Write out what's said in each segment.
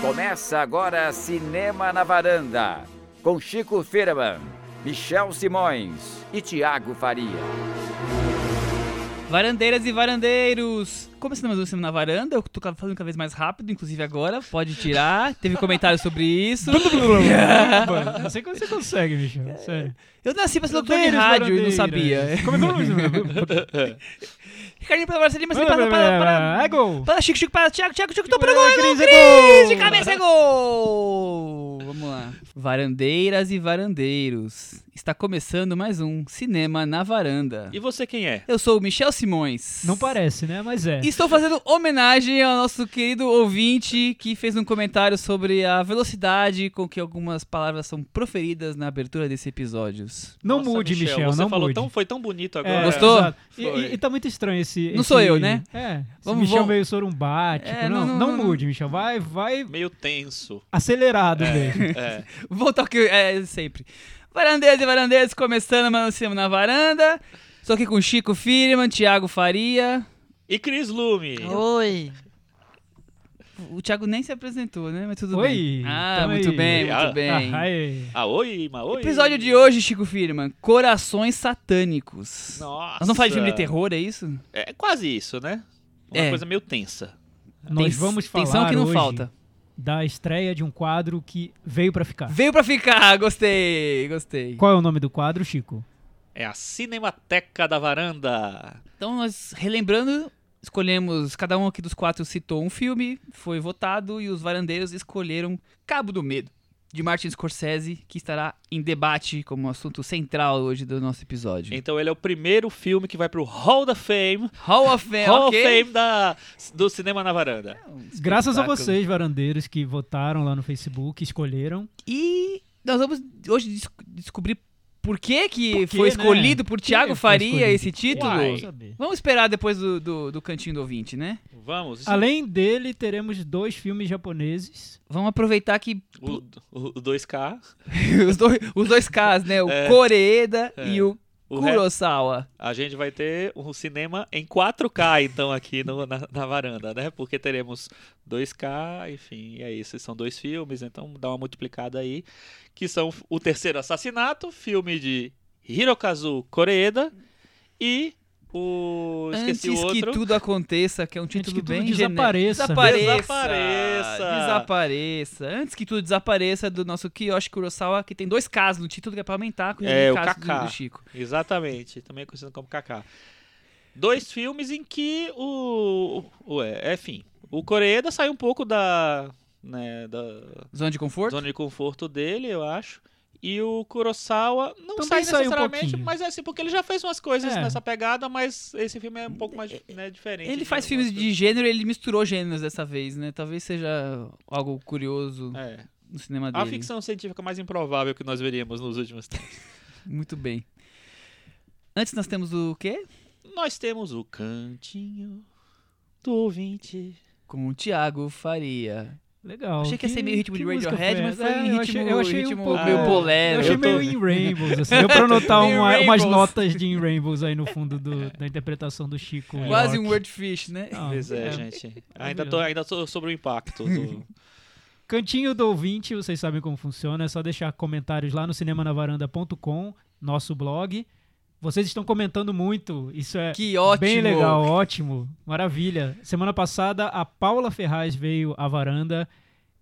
Começa agora Cinema na Varanda, com Chico Firman, Michel Simões e Tiago Faria. Varandeiras e varandeiros! Começando mais um Cinema na Varanda, eu tô falando cada vez mais rápido, inclusive agora, pode tirar. Teve comentário sobre isso. Não sei como você consegue, Michel. Sério. Eu nasci pra ser locutor de rádio e não sabia. Como é que é? Ricardinho pela Marcelinho, mas para, para, para, É gol. para, Chico, Chico, para, Thiago, Thiago, Chico, tô para gol, é gol, Cris, gol! de cabeça é gol! Vamos lá. Varandeiras e varandeiros, está começando mais um Cinema na Varanda. E você quem é? Eu sou o Michel Simões. Não parece, né? Mas é. Estou fazendo homenagem ao nosso querido ouvinte que fez um comentário sobre a velocidade com que algumas palavras são proferidas na abertura desse episódio. Não Nossa, mude, Michel, Você não falou mude. tão, foi tão bonito É, agora. Gostou? exato. E, e- e tá muito estranho esse. Não esse- sou eu, né? É. Vamos- Michel vamos- meio sorumbático. É, não, não, não, não, não. mude, Michel. Vai, vai Meio tenso. acelerado mesmo. É. Voltar ao que é sempre. Varandeiros e varandeiros, começando mais um Cinema na Varanda. Estou aqui com Chico Firman, Thiago Faria. E Cris Lume? Oi. O Thiago nem se apresentou, né? Mas tudo Oi, bem. Ah, muito aí. bem, Ah, muito bem. Ah. Ah, oi, ma oi. Episódio de hoje, Chico Firman, Corações Satânicos. Nossa. Nós vamos falar de filme de terror, é isso? É quase isso, né? Uma É. coisa meio tensa. Nós Tens- vamos falar Tensão que não hoje falta. Da estreia de um quadro que veio pra ficar. Veio pra ficar, gostei, gostei. Qual é o nome do quadro, Chico? É a Cinemateca da Varanda. Então, nós, relembrando, escolhemos, cada um aqui dos quatro citou um filme, foi votado e os varandeiros escolheram Cabo do Medo, de Martin Scorsese, que estará em debate como assunto central hoje do nosso episódio. Então ele é o primeiro filme que vai pro Hall da Fame. Hall of Fame, Hall ok? of Fame da, do cinema na varanda. Graças a vocês, varandeiros, que votaram lá no Facebook, escolheram. E nós vamos hoje des- descobrir por que, que Por quê, foi né? escolhido por Por Thiago Faria escolhido? esse título. Uai. Vamos esperar depois do, do, do cantinho do ouvinte, né? Vamos. Além dele, teremos dois filmes japoneses. Vamos aproveitar que O, o, o 2K. os, dois, os dois casos, né? O É. Koreeda É. e o, O re- Kurosawa. A gente vai ter um cinema em 4K, então, aqui no- na, na varanda, né? Porque teremos 2K, enfim, é isso. São dois filmes, então dá uma multiplicada aí. Que são O Terceiro Assassinato, filme de Hirokazu Koreeda e o. Esqueci Antes o que outro. tudo aconteça, que é um Antes título que tudo bem desapareça. genérico. Desapareça. Desapareça. Desapareça. Antes que tudo desapareça do nosso Kiyoshi Kurosawa, que tem dois casos no título que é pra aumentar com É, o caso Kaká. do, do Chico. Exatamente, também é conhecido como Kaká. Dois filmes em que o. o é, enfim, o Koreeda sai um pouco da. Né, da Zona de conforto? zona de conforto dele, eu acho. E o Kurosawa não Também sai sai um necessariamente, pouquinho. mas é assim, porque ele já fez umas coisas É. nessa pegada, mas esse filme é um pouco mais né, diferente. Ele faz de filmes de gênero, ele misturou gêneros dessa vez, né? Talvez seja algo curioso. É. no cinema dele. A ficção científica mais improvável que nós veríamos nos últimos tempos. Muito bem. Antes nós temos o quê? nós temos o cantinho do ouvinte. Com o Thiago Faria. Legal. Achei que ia ser meio ritmo de Radiohead, mas foi É, em eu ritmo, achei, eu achei ritmo um pouco, meio Ah, bolero. Eu achei Eu tô- meio in Rainbows, assim. Deu pra notar uma- umas notas de in Rainbows aí no fundo do- da interpretação do Chico. Quase York. um wordfish, né? Não, Pois é, é. gente. Ainda tô, ainda tô sobre o impacto do. Cantinho do ouvinte, vocês sabem como funciona, é só deixar comentários lá no cinemanavaranda.com, nosso blog. Vocês estão comentando muito, isso é Que ótimo. bem legal, ótimo, maravilha. Semana passada a Paula Ferraz veio à varanda.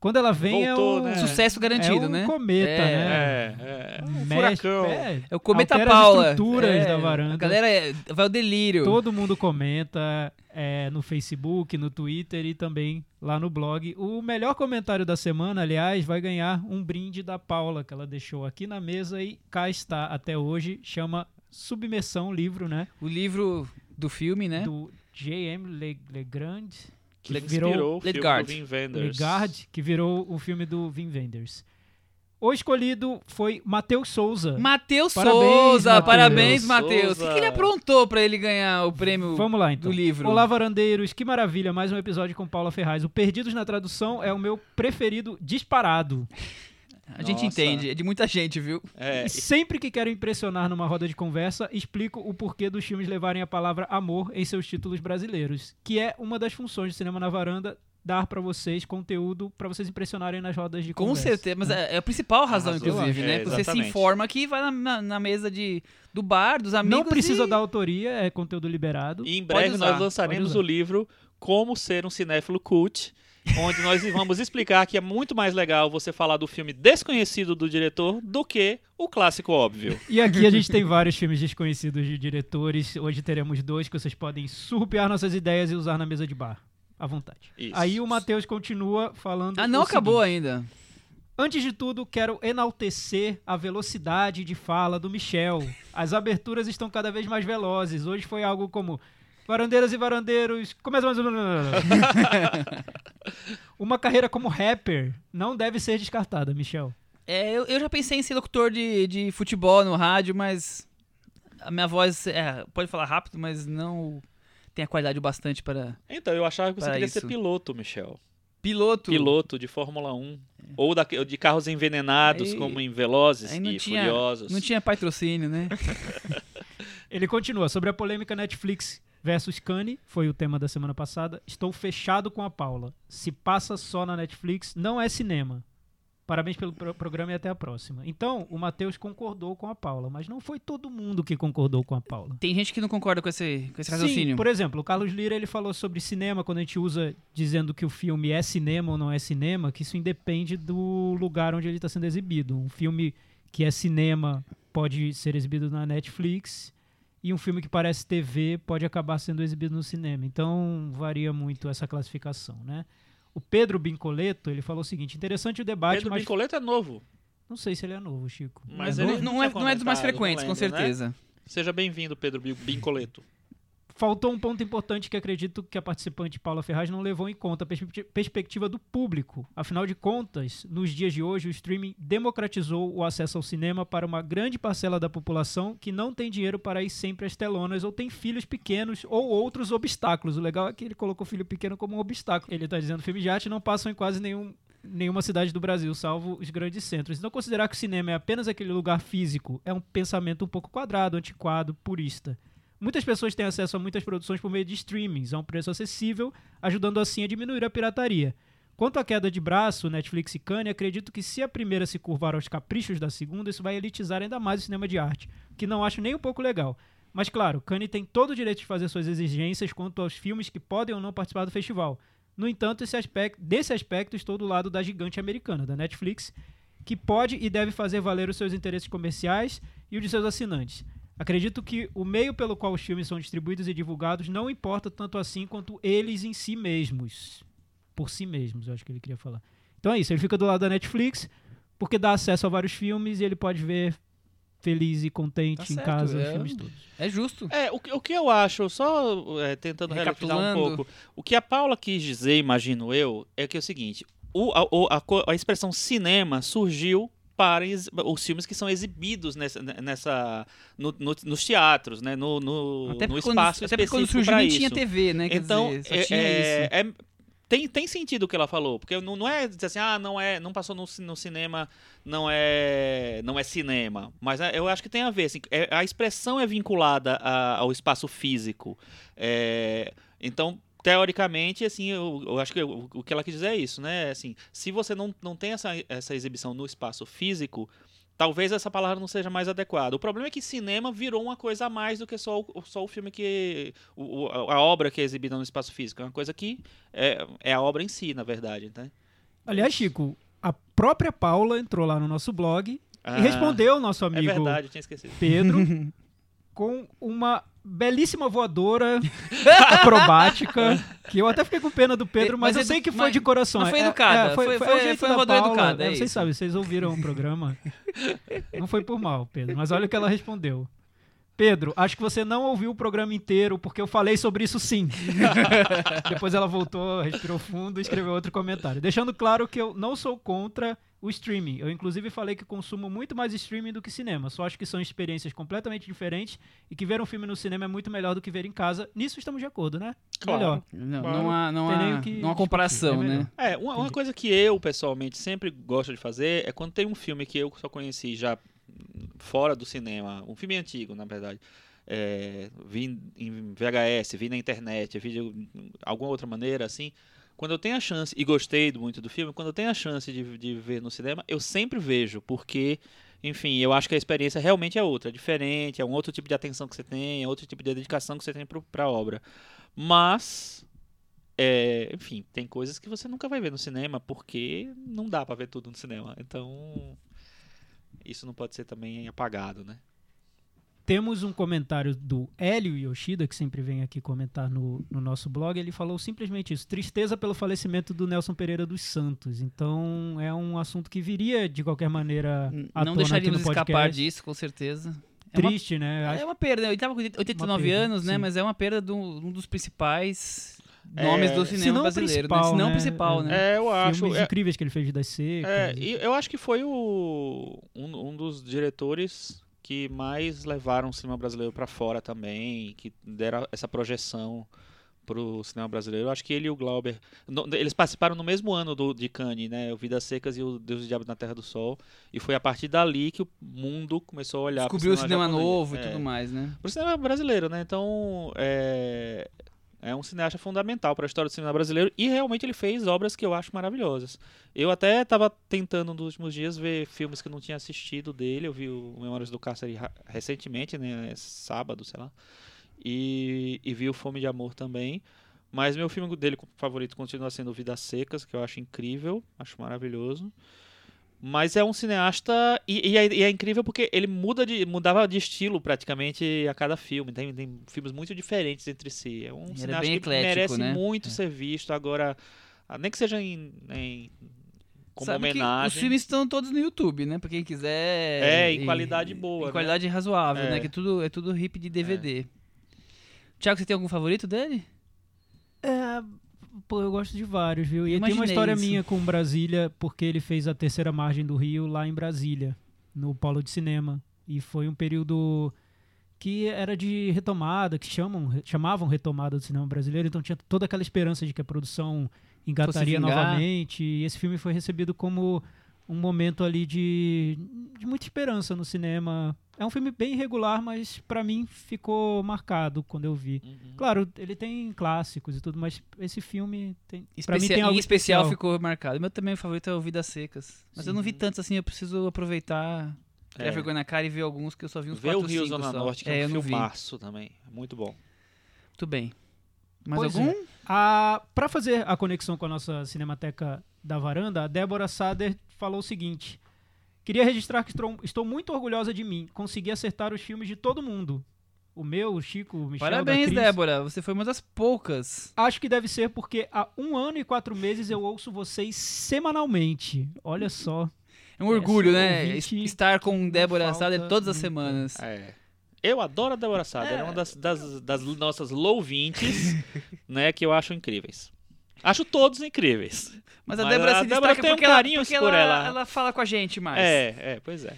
Quando ela vem Voltou, é um, né? Sucesso garantido, é um né? cometa, É, né? É, é. Um Mexe- furacão. é, É o Cometa altera Paula. as estruturas É, da varanda. A galera é- vai ao delírio. Todo mundo comenta é, no Facebook, no Twitter e também lá no blog. O melhor comentário da semana, aliás, vai ganhar um brinde da Paula, que ela deixou aqui na mesa e cá está até hoje. Chama Submersão, livro, né? O livro do filme, né? Do J.M. Le- Legrand, que Que virou inspirou o filme Legard. do Wim Wenders. Legard, que virou o filme do Vin Wenders. O escolhido foi Matheus Souza. Matheus Souza. Parabéns, Matheus. O que, que ele aprontou pra ele ganhar o prêmio Vamos lá, então. do livro? Olá, varandeiros. Que maravilha. Mais um episódio com Paula Ferraz. O Perdidos na Tradução é o meu preferido disparado. A gente Nossa. entende, é de muita gente, viu? É, E sempre que quero impressionar numa roda de conversa, explico o porquê dos filmes levarem a palavra amor em seus títulos brasileiros, que é uma das funções do cinema na varanda dar pra vocês conteúdo pra vocês impressionarem nas rodas de Com conversa. certeza, mas né? é, é a principal razão, razão, inclusive, eu né? É, Você se informa que vai na, na- mesa de, do bar, dos amigos. Não precisa e... da autoria, é conteúdo liberado. E em breve nós lançaremos o livro Como Ser um Cinéfilo Cult, onde nós vamos explicar que é muito mais legal você falar do filme desconhecido do diretor do que o clássico óbvio. E aqui a gente tem vários filmes desconhecidos de diretores. Hoje teremos dois que vocês podem surpear nossas ideias e usar na mesa de bar. À vontade. Isso. Aí o Matheus continua falando. Ah, não o acabou seguinte. ainda. Antes de tudo, quero enaltecer a velocidade de fala do Michel. As aberturas estão cada vez mais velozes. Hoje foi algo como varandeiras e varandeiros. Começa mais. Uma carreira como rapper não deve ser descartada, Michel. É, eu, eu já pensei em ser locutor de, de futebol no rádio, mas a minha voz é, pode falar rápido, mas não tem a qualidade o bastante para Então, eu achava que você queria isso. ser piloto, Michel. piloto. Piloto de Fórmula 1. Ou da- de carros envenenados, Aí- como em Velozes e tinha, Furiosos. não tinha patrocínio, né? Ele continua sobre a polêmica Netflix versus Kanye, foi o tema da semana passada. Estou fechado com a Paula. Se passa só na Netflix, não é cinema. Parabéns pelo pro- programa e até a próxima. Então, o Matheus concordou com a Paula, mas não foi todo mundo que concordou com a Paula. Tem gente que não concorda com esse, com esse raciocínio. Sim, por exemplo, o Carlos Lira ele falou sobre cinema quando a gente usa dizendo que o filme é cinema ou não é cinema, que isso independe do lugar onde ele está sendo exibido. Um filme que é cinema pode ser exibido na Netflix e um filme que parece TV pode acabar sendo exibido no cinema. Então varia muito essa classificação, né? O Pedro Bincoleto ele falou o seguinte: interessante o debate, Pedro mas Bincoleto é novo. não sei se ele é novo, Chico. Mas Não, ele não, tinha é, não é dos mais comentado, frequentes, não com lembro, né? certeza. Seja bem-vindo, Pedro Bin- Bincoleto. Faltou um ponto importante que acredito que a participante Paula Ferraz não levou em conta, a perspe- perspectiva do público. Afinal de contas, nos dias de hoje, o streaming democratizou o acesso ao cinema para uma grande parcela da população que não tem dinheiro para ir sempre às telonas ou tem filhos pequenos ou outros obstáculos. O legal é que ele colocou filho pequeno como um obstáculo. Ele está dizendo que filmes de arte não passam em quase nenhum nenhuma cidade do Brasil, salvo os grandes centros. Então, considerar que o cinema é apenas aquele lugar físico é um pensamento um pouco quadrado, antiquado, purista. Muitas pessoas têm acesso a muitas produções por meio de streamings, a um preço acessível, ajudando assim a diminuir a pirataria. Quanto à queda de braço, Netflix e Kanye, acredito que se a primeira se curvar aos caprichos da segunda, isso vai elitizar ainda mais o cinema de arte, que não acho nem um pouco legal. Mas claro, Kanye tem todo o direito de fazer suas exigências quanto aos filmes que podem ou não participar do festival. No entanto, esse aspecto, desse aspecto estou do lado da gigante americana, da Netflix, que pode e deve fazer valer os seus interesses comerciais e o de seus assinantes. Acredito que o meio pelo qual os filmes são distribuídos e divulgados não importa tanto assim quanto eles em si mesmos. Por si mesmos, eu acho que ele queria falar. Então é isso, ele fica do lado da Netflix porque dá acesso a vários filmes e ele pode ver feliz e contente Tá em certo, casa os é. filmes todos. É justo. É, o, que- o que eu acho, só é, tentando recapitular um pouco, o que a Paula quis dizer, imagino eu, é que é o seguinte, o, a, a a expressão cinema surgiu para os filmes que são exibidos nessa, nessa no- no- nos teatros, né, no, no, Até no quando, espaço até porque quando específico surgiu nem isso. tinha TV, né? Quer Então, dizer, é- é- é- tem, tem sentido o que ela falou, porque não, não é dizer assim, ah, não é, não passou no, no cinema, não é, não é cinema, mas é- eu acho que tem a ver, assim, é- a expressão é vinculada a- ao espaço físico, É, então teoricamente, assim, eu, eu acho que o, o que ela quis dizer é isso, né? Assim, se você não, não tem essa, essa exibição no espaço físico, talvez essa palavra não seja mais adequada. O problema é que cinema virou uma coisa a mais do que só o, só o filme que. o- a obra que é exibida no espaço físico. É uma coisa que é, é a obra em si, na verdade. Né? Aliás, Chico, a própria Paula entrou lá no nosso blog Ah, e respondeu ao nosso É amigo verdade, eu tinha esquecido. Pedro com uma belíssima voadora acrobática, que eu até fiquei com pena do Pedro, mas, Mas eu edu- sei que foi mas- de coração. mas foi É- educada, é, foi- foi, foi- é o jeito foi da uma voadora Paula, educada, é é, Vocês sabem, vocês ouviram o programa. Não foi por mal, Pedro, mas olha o que ela respondeu. Pedro, acho que você não ouviu o programa inteiro, porque eu falei sobre isso sim. Depois ela voltou, respirou fundo e escreveu outro comentário. Deixando claro que eu não sou contra o streaming. Eu, inclusive, falei que consumo muito mais streaming do que cinema. Só acho que são experiências completamente diferentes e que ver um filme no cinema é muito melhor do que ver em casa. Nisso estamos de acordo, né? Claro. Melhor. Não, Claro. não há, não há, que não há comparação, é né? É, uma, uma coisa que eu, pessoalmente, sempre gosto de fazer é quando tem um filme que eu só conheci já fora do cinema, um filme antigo, na verdade. É, vi em VHS, vi na internet, vi de alguma outra maneira, assim. quando eu tenho a chance, e gostei muito do filme, quando eu tenho a chance de, de ver no cinema, eu sempre vejo, porque, enfim, eu acho que a experiência realmente é outra, é diferente, é um outro tipo de atenção que você tem, é outro tipo de dedicação que você tem para a obra. Mas, é, enfim, tem coisas que você nunca vai ver no cinema, porque não dá para ver tudo no cinema. Então, isso não pode ser também apagado, né? Temos um comentário do Hélio Yoshida, que sempre vem aqui comentar no, no, nosso blog. Ele falou simplesmente isso: tristeza pelo falecimento do Nelson Pereira dos Santos. Então é um assunto que viria de qualquer maneira. À Não deixaríamos escapar disso, com certeza. É Triste, uma, né? É uma perda. Ele estava com 89 perda, anos, né? Sim. Mas é uma perda de um dos principais nomes é, do cinema brasileiro, né? Se não né? principal, né? É, eu acho. Filmes é, incríveis que ele fez de das secas. É, eu acho que foi o, um, um dos diretores que mais levaram o cinema brasileiro para fora também, que deram essa projeção para o cinema brasileiro. Eu acho que ele e o Glauber, no, eles participaram no mesmo ano do, de Cannes, né? O Vidas Secas e o Deus do Diabo na Terra do Sol. E foi a partir dali que o mundo começou a olhar Descobriu o cinema, cinema novo é, e tudo mais, né? Para o cinema brasileiro, né? Então, é, é um cineasta fundamental para a história do cinema brasileiro e realmente ele fez obras que eu acho maravilhosas. Eu até estava tentando nos últimos dias ver filmes que eu não tinha assistido dele. Eu vi o Memórias do Cárcere recentemente, né, sábado, sei lá. E, e vi o Fome de Amor também. Mas meu filme dele favorito continua sendo Vidas Secas, que eu acho incrível, acho maravilhoso. Mas é um cineasta. E, e, é, e, é, incrível porque ele muda de, mudava de estilo praticamente a cada filme. Tem, tem filmes muito diferentes entre si. É um Era cineasta que eclético, merece né? muito é. ser visto. Agora, nem que seja em, em como Sabe homenagem. os filmes estão todos no YouTube, né? Pra quem quiser. É, em qualidade boa. Em né? qualidade razoável, É. né? Que tudo, é tudo hip de DVD. Tiago, você tem algum favorito dele? É, pô, eu gosto de vários, viu? E tem uma história isso. minha com Brasília, porque ele fez a terceira margem do Rio lá em Brasília, no Polo de Cinema. E foi um período que era de retomada, que chamam, chamavam retomada do cinema brasileiro, então tinha toda aquela esperança de que a produção engataria novamente. E esse filme foi recebido como um momento ali de, de muita esperança no cinema. É um filme bem irregular, mas pra mim ficou marcado quando eu vi. Uhum. Claro, ele tem clássicos e tudo, mas esse filme tem. Pra mim tem algo em especial ficou marcado. Meu também favorito é o Vidas Secas. Mas eu não vi Sim. tantos assim, eu preciso aproveitar, É. vergonha na cara e ver alguns que eu só vi uns Vê o 4, Rio 5 Zona só. Norte, que é, é, um filmaço também. Muito bom. Muito bem. Mais Pois algum? é. A, pra fazer a conexão com a nossa Cinemateca da Varanda, a Débora Sader falou o seguinte: Queria registrar que estou, estou muito orgulhosa de mim. Consegui acertar os filmes de todo mundo. O meu, o Chico, o Michel, Parabéns. Débora. Você foi uma das poucas. Acho que deve ser porque há um ano e quatro meses eu ouço vocês semanalmente. Olha só. É um orgulho, né? ouvinte Estar com Débora Sader todas as semanas. É. Eu adoro a Débora Sader, é, uma das, das, das nossas louvintes, né, que eu acho incríveis. Acho todos incríveis. Mas a Débora se destaca tem um porque, ela, carinho porque por ela, ela. ela fala com a gente mais. É, é, pois é.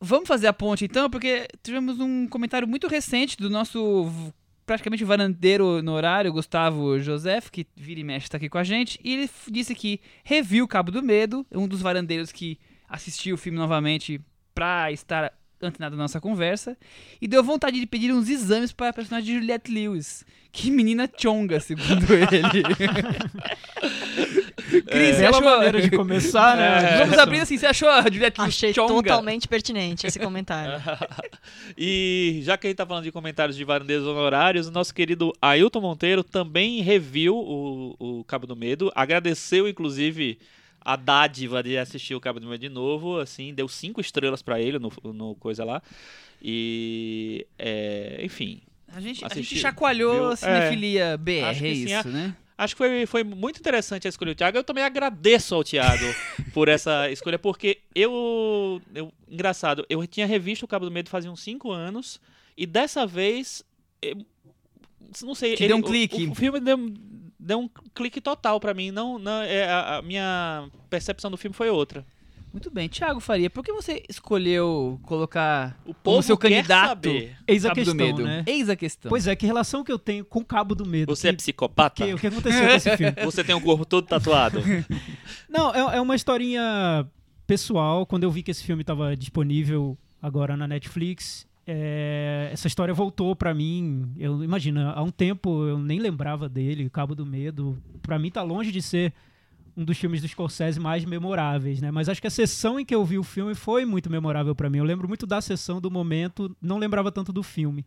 Vamos fazer a ponte então, porque tivemos um comentário muito recente do nosso praticamente varandeiro no horário, Gustavo Joseph, que vira e mexe está aqui com a gente, e ele disse que reviu Cabo do Medo, um dos varandeiros que assistiu o filme novamente pra estar antenado na nossa conversa, e deu vontade de pedir uns exames para a personagem de Juliette Lewis. Que menina chonga, segundo ele. Cris, você Bela achou... maneira de começar, né? Vamos abrir assim, você achou a Juliette Lewis Achei chonga? totalmente pertinente esse comentário. E já que a gente tá falando de comentários de varandeiros honorários, o nosso querido Ailton Monteiro também reviu o, o Cabo do Medo, agradeceu inclusive a dádiva de assistir o Cabo do Medo de novo, assim, deu cinco estrelas pra ele no, no coisa lá. E, é, enfim, A gente, a gente chacoalhou viu? a cinefilia BR, Acho que é sim, isso, né? Acho que foi, foi muito interessante a escolha do Thiago. Eu também agradeço ao Thiago por essa escolha, porque eu, eu. Engraçado, eu tinha revisto o Cabo do Medo fazia uns 5 anos, e dessa vez. eu- não sei. Te deu um clique. O, o filme deu, deu um clique total pra mim. Não, não, é, a, a minha percepção do filme foi outra. Muito bem. Tiago Faria, por que você escolheu colocar O como seu candidato saber. Eis a Cabo do questão, Medo? né? Eis a questão. Pois é, que relação que eu tenho com o Cabo do Medo? Você é que, psicopata? que- o que aconteceu com esse filme? Você tem um corpo todo tatuado? Não, é, é uma historinha pessoal. Quando eu vi que esse filme estava disponível agora na Netflix, é, essa história voltou pra mim. Eu imagina, há um tempo eu nem lembrava dele, Cabo do Medo. Pra mim tá longe de ser um dos filmes do Scorsese mais memoráveis, né? Mas acho que a sessão em que eu vi o filme foi muito memorável pra mim. Eu lembro muito da sessão, do momento, não lembrava tanto do filme.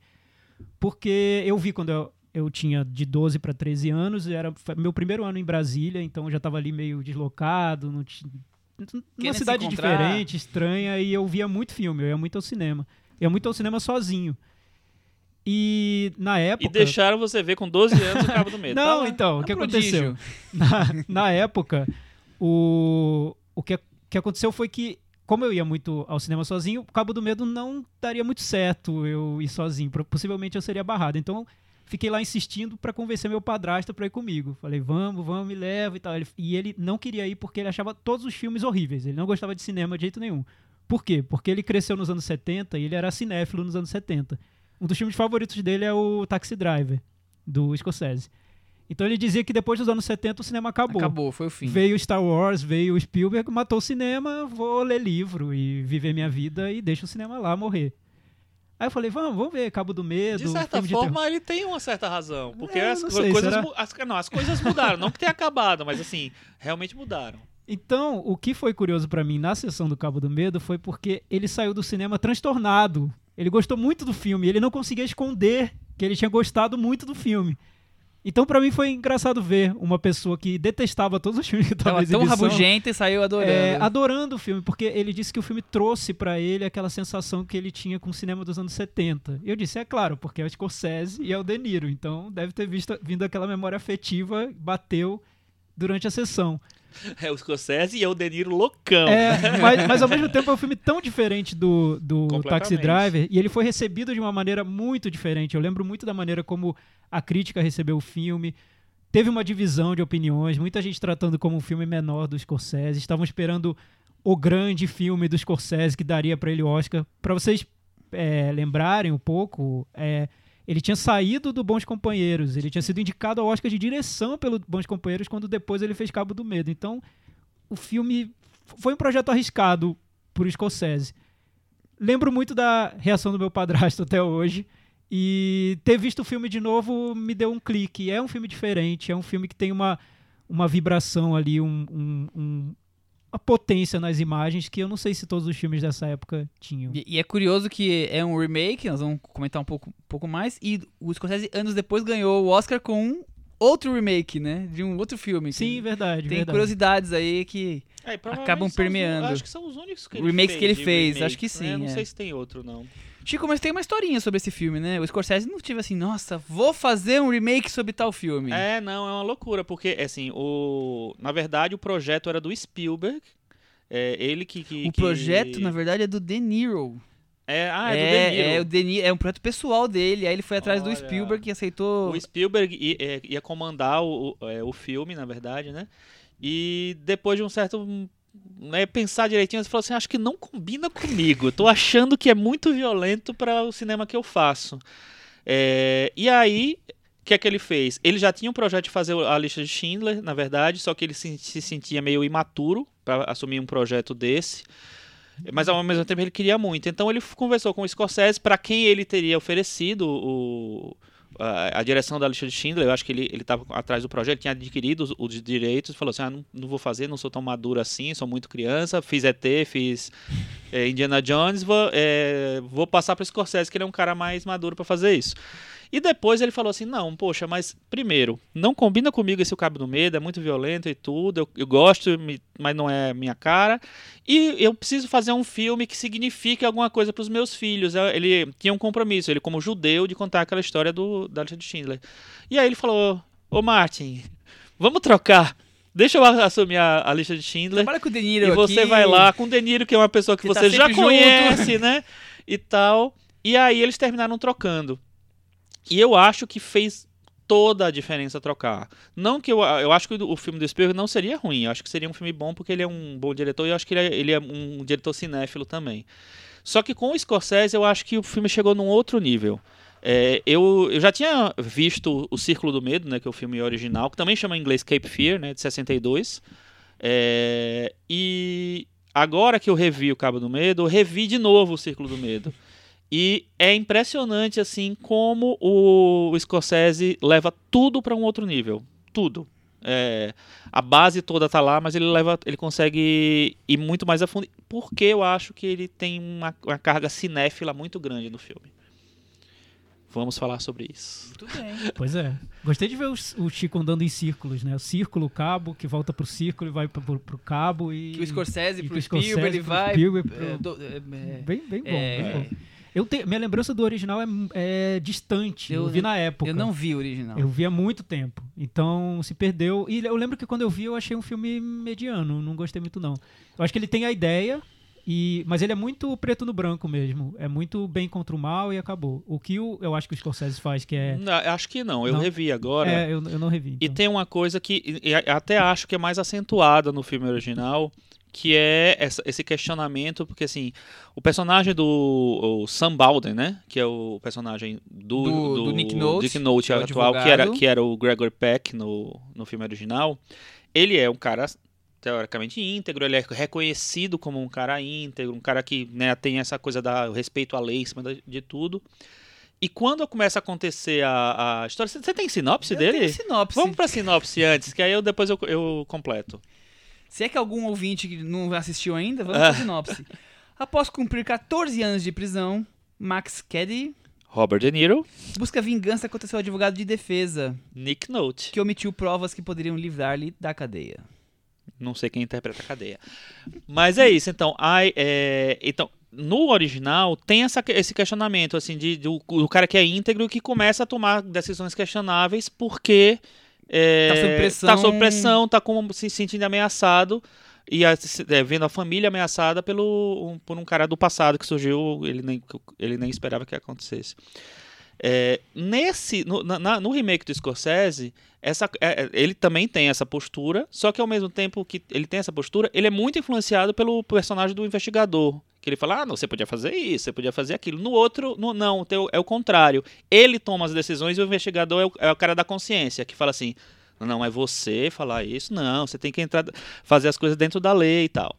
Porque eu vi quando eu, eu tinha de 12 para 13 anos, era meu primeiro ano em Brasília, então eu já estava ali meio deslocado, não tinha, numa cidade diferente, estranha, e eu via muito filme, eu ia muito ao cinema. Eu ia muito ao cinema sozinho. E na época. E deixaram você ver com 12 anos o Cabo do Medo. Tá Não, lá. então, o que É um prodígio. aconteceu? Na, na época, o, o que, que aconteceu foi que, como eu ia muito ao cinema sozinho, o Cabo do Medo não daria muito certo eu ir sozinho. Possivelmente eu seria barrado. Então, fiquei lá insistindo pra convencer meu padrasto pra ir comigo. Falei, vamos, vamos, me leva e tal. Ele- e ele não queria ir porque ele achava todos os filmes horríveis. Ele não gostava de cinema de jeito nenhum. Por quê? Porque ele cresceu nos anos 70 e ele era cinéfilo nos anos 70. Um dos filmes favoritos dele é o Taxi Driver, do Scorsese. Então ele dizia que depois dos anos 70 o cinema acabou. Acabou, foi o fim. Veio Star Wars, veio o Spielberg, matou o cinema, vou ler livro e viver minha vida e deixa o cinema lá morrer. Aí eu falei, vamos, vamos ver Cabo do Medo. De certa de forma, terror. ele tem uma certa razão. Porque É, as, sei, coisas, as, não, as coisas mudaram. não que tenha acabado, mas assim, realmente mudaram. Então, o que foi curioso pra mim na sessão do Cabo do Medo foi porque ele saiu do cinema transtornado. Ele gostou muito do filme, ele não conseguia esconder que ele tinha gostado muito do filme. Então, pra mim foi engraçado ver uma pessoa que detestava todos os filmes que estavam Tava em tão exibição, rabugenta e saiu adorando. é, adorando o filme, porque ele disse que o filme trouxe pra ele aquela sensação que ele tinha com o cinema dos anos 70. E eu disse, é claro, porque é o Scorsese e é o De Niro, então deve ter visto, vindo aquela memória afetiva, bateu durante a sessão. É o Scorsese e é o De Niro loucão. É, mas, mas ao mesmo tempo é um filme tão diferente do, do. Taxi Driver e ele foi recebido de uma maneira muito diferente. Eu lembro muito da maneira como a crítica recebeu o filme. Teve uma divisão de opiniões, muita gente tratando como um filme menor do Scorsese. Estavam esperando o grande filme do Scorsese que daria para ele o Oscar. Para vocês é, lembrarem um pouco, é, ele tinha saído do Bons Companheiros, ele tinha sido indicado ao Oscar de direção pelo Bons Companheiros quando depois ele fez Cabo do Medo. Então, o filme foi um projeto arriscado por Scorsese. Lembro muito da reação do meu padrasto até hoje. E ter visto o filme de novo me deu um clique. É um filme diferente, é um filme que tem uma, uma vibração ali, um, um- um- uma potência nas imagens que eu não sei se todos os filmes dessa época tinham. E, e é curioso que é um remake, nós vamos comentar um pouco, um pouco mais, e o Scorsese anos depois ganhou o Oscar com um outro remake, né? De um outro filme. Sim, verdade. Tem verdade. curiosidades aí que. É, Acabam são os- permeando. acho que são os únicos que ele Remakes fez que ele fez, remakes, acho que né? sim, Não é. sei se tem outro, não. Chico, mas tem uma historinha sobre esse filme, né? O Scorsese não tive assim, nossa, vou fazer um remake sobre tal filme. É, não, é uma loucura, porque, assim, o... na verdade o projeto era do Spielberg. É, ele que. que o que- projeto, na verdade, é do De Niro. É, ah, é, do é, De Niro. é o De Niro, é um projeto pessoal dele. Aí ele foi atrás do Olha. Spielberg e aceitou. O Spielberg ia, é, ia comandar o, o, é, o filme, na verdade, né? E depois de um certo. Né, pensar direitinho, ele falou assim: acho que não combina comigo. Tô achando que é muito violento para o cinema que eu faço. É, e aí, o que é que ele fez? Ele já tinha um projeto de fazer a lista de Schindler, na verdade, só que ele se, se sentia meio imaturo para assumir um projeto desse. Mas ao mesmo tempo ele queria muito. Então ele conversou com o Scorsese, para quem ele teria oferecido o, a, a direção da lista de Schindler. Eu acho que ele estava atrás do projeto, tinha adquirido os, os direitos. Falou assim: ah, não, não vou fazer, não sou tão maduro assim, sou muito criança. Fiz ET, fiz é, Indiana Jones, vou, é, vou passar para Scorsese, que ele é um cara mais maduro para fazer isso. E depois ele falou assim: não, poxa, mas primeiro, não combina comigo esse O Cabo do Medo, é muito violento e tudo. Eu, eu gosto, mas não é minha cara. E eu preciso fazer um filme que signifique alguma coisa para os meus filhos. Eu- Ele tinha um compromisso, ele, como judeu, de contar aquela história do, da lista de Schindler. E aí ele falou: Ô Martin, vamos trocar. Deixa eu assumir a, a lista de Schindler. Trabalha com o De Niro E você aqui. vai lá com o De Niro, que é uma pessoa que Que tá você já sempre junto. conhece, né? E tal. E aí eles terminaram trocando. E eu acho que fez toda a diferença trocar. Não que eu, eu acho que o filme do Spielberg não seria ruim, eu acho que seria um filme bom porque ele é um bom diretor e eu acho que ele é, ele é um diretor cinéfilo também. Só que com o Scorsese eu acho que o filme chegou num outro nível. É, eu, eu já tinha visto O Círculo do Medo, né, que é o filme original, que também chama em inglês Cape Fear, né, de 62. É, e agora que eu revi O Cabo do Medo, eu revi de novo O Círculo do Medo. E é impressionante assim como o Scorsese leva tudo para um outro nível, tudo. É, a base toda tá lá, mas ele leva, ele consegue ir muito mais a fundo, porque eu acho que ele tem uma, uma carga cinéfila muito grande no filme. Vamos falar sobre isso. Muito bem. Pois é. Gostei de ver o, o Chico andando em círculos, né? O círculo, o cabo, que volta pro círculo e vai pro, pro, pro cabo e... Que o Scorsese e pro Spielberg, Scorsese ele vai... Spielberg, pro- é, do- é, é, Bem, bem bom, É. bem bom. Eu tenho, minha lembrança do original é, é distante. Eu, Eu- vi na época. eu não vi o original. Eu vi há muito tempo. Então se perdeu. E eu lembro que quando eu vi, eu achei um filme mediano. Não gostei muito, não. Eu acho que ele tem a ideia, e mas ele é muito preto no branco mesmo. É muito bem contra o mal e acabou. O que o, eu acho que o Scorsese faz, que é. Não, acho que não, eu Não? revi agora. É, eu, eu não revi. E então. tem uma coisa que e- e até acho que é mais acentuada no filme original, que é essa- esse questionamento, porque assim, o personagem do o Sam Baldwin, né, que é o personagem do, Do- do Nick Nolte, Nick Nolte que é atual, que era, que era o Gregor Peck no, no filme original, ele é um cara teoricamente íntegro, ele é reconhecido como um cara íntegro, um cara que né, tem essa coisa da respeito à lei em cima de tudo. E quando começa a acontecer a, a história, você você tem sinopse Eu dele? tenho sinopse. Vamos pra sinopse antes, que aí eu depois eu, eu completo. Se é que algum ouvinte que não assistiu ainda, vamos Ah. pra sinopse. Após cumprir 14 anos de prisão, Max Caddy Robert De Niro, busca vingança contra seu advogado de defesa, Nick Note. que omitiu provas que poderiam livrar-lhe da cadeia. Não sei quem interpreta a cadeia. Mas é isso, então. Ai, é, então, no original tem essa, esse questionamento, assim, de, do, do cara que é íntegro e que começa a tomar decisões questionáveis porque é, Tá sob pressão. tá sob pressão, tá como se sentindo ameaçado e a- é, vendo a família ameaçada pelo, um- por um cara do passado que surgiu, ele nem, ele nem esperava que acontecesse. É, nesse, no, na- no remake do Scorsese, essa, é, é, ele também tem essa postura, só que ao mesmo tempo que ele tem essa postura, ele é muito influenciado pelo personagem do investigador. Que ele fala, ah, não, você podia fazer isso, você podia fazer aquilo. No outro, no, não, é o contrário. Ele toma as decisões e o investigador é o, é o cara da consciência, que fala assim, não, é você falar isso, não, você tem que entrar, fazer as coisas dentro da lei e tal.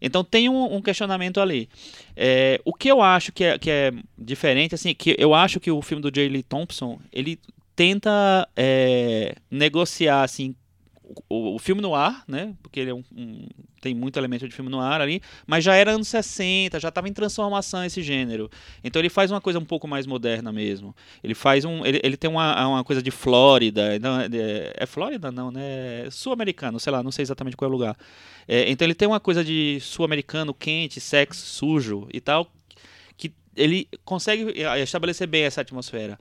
Então tem um, um questionamento ali. É, o que eu acho que é, que é diferente, assim, que eu acho que o filme do J. Lee Thompson, ele tenta é, negociar, assim, o, o filme no ar, né? Porque ele é um, um- tem muito elemento de filme no ar ali, mas já era anos 60, já estava em transformação esse gênero. Então ele faz uma coisa um pouco mais moderna mesmo. Ele faz um, ele, ele tem uma, uma coisa de Flórida, não, é, é Flórida não, né? Sul-americano, sei lá, não sei exatamente qual é o lugar. É, então ele tem uma coisa de sul-americano quente, sexo, sujo e tal, que ele consegue estabelecer bem essa atmosfera.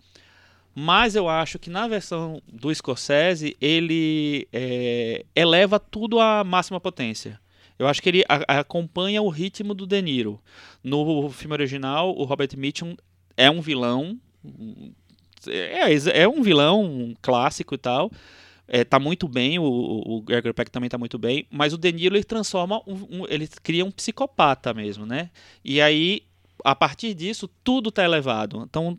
Mas eu acho que na versão do Scorsese ele é, eleva tudo à máxima potência. Eu acho que ele a- acompanha o ritmo do De Niro. No filme original, o Robert Mitchum é um vilão. É, é um vilão clássico e tal. É, tá muito bem, o, o Gregory Peck também tá muito bem, mas o De Niro ele transforma, um, um- ele cria um psicopata mesmo, né? E aí, a partir disso, tudo tá elevado. Então,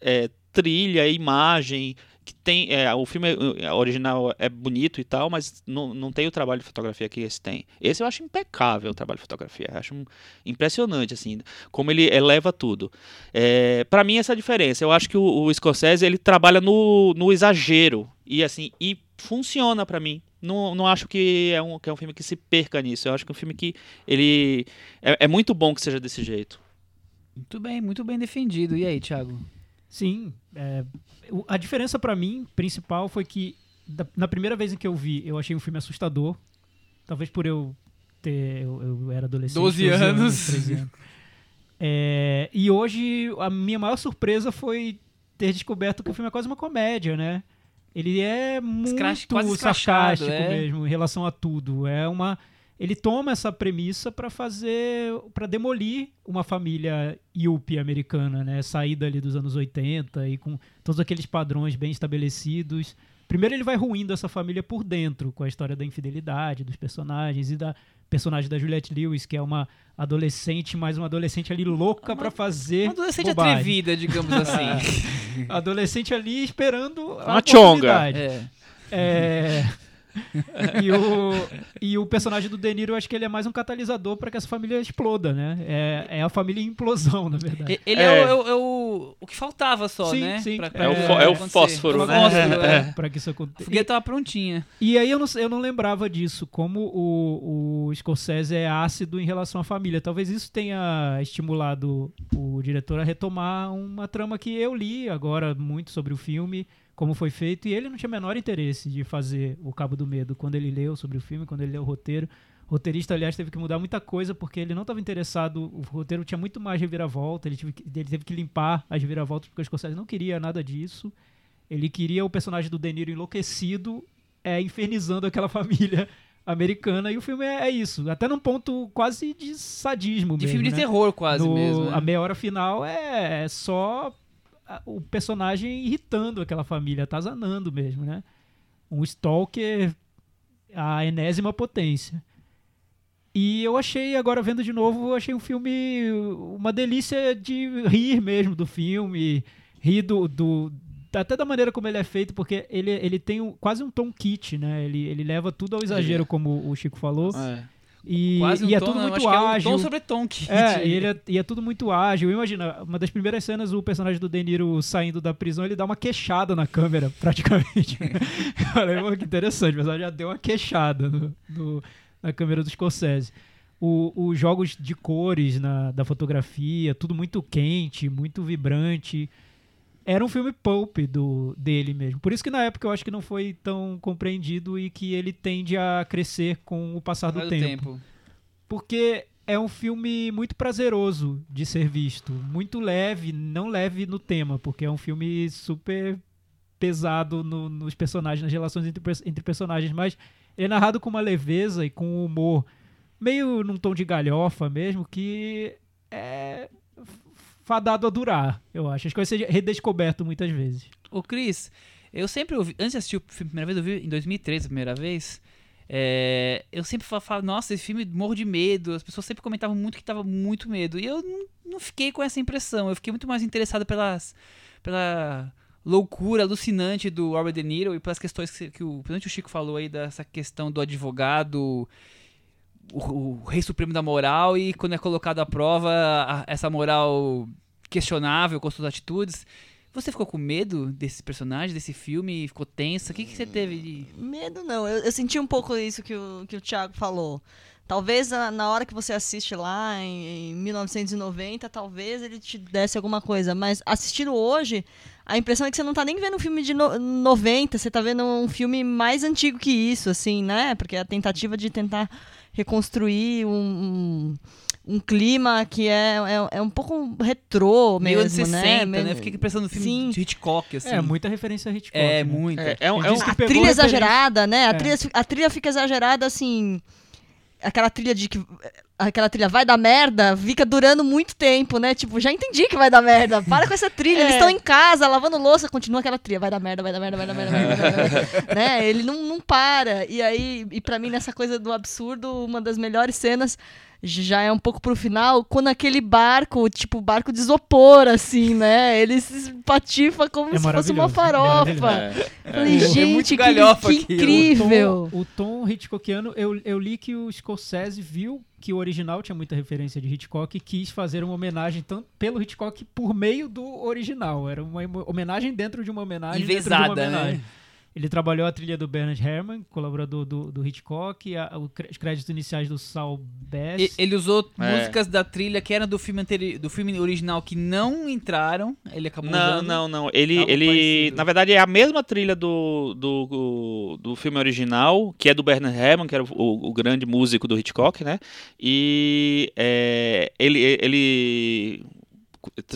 é, trilha, imagem, que tem, é, o filme é, original é bonito e tal, mas não, não tem o trabalho de fotografia que esse tem. Esse eu acho impecável o trabalho de fotografia, eu acho impressionante assim, como ele eleva tudo. É, para mim essa é a diferença. Eu acho que o, o Scorsese ele trabalha no, no exagero e assim e funciona pra mim. Não, não acho que é, um, que é um filme que se perca nisso. Eu acho que é um filme que ele é, é muito bom que seja desse jeito. Muito bem, muito bem defendido. E aí, Thiago? Sim. é, a diferença pra mim, principal, foi que da- na primeira vez em que eu vi, eu achei um filme assustador. Talvez por eu ter. Eu, eu era adolescente. 12 anos. 13 anos. É, e hoje a minha maior surpresa foi ter descoberto que o filme é quase uma comédia, né? Ele é muito Escrache- sarcástico é. mesmo em relação a tudo. É uma ele toma essa premissa para fazer para demolir uma família yuppie americana, né? Saída ali dos anos 80 e com todos aqueles padrões bem estabelecidos. Primeiro ele vai ruindo essa família por dentro, com a história da infidelidade dos personagens e da personagem da Juliette Lewis, que é uma adolescente, mas uma adolescente ali louca pra fazer Uma adolescente bobagem. atrevida, digamos assim. Adolescente ali esperando a Uma chonga. oportunidade. é. É, e, o, e o personagem do De Niro, eu acho que ele é mais um catalisador para que essa família exploda, né? É, é a família em implosão, na verdade. E- Ele é, É. o, é o- é o, o que faltava só, Sim, né? sim. Pra- pra É o, É, fó- é o fósforo, né? fósforo, é. Para que isso aconteça. foguete tava prontinha. E aí eu não, eu não lembrava disso, como o, o Scorsese é ácido em relação à família. Talvez isso tenha estimulado o diretor a retomar uma trama que eu li agora muito sobre o filme, como foi feito, e ele não tinha o menor interesse de fazer o Cabo do Medo quando ele leu sobre o filme, quando ele leu o roteiro. O roteirista, aliás, teve que mudar muita coisa porque ele não estava interessado. O roteiro tinha muito mais reviravolta, ele, tive que- ele teve que limpar as reviravoltas porque o Scorsese não queria nada disso. Ele queria o personagem do De Niro enlouquecido, é, infernizando aquela família americana, e o filme é, é isso. Até num ponto quase de sadismo De mesmo. filme de né? terror, quase No- mesmo. né? A meia hora final é, é só a- o personagem irritando aquela família, atazanando mesmo, né? Um stalker a enésima potência. E eu achei, agora vendo de novo, eu achei um filme uma delícia de rir mesmo do filme, rir do, do- até da maneira como ele é feito, porque ele, ele tem um- quase um tom kit, né? Ele, ele leva tudo ao exagero, como o Chico falou. É. E, Quase um e é tom, tudo muito que é um ágil. tom sobre tom que É, e, é, e é tudo muito ágil. Imagina, uma das primeiras cenas, o personagem do De Niro saindo da prisão, ele dá uma queixada na câmera, praticamente. Eu Falei, "Pô, que interessante, o personagem já deu uma queixada no- no- na câmera do Scorsese. O- Os jogos de cores na, da fotografia, tudo muito quente, muito vibrante. Era um filme pulp do, dele mesmo. Por isso que na época eu acho que não foi tão compreendido e que ele tende a crescer com o passar do Faz o tempo. porque é um filme muito prazeroso de ser visto, muito leve, não leve no tema, porque é um filme super pesado no- nos personagens, nas relações entre, entre personagens, mas ele é narrado com uma leveza e com um humor meio num tom de galhofa mesmo, que é fadado a durar, eu acho. Acho que vai ser redescoberto muitas vezes. Ô, Cris, eu sempre ouvi. Antes de assistir o filme primeira vez, eu vi em 2013 a primeira vez. é, eu sempre fa- falava, nossa, esse filme morro de medo. As pessoas sempre comentavam muito que tava muito medo. E eu não, fiquei com essa impressão. Eu fiquei muito mais interessado pelas, pela loucura alucinante do Robert De Niro e pelas questões que, que o, o Chico falou aí dessa questão do advogado. O, o rei supremo da moral e quando é colocado à prova a- essa moral questionável com suas atitudes você ficou com medo desse personagem, desse filme? Ficou tensa? O que, que você teve de. Medo não, eu, eu senti um pouco isso que o, que o Thiago falou. Talvez na, na hora que você assiste lá em, em 1990, talvez ele te desse alguma coisa, mas assistindo hoje, a impressão é que você não tá nem vendo um filme de no, 90, você tá vendo um filme mais antigo que isso, assim, né? Porque a tentativa de tentar reconstruir um, um, um clima que é, é, é um pouco retrô Meio mesmo, anos 60, né? né? Meio- Fiquei pensando no filme Sim. de Hitchcock, assim. É, muita referência a Hitchcock. É, né? muito. É, é um, é um- A trilha referência- exagerada, né? A, É. trilha, a trilha fica exagerada, assim. Aquela trilha de que. Aquela trilha vai dar merda, fica durando muito tempo, né? Tipo, já entendi que vai dar merda. Para com essa trilha. Eles É. estão em casa, lavando louça, continua aquela trilha. Vai dar merda, vai dar merda, vai dar merda, vai dar merda. Vai dar merda. né? Ele não, não para. E aí, e pra mim, nessa coisa do absurdo, uma das melhores cenas já é um pouco pro final, quando aquele barco, tipo, barco de isopor, assim, né? Ele se patifa como É se fosse uma farofa. é, Falei, É gente, muito que, que incrível. O tom, o tom Hitchcockiano, eu, eu li que o Scorsese viu que o original tinha muita referência de Hitchcock e quis fazer uma homenagem tanto pelo Hitchcock por meio do original. Era uma homenagem dentro de uma homenagem dentro de uma Envezada, homenagem. né? Ele trabalhou a trilha do Bernard Herrmann, colaborador do, do Hitchcock, a- os créditos iniciais do Saul Bass. E- Ele usou É. músicas da trilha que eram do filme, anteri... do filme original que não entraram. Ele acabou Não, usando. não, não. Ele, algo ele parecido. na verdade, é a mesma trilha do, do, do, do filme original, que é do Bernard Herrmann, que era o, o- o grande músico do Hitchcock, né? E é, ele, ele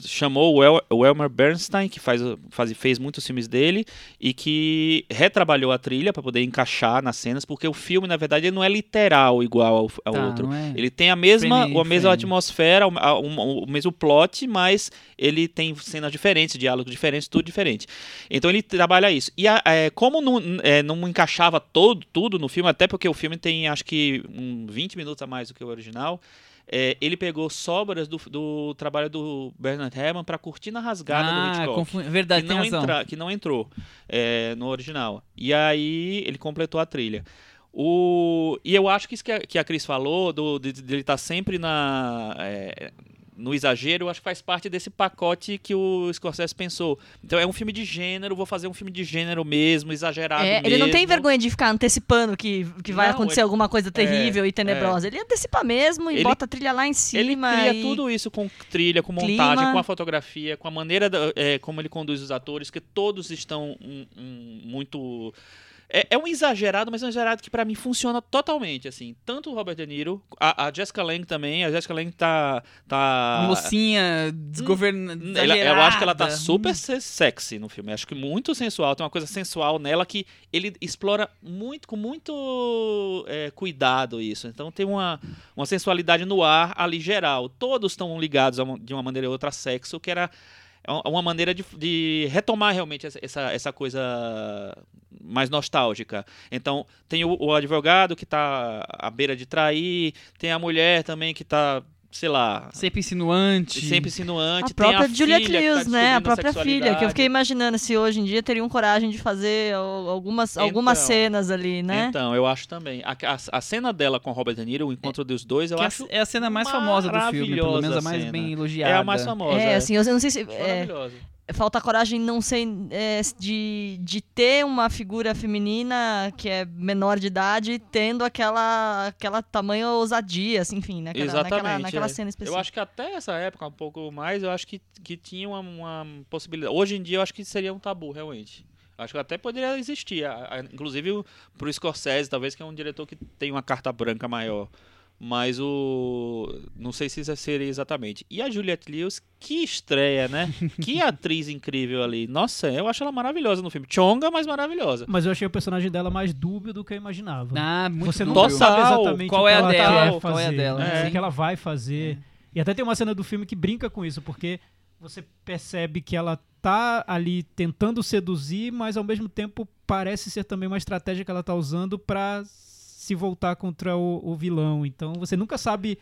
chamou o, El, o Elmer Bernstein, que faz, faz, fez muitos filmes dele, e que retrabalhou a trilha para poder encaixar nas cenas, porque o filme, na verdade, ele não é literal igual ao, ao Tá, outro. é? Ele tem a mesma, Frame- a mesma frame. atmosfera, o, a- o mesmo plot, mas ele tem cenas diferentes, diálogos diferentes, tudo diferente. Então ele trabalha isso. E a- é, como não, é, não encaixava todo, tudo no filme, até porque o filme tem acho que um 20 minutos a mais do que o original, é, ele pegou sobras do, do trabalho do Bernard Herrmann para Cortina Rasgada do ah, Hitchcock. confu... verdade, que não, entra- que não entrou é, no original. E aí ele completou a trilha. O, e eu acho que isso que a, que a Cris falou, do, de, de ele estar sempre na, é, no exagero, acho que faz parte desse pacote que o Scorsese pensou. Então é um filme de gênero, vou fazer um filme de gênero mesmo, exagerado É, mesmo. ele não tem vergonha de ficar antecipando que, que vai Não, acontecer ele- alguma coisa terrível e tenebrosa. Ele antecipa mesmo e Ele- bota a trilha lá em Ele cima. cria e... tudo isso com trilha, com montagem, Clima. com a fotografia, com a maneira da- é, como ele conduz os atores, que todos estão um- um, muito. É, é um exagerado, mas é um exagerado que pra mim funciona totalmente, assim. Tanto o Robert De Niro, a, a Jessica Lange também, a Jessica Lange tá... tá Mocinha desgovernada. ela- eu acho que ela tá super se- sexy no filme. Acho que muito sensual. Tem uma coisa sensual nela que ele explora muito, com muito é, cuidado isso. Então tem uma, uma sensualidade no ar ali geral. Todos estão ligados uma- de uma maneira ou outra a sexo, que era é uma maneira de, de retomar realmente essa- essa, coisa mais nostálgica. Então, tem o, o advogado que tá à beira de trair, tem a mulher também que tá, sei lá, Sempre insinuante. sempre insinuante. A própria tem a Juliette filha que tá Lewis, né? A própria filha, que eu fiquei imaginando se hoje em dia teriam coragem de fazer al- algumas, algumas Então, cenas ali, né? Então, eu acho também. A, a, a cena dela com Robert De Niro, o encontro dos dois, eu Que é a- acho é a cena mais famosa do filme, pelo menos a mais cena. bem É elogiada. a mais famosa. É, assim, eu não sei se. é, Maravilhosa. Falta coragem não sei é, de, de ter uma figura feminina que é menor de idade tendo aquela aquela tamanho ousadia assim, enfim naquela, Exatamente. naquela, naquela é. cena específica Eu acho que até essa época, um pouco mais, eu acho que, que tinha uma, uma possibilidade. Hoje em dia, eu acho que seria um tabu, realmente. Acho que até poderia existir. inclusive o- pro Scorsese, talvez, que é um diretor que tem uma carta branca maior. Mas o. Não sei se isso seria exatamente. E a Juliette Lewis, que estreia, né? que atriz incrível ali. Nossa, eu acho ela maravilhosa no filme. Chonga, mas maravilhosa. Mas eu achei o personagem dela mais dúbio do que eu imaginava. Ah, muito Você não dúbio. sabe exatamente Qual o é que a ela dela? quer Qual é a dela? É. O que ela vai fazer. E até tem uma cena do filme que brinca com isso, porque você percebe que ela tá ali tentando seduzir, mas ao mesmo tempo parece ser também uma estratégia que ela tá usando pra se voltar contra o, o vilão. Então você nunca sabe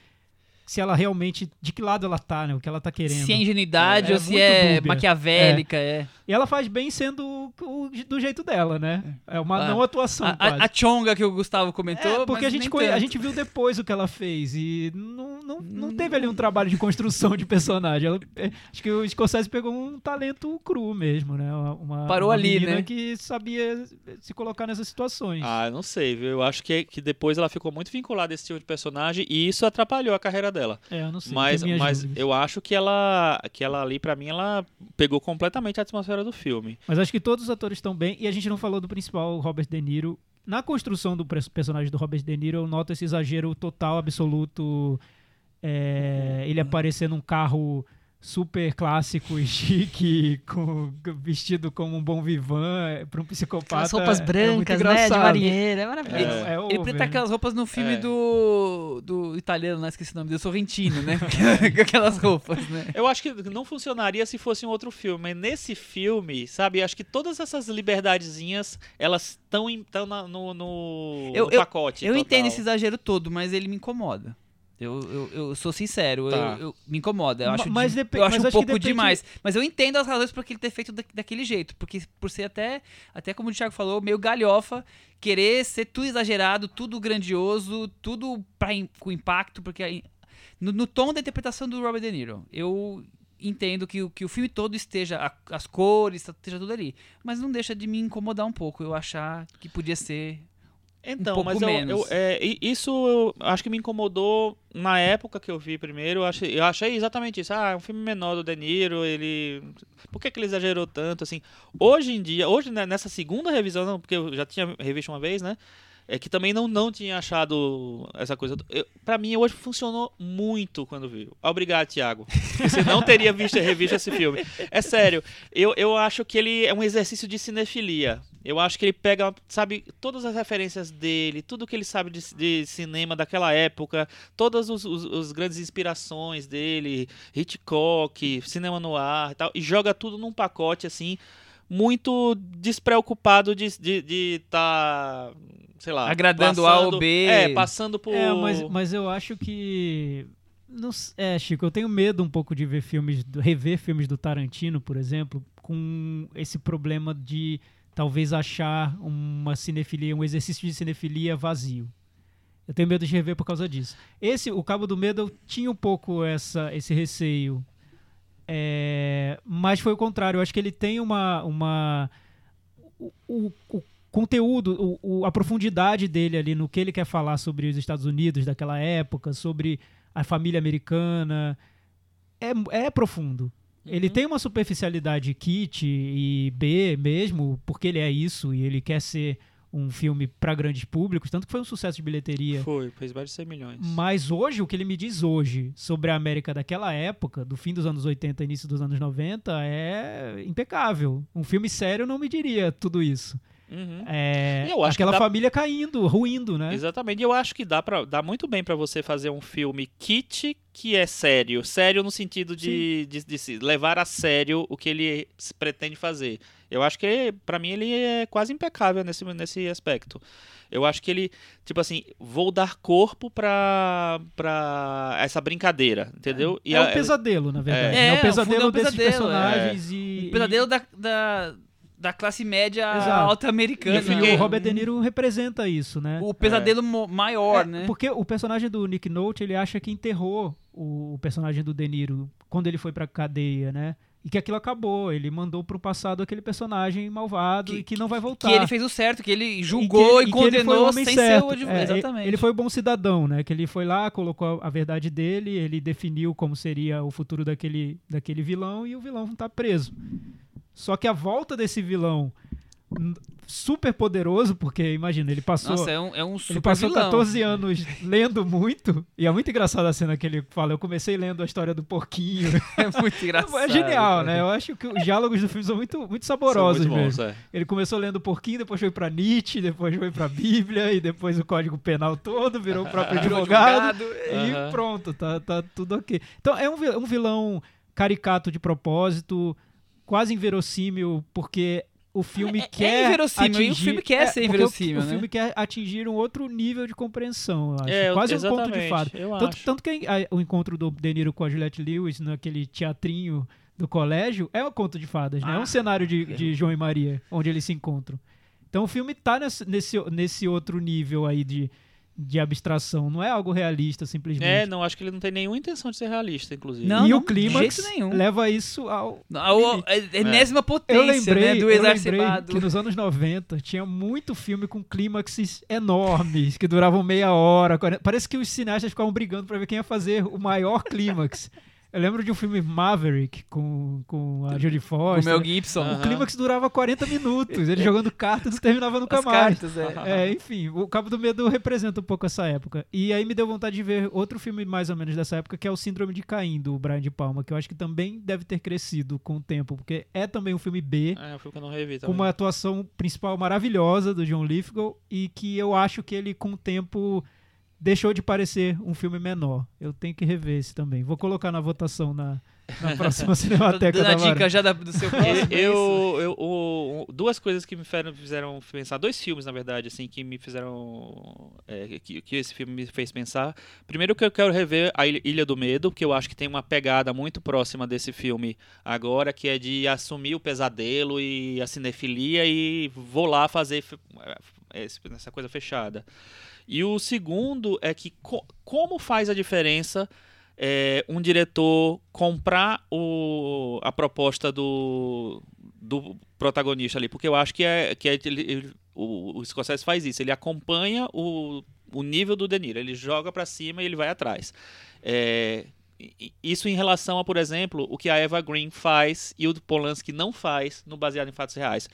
se ela realmente de que lado ela tá, né? O que ela tá querendo. Se é ingenuidade É, ou é se é dúbia. maquiavélica, é. E ela faz bem sendo o- do jeito dela, né? É uma Ah. não atuação A, quase. a, a chonga que o Gustavo comentou, É, porque mas a gente, nem conhe- a gente viu depois o que ela fez e não, não, não teve ali um trabalho de construção de personagem. Ela- é, acho que o Scorsese pegou um talento cru mesmo, né? Uma, Parou uma ali, menina né? que sabia se colocar nessas situações. Ah, eu não sei, viu? Eu acho que, que depois ela ficou muito vinculada a esse tipo de personagem e isso atrapalhou a carreira dela. É, eu não sei. Mas, mas dúvidas. eu acho que ela, que ela ali, pra mim, ela pegou completamente a atmosfera do filme. Mas acho que todos os atores estão bem e a gente não falou do principal, Robert De Niro. Na construção do personagem do Robert De Niro, eu noto esse exagero total, absoluto. é, ele aparecer num carro super clássico e chique, com, vestido como um bom vivan, para um psicopata. Aquelas roupas é muito brancas, né? De marinheira. É maravilhoso. É, é Ele over, preta né? aquelas roupas no filme É. do, do italiano, não esqueci o nome dele, Sorrentino, né? Com aquelas roupas, né? Eu acho que não funcionaria se fosse um outro filme. Mas nesse filme, sabe, acho que todas essas liberdadezinhas, elas estão no, no, Eu- no eu- pacote. Eu total. entendo esse exagero todo, mas ele me incomoda. Eu, eu, eu sou sincero, eu- Tá. eu, me incomoda. Eu acho, mas de- eu acho mas um acho pouco depende- demais. Mas eu entendo as razões por que ele ter feito da- daquele jeito. Porque por ser até, até como o Thiago falou, meio galhofa, querer ser tudo exagerado, tudo grandioso, tudo pra, com impacto, porque no, no tom da interpretação do Robert De Niro, eu entendo que, o- que o filme todo esteja, a- as cores, esteja tudo ali. Mas não deixa de me incomodar um pouco, eu achar que podia ser Então, pouco mas eu, eu- é, isso eu acho que me incomodou na época que eu vi primeiro. Eu achei, eu achei exatamente isso. Ah, é um filme menor do De Niro, ele. Por que, que ele exagerou tanto assim? Hoje em dia, hoje né, nessa segunda revisão, não, porque eu já tinha revisto uma vez, né? É que também não, não tinha achado essa coisa. Eu, pra mim, hoje funcionou muito quando viu. Obrigado, Thiago. Você não teria visto revisto esse filme. É sério, eu, eu acho que ele é um exercício de cinefilia. Eu acho que ele pega, sabe, todas as referências dele, tudo que ele sabe de, de cinema daquela época, todas os, os, os grandes inspirações dele, Hitchcock, cinema no ar e tal, e joga tudo num pacote assim, muito despreocupado de estar, de, de tá, sei lá, Agradando A ou passando- B. É, passando por. É, mas, mas eu acho que Não é, Chico, eu tenho medo um pouco de ver filmes, do- rever filmes do Tarantino, por exemplo, com esse problema de talvez achar uma cinefilia, um exercício de cinefilia vazio. Eu tenho medo de rever por causa disso. Esse, o Cabo do Medo, tinha um pouco essa, esse receio. É, mas foi o contrário. Eu acho que ele tem uma. uma o, o- o conteúdo, o- a profundidade dele ali no que ele quer falar sobre os Estados Unidos daquela época, sobre a família americana, é, é profundo. Ele tem uma superficialidade kit e B mesmo, porque ele é isso e ele quer ser um filme para grandes públicos, tanto que foi um sucesso de bilheteria. Foi, fez mais de 100 milhões. Mas hoje, o que ele me diz hoje sobre a América daquela época, do fim dos anos 80 início dos anos 90, é impecável. Um filme sério não me diria tudo isso. Uhum. É, Eu acho que aquela dá- família caindo, ruindo, né? Exatamente. E eu acho que dá, pra, dá muito bem pra você fazer um filme kit que é sério. Sério no sentido de, de, de se levar a sério o que ele se pretende fazer. Eu acho que, pra mim, ele é quase impecável nesse, nesse aspecto. Eu acho que ele, tipo assim, vou dar corpo pra, pra essa brincadeira, entendeu? E é a- um pesadelo, na verdade. É. É, É, o no pesadelo é um desses pesadelo, personagens e... O pesadelo da, da, da classe média Exato. alta E, americana. e o Robert De Niro representa isso, né? O pesadelo mo- maior, É, né? Porque o personagem do Nick Nolte, ele acha que enterrou o, personagem do De Niro quando ele foi pra cadeia, né? E que aquilo acabou. Ele mandou pro passado aquele personagem malvado Que- e que não vai voltar. Que ele fez o certo, que ele E julgou que e, e que foi o condenou sem certo. ser o advogado. É, Exatamente. Ele foi o bom cidadão, né? Que ele foi lá, colocou a a verdade dele, ele definiu como seria o futuro daquele, daquele vilão e o vilão tá preso. Só que a volta desse vilão super poderoso, porque imagina, ele passou Nossa, é um, é um super ele passou vilão. 14 anos lendo muito, e é muito engraçada a cena que ele fala. Eu comecei lendo a história do porquinho. É muito engraçado. é genial, né? Eu acho que os diálogos do filme são muito, muito são saborosos muito bons, mesmo. é. Ele começou lendo o porquinho, depois foi pra Nietzsche, depois foi pra Bíblia, e depois o Código Penal todo, virou o próprio advogado. E pronto, tá, tá tudo ok. Então é um vilão caricato de propósito, quase inverossímil, porque o filme É- é quer. inverossímil, e o atingir- filme quer ser porque o- inverossímil, O, né? filme quer atingir um outro nível de compreensão, eu acho. É, quase um conto de exatamente, fada. eu Tanto, tanto que a- o encontro do De Niro com a Juliette Lewis naquele teatrinho do colégio é um conto de fadas, né? É um Ah, cenário de, de João e Maria, onde eles se encontram. Então o filme tá nesse, nesse, nesse outro nível aí de, de abstração. Não é algo realista, simplesmente. É, não, acho que ele não tem nenhuma intenção de ser realista, inclusive. Não, e não, o clímax leva isso ao. A, o- a enésima potência Eu lembrei, né, do exacerbado. que nos anos 90 tinha muito filme com clímaxes enormes, que duravam meia hora. 40 Parece que os cineastas ficavam brigando pra ver quem ia fazer o maior clímax. Eu lembro de um filme Maverick com, com a Jodie O Foster. Mel Gibson. Aham. O clímax durava 40 minutos, ele jogando cartas e terminava nunca As mais. cartas, é. É, enfim, o Cabo do Medo representa um pouco essa época. E aí me deu vontade de ver outro filme mais ou menos dessa época, que é o Síndrome de Caim, do Brian de Palma, que eu acho que também deve ter crescido com o tempo, porque é também um filme B, É, foi o que eu não revi com também. uma atuação principal maravilhosa do John Lithgow, e que eu acho que ele, com o tempo, deixou de parecer um filme menor. Eu tenho que rever esse também. Vou colocar na votação na, na próxima Cinemateca dando da a dica já da- do seu próximo. Eu, é eu, eu- duas coisas que me fizeram, fizeram pensar, dois filmes, na verdade, assim, que me fizeram. é, que, que esse filme me fez pensar. Primeiro que eu quero rever a Ilha do Medo, porque eu acho que tem uma pegada muito próxima desse filme agora, que é de assumir o pesadelo e a cinefilia e vou lá fazer é, esse- essa coisa fechada. E o segundo é que co- como faz a diferença é, um diretor comprar o, a proposta do, do protagonista ali, porque eu acho que é que é, ele, ele- o, o Scorsese faz isso, ele acompanha o, o nível do De Niro, ele joga pra cima e ele vai atrás. É, isso em relação a, por exemplo, o que a Eva Green faz e o Polanski não faz no Baseado em Fatos Reais,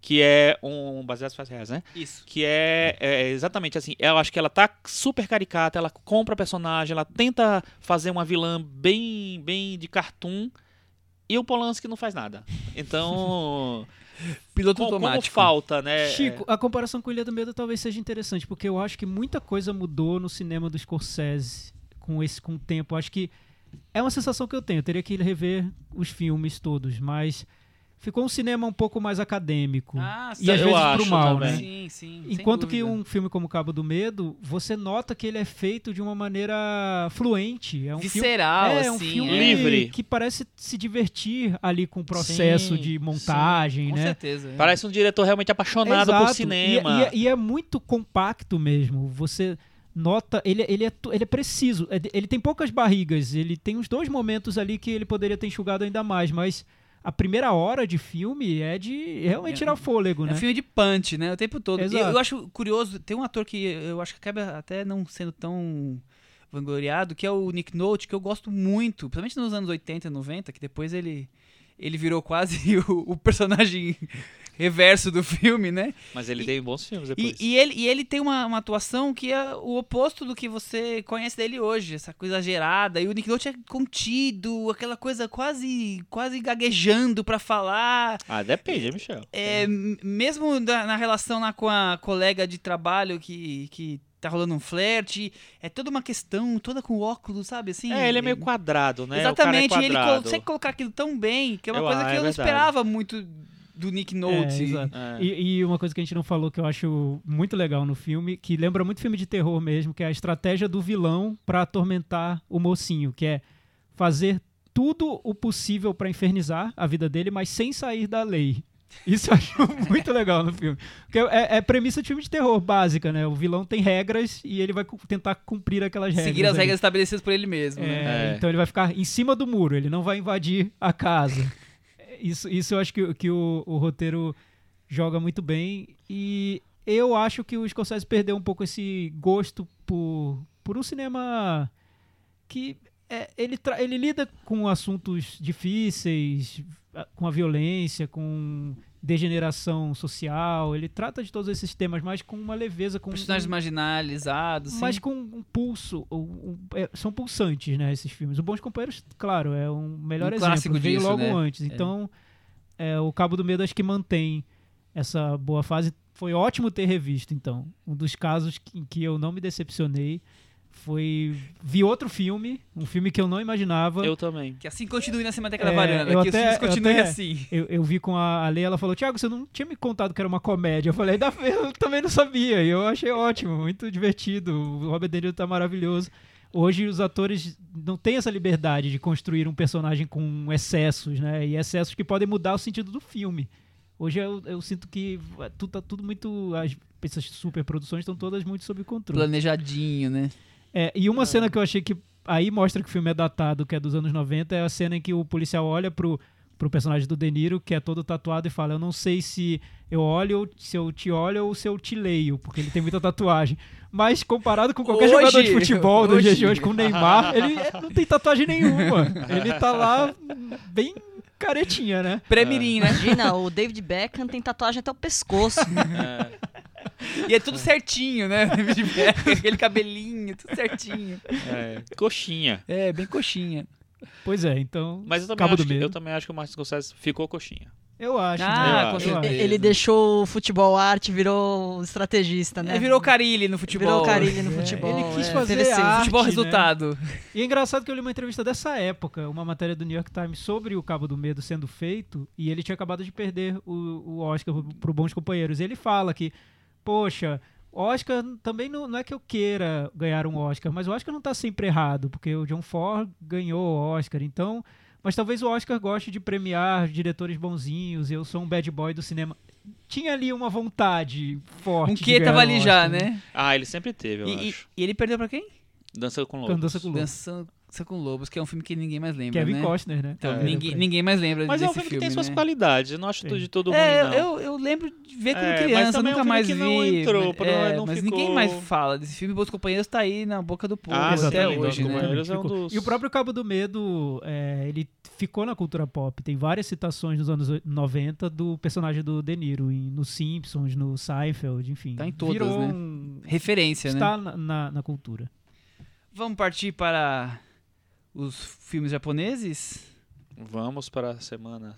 que é um baseado em fatos reais, né? Isso. que é, é exatamente assim. Eu acho que ela tá super caricata, ela compra a personagem, ela tenta fazer uma vilã bem, bem de cartoon. E o Polanski não faz nada. Então, Piloto co- como, automático. falta, né? Chico, a comparação com Ilha do Medo talvez seja interessante, porque eu acho que muita coisa mudou no cinema do Scorsese com esse com o tempo. Eu acho que é uma sensação que eu tenho. Eu teria que rever os filmes todos, mas ficou um cinema um pouco mais acadêmico. Ah, e às eu vezes acho pro mal, também. né? Sim, sim. Enquanto que um filme como Cabo do Medo, você nota que ele é feito de uma maneira fluente. É um Visceral, filme, é um assim. filme é. Livre. que parece se divertir ali com o processo Sim, de montagem, Com né? certeza. é. Parece um diretor realmente apaixonado Exato. por cinema. E, é- e é, e é muito compacto mesmo. Você nota, ele, ele, é, ele é preciso. É Ele tem poucas barrigas. Ele tem uns dois momentos ali que ele poderia ter enxugado ainda mais, mas a primeira hora de filme é de realmente É- tirar fôlego, É né? um filme de punch, né? O tempo todo. E Exato. eu acho curioso, tem um ator que eu acho que acaba até não sendo tão vangloriado, que é o Nick Nolte, que eu gosto muito, principalmente nos anos 80 e 90, que depois ele, ele virou quase o, o personagem reverso do filme, né? Mas ele E- tem bons filmes E, depois. e ele, e ele tem uma, uma atuação que é o oposto do que você conhece dele hoje, essa coisa exagerada. E o Nick Nolte é contido, aquela coisa quase quase gaguejando pra falar. Ah, depende, Michel. É, mesmo da- na relação lá com a colega de trabalho que, que tá rolando um flerte, é toda uma questão, toda com óculos, sabe? Assim, É, ele é meio quadrado, né? Exatamente, o cara é ele quadrado. consegue colocar aquilo tão bem, que é uma Eu- coisa ah, que é eu não verdade. esperava muito do Nick Nolte. É. É. E, e uma coisa que a gente não falou que eu acho muito legal no filme, que lembra muito filme de terror mesmo, que é a estratégia do vilão pra atormentar o mocinho, que é fazer tudo o possível pra infernizar a vida dele, mas sem sair da lei. Isso eu acho muito legal no filme. Porque é, é premissa de filme de terror básica, né? O vilão tem regras e ele vai tentar cumprir aquelas regras. Seguir as ali. regras estabelecidas por ele mesmo. né? É, É. Então ele vai ficar em cima do muro, ele não vai invadir a casa. Isso, isso eu acho que, que o, o roteiro joga muito bem. E eu acho que o Scorsese perdeu um pouco esse gosto por, por um cinema que é, ele, ele lida com assuntos difíceis, com a violência, com degeneração social. Ele trata de todos esses temas, mas com uma leveza, com Personagens um- marginalizados. mas sim. com um pulso. um- um- é, são pulsantes, né? Esses filmes. O Bons Companheiros, claro, é um melhor Um exemplo. Veio disso, logo né? antes. Então, é, o Cabo do Medo acho que mantém essa boa fase. Foi ótimo ter revisto, então. Um dos casos em que eu não me decepcionei foi. Vi outro filme, um filme que eu não imaginava. Eu também. Que assim continue na Cinemateca É, da Varanda. eu Que até- os filmes eu continuem até- assim. Eu, eu vi com a Ale, ela falou, Thiago, você não tinha me contado que era uma comédia. Eu falei, "Ainda- eu também não sabia. E eu achei ótimo, muito divertido. O Robert De Niro tá maravilhoso. Hoje os atores não têm essa liberdade de construir um personagem com excessos, né? E excessos que podem mudar o sentido do filme. Hoje eu, eu sinto que tudo, tá tudo muito. As, essas superproduções estão todas muito sob controle. Planejadinho, né? É, e uma cena que eu achei que aí mostra que o filme é datado, que é dos anos 90, é a cena em que o policial olha pro, pro personagem do De Niro, que é todo tatuado, e fala: Eu não sei se eu olho, se eu te olho ou se eu te leio, porque ele tem muita tatuagem. Mas comparado com qualquer Hoje- jogador de futebol dos dias de hoje. com o Neymar, ele é- não tem tatuagem nenhuma. Ele tá lá bem caretinha, né? Pré-mirim, né? Imagina, o David Beckham tem tatuagem até o pescoço. É, E é tudo certinho, né? Aquele cabelinho, tudo certinho. é, coxinha. É, bem coxinha. Pois é, então. Mas eu também, Cabo acho do que, eu também acho que o Martin Scorsese ficou coxinha. Eu acho. Ah, né? Eu acho. certeza. Ele deixou o futebol arte, virou estrategista, né? É, virou Carilli no futebol. Virou Carilli no É, futebol. ele quis é. fazer arte, Futebol né? resultado. E é engraçado que eu li uma entrevista dessa época, uma matéria do New York Times sobre o Cabo do Medo sendo feito, e ele tinha acabado de perder o, o Oscar pro Bons Companheiros. E ele fala que, poxa, Oscar também não, não é que eu queira ganhar um Oscar, mas o Oscar não tá sempre errado, porque o John Ford ganhou o Oscar, então. Mas talvez o Oscar goste de premiar diretores bonzinhos, eu sou um bad boy do cinema. Tinha ali uma vontade forte. Um que tava um ali já, Oscar, né? Ah, ele sempre teve, eu E, e- acho. e ele perdeu pra quem? Dança com Com Lobos. Dança com Lobos. Dança com Lobos, que é um filme que ninguém mais lembra, Kevin né? Costner, né? Então, É. ninguém, ninguém mais lembra Mas é desse um filme que tem suas né? qualidades. Eu não acho Sim. de todo ruim, É, não. eu, eu lembro de ver quando É, mas criança, também é um nunca filme mais que não vi. entrou, mas, é, não mas ficou- ninguém mais fala desse filme. Bons Companheiros tá aí na boca do povo Ah, até hoje, né? É um Ficou. dos- E o próprio Cabo do Medo, é, ele ficou na cultura pop. Tem várias citações nos anos 90 do personagem do De Niro, em, no Simpsons, no Seinfeld, enfim. Tá em todas, Virou né? um- Referência, né? Está na, na, na cultura. Vamos partir para os filmes japoneses? Vamos para a semana.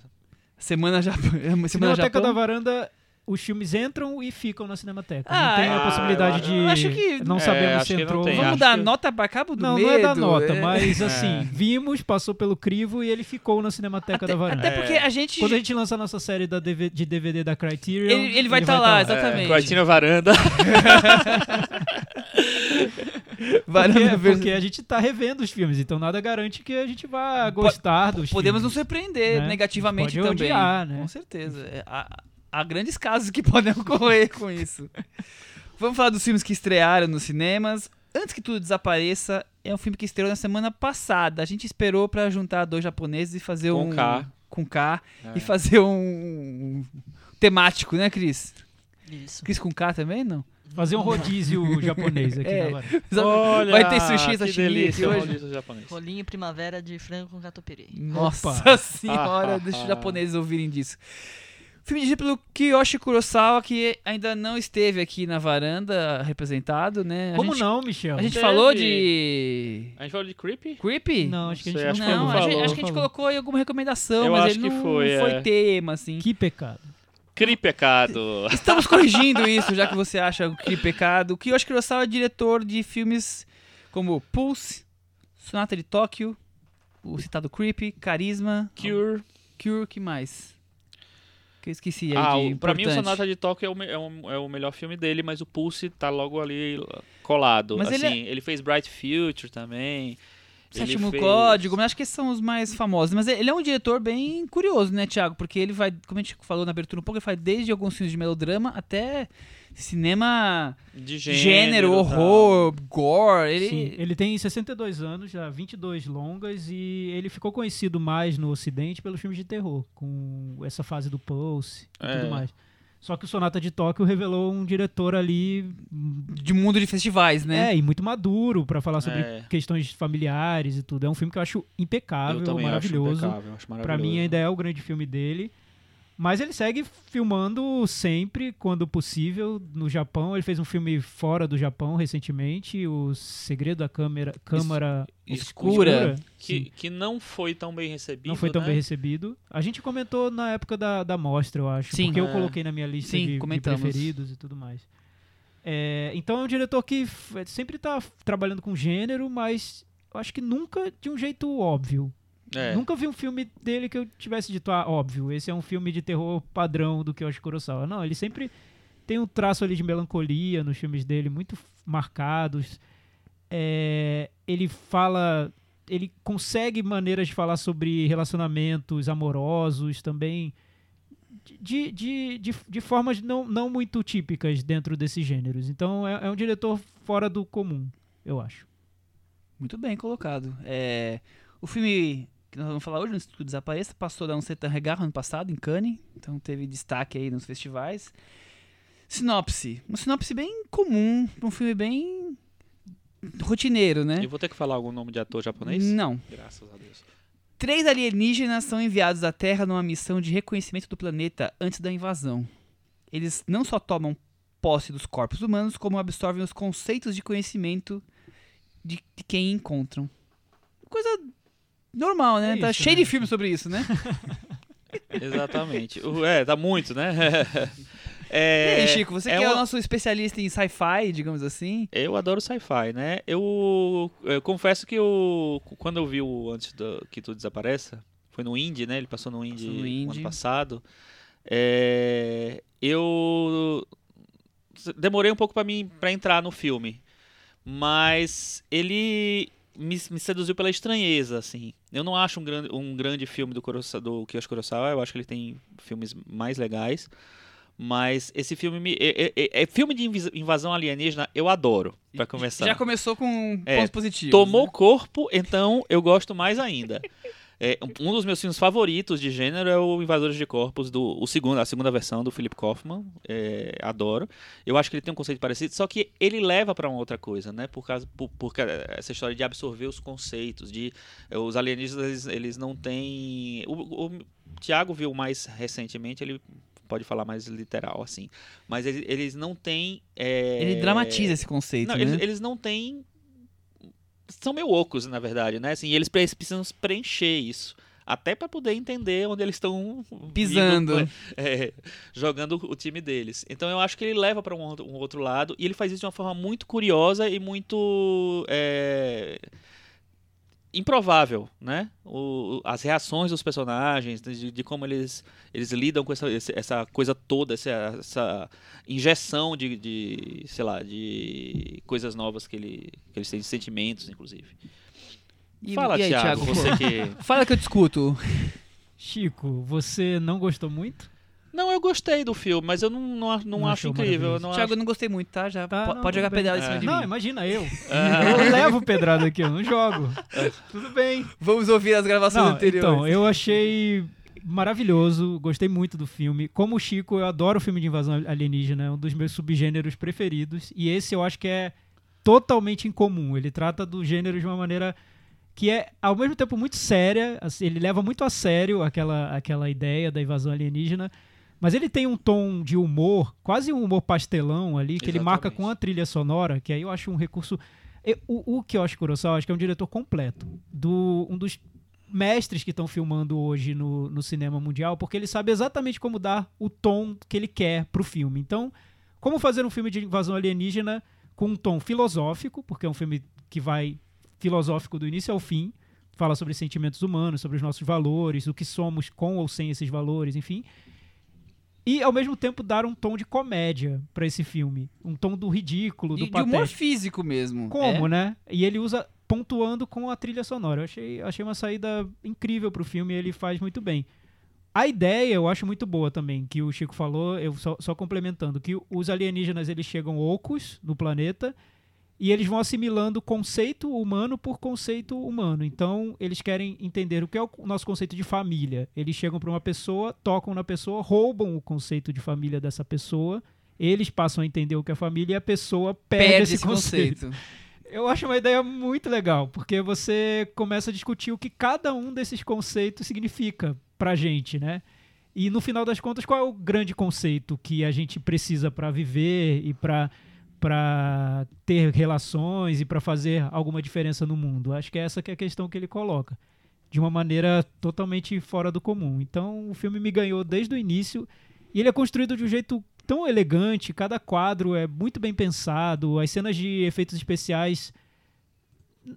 Semana, Jap... Semana Cinemateca Japão. da Varanda os filmes entram e ficam na Cinemateca. Ah, não tem a possibilidade eu de. eu acho que- não É, sabemos acho se entrou. Vamos acho dar que- nota pra Cabo do Não, Medo? não é da nota, é. mas assim, vimos, passou pelo crivo e ele ficou na Cinemateca da Varanda. Até porque a gente... Quando a gente lança a nossa série da DV de DVD da Criterion, Ele- ele vai tá lá, exatamente. É, Quartinho Varanda. Porque, porque a gente tá revendo os filmes, então nada garante que a gente vá gostar dos Podemos nos filmes. surpreender né? negativamente Pode também. odiar, né? Com certeza. É, Há, grandes casos que podem ocorrer com isso. Vamos falar dos filmes que estrearam nos cinemas. Antes que tudo desapareça, é um filme que estreou na semana passada. A gente esperou pra juntar dois japoneses e fazer Com um K. com K É. e fazer um temático, né, Cris? Isso. Cris com K também, não? Fazer um rodízio japonês aqui É. na. Olha, Vai ter sushi que sashimi aqui hoje? Rolinho primavera de frango com catupiry. Nossa Opa. senhora, deixa os japoneses ouvirem disso. Filme dirigido pelo Kiyoshi Kurosawa, que ainda não esteve aqui na varanda representado, né? A Como gente, não, Michel? A gente Teve. falou de. A gente falou de Creepy? Creepy? Não, acho que a gente Sei, não, acho que Não, a gente, falou, acho que a gente falou. colocou aí alguma recomendação, Eu mas acho ele que não foi, foi é. tema, assim. Que pecado. Cri pecado. Estamos corrigindo isso, já que você acha que pecado. O Kiyoshi Kurosawa é diretor de filmes como Pulse, Sonata de Tóquio, o citado Creepy, Carisma, Cure. Cure, que mais? Que eu esqueci aí Ah, de pra mim o. Sonata de Tóquio é o, é, o, é o melhor filme dele, mas o Pulse tá logo ali colado. Mas ele é- assim, ele, fez Bright Future também. Sétimo fez- Código, mas acho que esses são os mais famosos. Mas ele é um diretor bem curioso, né, Thiago? Porque ele vai, como a gente falou na abertura um pouco, ele faz desde alguns filmes de melodrama até cinema De gênero, gênero, horror, gore. Ele, Sim, ele tem 62 anos, já 22 longas, e ele ficou conhecido mais no ocidente pelos filmes de terror, com essa fase do Pulse e É. tudo mais. Só que o Sonata de Tóquio revelou um diretor ali de mundo de festivais, né? É, e muito maduro pra falar sobre É. questões familiares e tudo. É um filme que eu acho impecável, Eu maravilhoso. acho impecável, acho Pra maravilhoso. mim ainda é o grande filme dele. Mas ele segue filmando sempre, quando possível, no Japão. Ele fez um filme fora do Japão recentemente, O Segredo da Câmara, Câmara Escura. Sim, Que, que não foi tão bem recebido. não foi tão né? bem recebido. A gente comentou na época da, da mostra, eu acho. Sim. porque eu É. coloquei na minha lista Sim, de- de, preferidos e tudo mais. É, então é um diretor que sempre tá f- trabalhando com gênero, mas eu acho que nunca de um jeito óbvio. É. Nunca vi um filme dele que eu tivesse dito, ah, óbvio, esse é um filme de terror padrão do Kiyoshi Kurosawa. Não, ele sempre tem um traço ali de melancolia nos filmes dele, muito marcados. É, ele fala... Ele consegue maneiras de falar sobre relacionamentos amorosos também, de, de, de, de formas não, não muito típicas dentro desses gêneros. Então é, é um diretor fora do comum, eu acho. Muito bem colocado. É, o filme que nós vamos falar hoje, que Tudo Desapareça, passou da um certain regard ano passado, em Cannes. Então teve destaque aí nos festivais. Sinopse. Uma sinopse bem comum, um filme bem rotineiro, né? Eu vou ter que falar algum nome de ator japonês? Não. Graças a Deus. Três alienígenas são enviados à Terra numa missão de reconhecimento do planeta antes da invasão. Eles não só tomam posse dos corpos humanos, como absorvem os conceitos de conhecimento de, de quem encontram. Coisa normal, né? É tá isso, cheio né? de filme sobre isso, né? Exatamente. É, tá muito, né? e É, aí, Chico, você é que é o nosso especialista em sci-fi, digamos assim. Eu adoro sci-fi, né? Eu, eu confesso que eu, quando eu vi o Antes do, que Tudo Desapareça, foi no Indie, né? Ele passou no Indie, Passou no no Indie. ano passado. É, eu demorei um pouco para mim para entrar no filme, mas ele me, me seduziu pela estranheza, assim. Eu não acho um grande, um grande filme do, Kurosa, do Kiyoshi Kurosawa, eu acho que ele tem filmes mais legais. Mas esse filme me, é, é- é filme de invasão alienígena, eu adoro, pra começar. Já começou com É, pontos positivos. Tomou né? corpo, então eu gosto mais ainda. É, um dos meus filmes favoritos de gênero é o Invasores de Corpos, do, o segundo, a segunda versão do Philip Kaufman. É, adoro. Eu acho que ele tem um conceito parecido, só que ele leva para uma outra coisa, né? Por causa por, por essa história de absorver os conceitos, de é, os alienígenas eles, eles não têm. O, o Tiago viu mais recentemente, ele pode falar mais literal assim, mas eles, eles não têm. é, Ele dramatiza esse conceito, não, né? eles, eles não têm. São meio ocos, na verdade, né? Assim, e eles pre- precisam preencher isso. Até para poder entender onde eles estão Pisando. vindo, é, jogando o time deles. Então eu acho que ele leva para um, outro- um outro lado e ele faz isso de uma forma muito curiosa e muito é, improvável, né? O- as reações dos personagens, de, de como eles, eles lidam com essa, essa coisa toda, essa, essa injeção de, de, sei lá, de coisas novas que, ele, que eles têm, de sentimentos, inclusive. E- Fala, e aí, Thiago, Thiago? você que... Fala que eu discuto. Chico, você não gostou muito? Não, eu gostei do filme, mas eu não, não, não Não acho incrível. Eu não Thiago, eu acho... não gostei muito, tá? Já Tá, po- não, pode jogar pedrada em cima É. de Não, mim. imagina eu. Ah. Eu levo pedrada aqui, eu não jogo. Tudo bem. Vamos ouvir as gravações Não, anteriores. então, eu achei maravilhoso, gostei muito do filme. Como o Chico, eu adoro filme de invasão alienígena, é um dos meus subgêneros preferidos. E esse eu acho que é totalmente incomum. Ele trata do gênero de uma maneira que é, ao mesmo tempo, muito séria. assim, Ele leva muito a sério aquela, aquela ideia da invasão alienígena. Mas ele tem um tom de humor, quase um humor pastelão ali, que ele marca Exatamente. com a trilha sonora, que aí eu acho um recurso. eu- O, o Kiyoshi Kurosawa, acho que é um diretor completo. Do, um dos mestres que estão filmando hoje no, no cinema mundial, porque ele sabe exatamente como dar o tom que ele quer pro filme. Então, como fazer um filme de invasão alienígena com um tom filosófico, porque é um filme que vai filosófico do início ao fim, fala sobre sentimentos humanos, sobre os nossos valores, o que somos com ou sem esses valores, enfim. E ao mesmo tempo dar um tom de comédia pra esse filme, um tom do ridículo, do de, de humor patético. físico mesmo. Como, É. né? E ele usa pontuando com a trilha sonora. Eu achei, achei uma saída incrível pro filme ele faz muito bem. A ideia eu acho muito boa também, que o Chico falou, eu só, só complementando, que os alienígenas eles chegam ocos no planeta e eles vão assimilando conceito humano por conceito humano. Então, eles querem entender o que é o nosso conceito de família. Eles chegam para uma pessoa, tocam na pessoa, roubam o conceito de família dessa pessoa, eles passam a entender o que é família e a pessoa perde, Perde esse, esse conceito. conceito. Eu acho uma ideia muito legal, porque você começa a discutir o que cada um desses conceitos significa pra gente, né? E no final das contas, qual é o grande conceito que a gente precisa pra viver e pra para ter relações e pra fazer alguma diferença no mundo? Acho que é essa que é a questão que ele coloca, de uma maneira totalmente fora do comum. Então, o filme me ganhou desde o início e ele é construído de um jeito tão elegante, cada quadro é muito bem pensado, as cenas de efeitos especiais.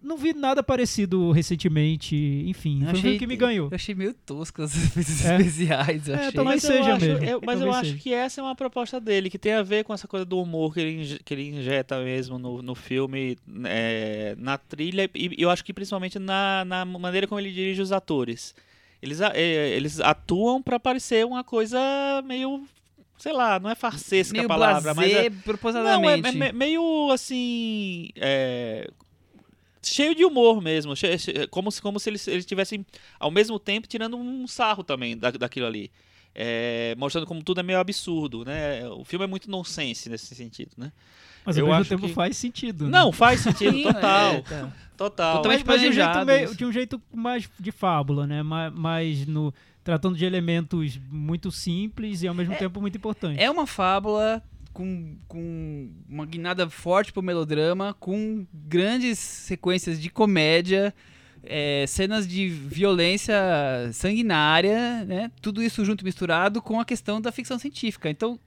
Não vi nada parecido recentemente, enfim, Eu foi um filme que me ganhou. Eu achei meio tosco os efeitos É. especiais. Eu É, achei. talvez Mas eu seja acho- mesmo, eu- mas eu talvez acho seja. que essa é uma proposta dele, que tem a ver com essa coisa do humor que ele, que ele injeta mesmo no, no filme, é, na trilha, e eu acho que principalmente na, na maneira como ele dirige os atores. Eles, é, eles atuam pra parecer uma coisa meio, sei lá, não é farsesca meio a palavra, mas é, não, é, é me- meio assim. é, cheio de humor mesmo. che- che- como se, como se eles, eles tivessem, ao mesmo tempo, tirando um sarro também da, daquilo ali. É, mostrando como tudo é meio absurdo, né? O filme é muito nonsense nesse sentido, né? Mas ao eu mesmo acho tempo que- faz sentido. né? Não, faz sentido, total. é, tá. Total. Totalmente mas, mas de, um meio- de um jeito mais de fábula, né? Mais, mais no tratando de elementos muito simples e ao mesmo tempo muito importantes. É uma fábula com, com uma guinada forte pro melodrama, com grandes sequências de comédia, é, cenas de violência sanguinária, né? Tudo isso junto misturado com a questão da ficção científica. Então,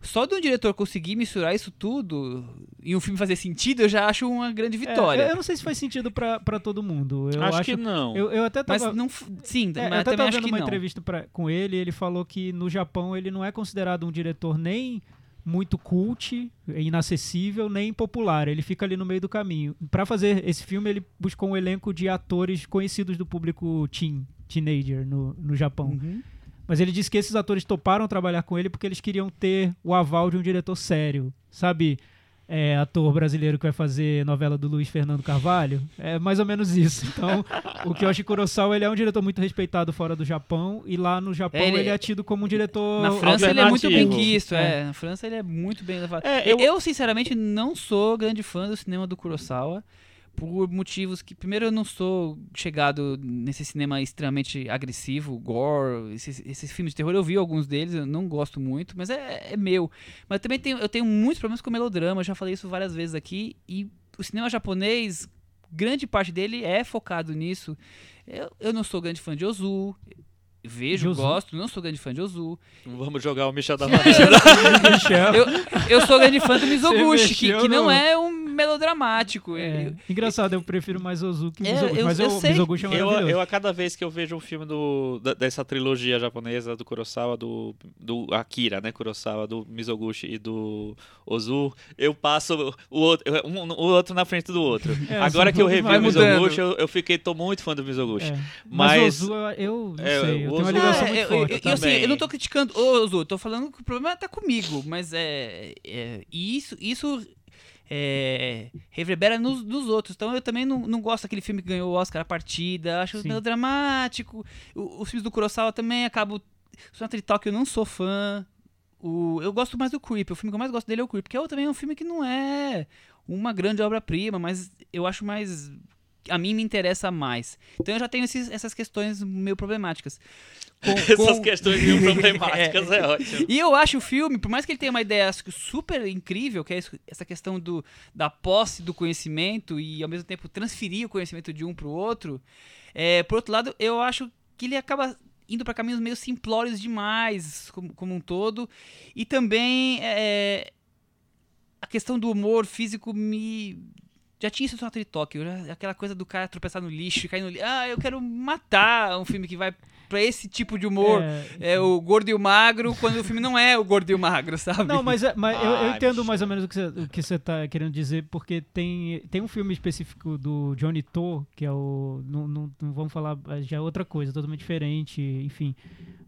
só de um diretor conseguir misturar isso tudo e um filme fazer sentido, eu já acho uma grande É, vitória. eu, eu não sei se faz sentido pra pra todo mundo. Eu acho, acho, que não. eu, eu até mas tava não, f- sim, É, eu mas até também tava vendo uma não. entrevista pra- com ele, ele falou que no Japão ele não é considerado um diretor nem muito cult, inacessível, nem popular. Ele fica ali no meio do caminho. Pra fazer esse filme, ele buscou um elenco de atores conhecidos do público teen, teenager no, no Japão. Uhum. Mas ele disse que esses atores toparam trabalhar com ele porque eles queriam ter o aval de um diretor sério. Sabe, é, ator brasileiro que vai fazer novela do Luiz Fernando Carvalho? É mais ou menos isso. Então, o Kiyoshi Kurosawa ele é um diretor muito respeitado fora do Japão e lá no Japão ele- ele, é tido como um diretor... Na França ele é muito bem quisto, É. é. Na França ele é muito bem levado. É, eu... eu- sinceramente, não sou grande fã do cinema do Kurosawa. Por motivos que, primeiro, eu não sou chegado nesse cinema extremamente agressivo, gore, esses, esses filmes de terror. Eu vi alguns deles, eu não gosto muito, mas é, é meu. Mas também tenho, eu tenho muitos problemas com melodrama, eu já falei isso várias vezes aqui. E o cinema japonês grande parte dele é focado nisso. Eu, eu não sou grande fã de Ozu. Vejo, gosto, não sou grande fã de Ozu. Vamos jogar o Michel da. Eu, eu sou grande fã do Mizoguchi, que, que não é um melodramático. É, Eu- engraçado, eu prefiro mais Ozu que É, Mizoguchi, eu- mas eu. Mizoguchi é Eu, eu, a cada vez que eu vejo um filme do, da- dessa trilogia japonesa, do Kurosawa, do, do Akira, né? Kurosawa, do Mizoguchi e do Ozu, eu passo o outro, um, o outro na frente do outro. É, Agora que eu revi o. Mizoguchi, eu, eu fiquei, tô muito fã do Mizoguchi. É. Mas, Mas- Ozu, eu não sei, eu o tenho uma Ozu- ligação muito eu, forte. eu- eu, assim, também. eu não tô criticando o Ozu, tô falando que o problema tá comigo, mas é, é isso, isso é, reverbera nos, nos outros. Então eu também não, não gosto daquele filme que ganhou o Oscar a partida, acho Sim. melodramático. O- os filmes do Kurosawa também acabo. Sonata de Tóquio eu não sou fã. O, eu gosto mais do Creep. O filme que eu mais gosto dele é o Creep, que é também um filme que não é uma grande obra-prima, mas eu acho mais. A mim me interessa mais. Então eu já tenho esses- essas questões meio problemáticas. Com- Essas com- questões meio problemáticas é, ótimo. e eu acho o filme, por mais que ele tenha uma ideia super incrível, que é essa questão do, da posse do conhecimento e ao mesmo tempo transferir o conhecimento de um para o outro, é, por outro lado, eu acho que ele acaba indo para caminhos meio simplórios demais, como, como um todo, e também é, a questão do humor físico me. Já tinha isso no Sonata de Tóquio, já- aquela coisa do cara tropeçar no lixo e cair no lixo. Ah, eu quero matar um filme que vai pra esse tipo de humor. É, É o gordo e o magro, quando o filme não é o gordo e o magro, sabe? Não, mas, é- mas eu, eu Ai, entendo bicho. mais ou menos o que, você, o que você tá querendo dizer, porque tem, tem um filme específico do Johnny To, que é o. Não, não, não vamos falar, já é outra coisa, totalmente diferente, enfim.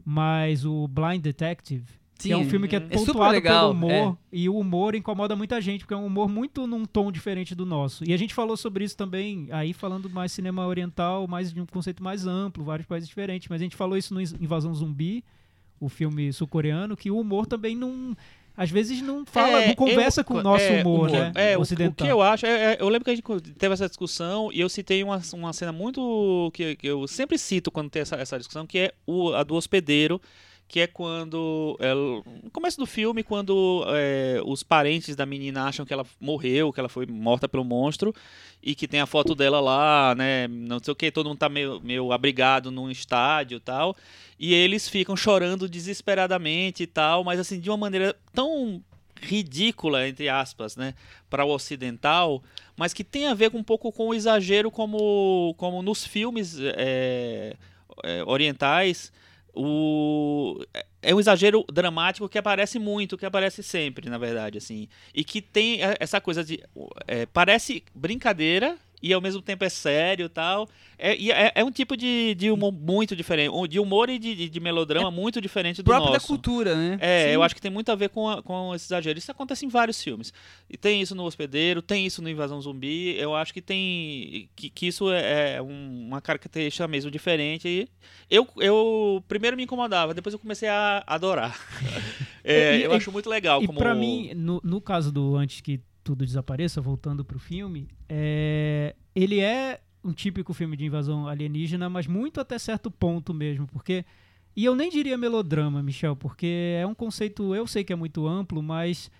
Mas o Blind Detective, que é um Sim, filme que é é super pontuado legal, pelo humor, e o humor incomoda muita gente, porque é um humor muito num tom diferente do nosso. E a gente falou sobre isso também, aí falando mais cinema oriental, mais de um conceito mais amplo, vários países diferentes, mas a gente falou isso no Invasão Zumbi, o filme sul-coreano, que o humor também não. Às vezes não fala, É, não conversa eu- com o nosso é, humor, né? É, o- o, ocidental. que eu acho, é- é- eu lembro que a gente teve essa discussão e eu citei uma, uma cena muito que, que eu sempre cito quando tem essa, essa discussão, que é o, a do hospedeiro, que é quando é, no começo do filme, quando é, os parentes da menina acham que ela morreu, que ela foi morta pelo monstro e que tem a foto dela lá, né? Não sei o que, todo mundo tá meio, meio abrigado num estádio e tal. E eles ficam chorando desesperadamente e tal, mas assim, de uma maneira tão ridícula, entre aspas, né, para o ocidental, mas que tem a ver com um pouco com o exagero como, como nos filmes é, é, orientais, o, é um exagero dramático que aparece muito, que aparece sempre, na verdade, assim, e que tem é, essa coisa de é, parece brincadeira e ao mesmo tempo é sério e tal. É, e é, é um tipo de, de humor muito diferente, de humor e de, de- de melodrama muito diferente do próprio da nosso. cultura, né? É, Sim. eu acho que tem muito a ver com, a- com esse exagero. Isso acontece em vários filmes. E tem isso no Hospedeiro, tem isso no Invasão Zumbi. Eu acho que tem. que, que isso é, é um- uma característica mesmo diferente. E eu, eu primeiro me incomodava, depois eu comecei a adorar. É, E- eu e- acho muito legal E como. pra mim, no, no caso do Antes que Tudo Desapareça, voltando pro filme, é, ele é um típico filme de invasão alienígena, mas muito até certo ponto mesmo, porque... E eu nem diria melodrama, Michel, porque é um conceito, eu sei que é muito amplo, mas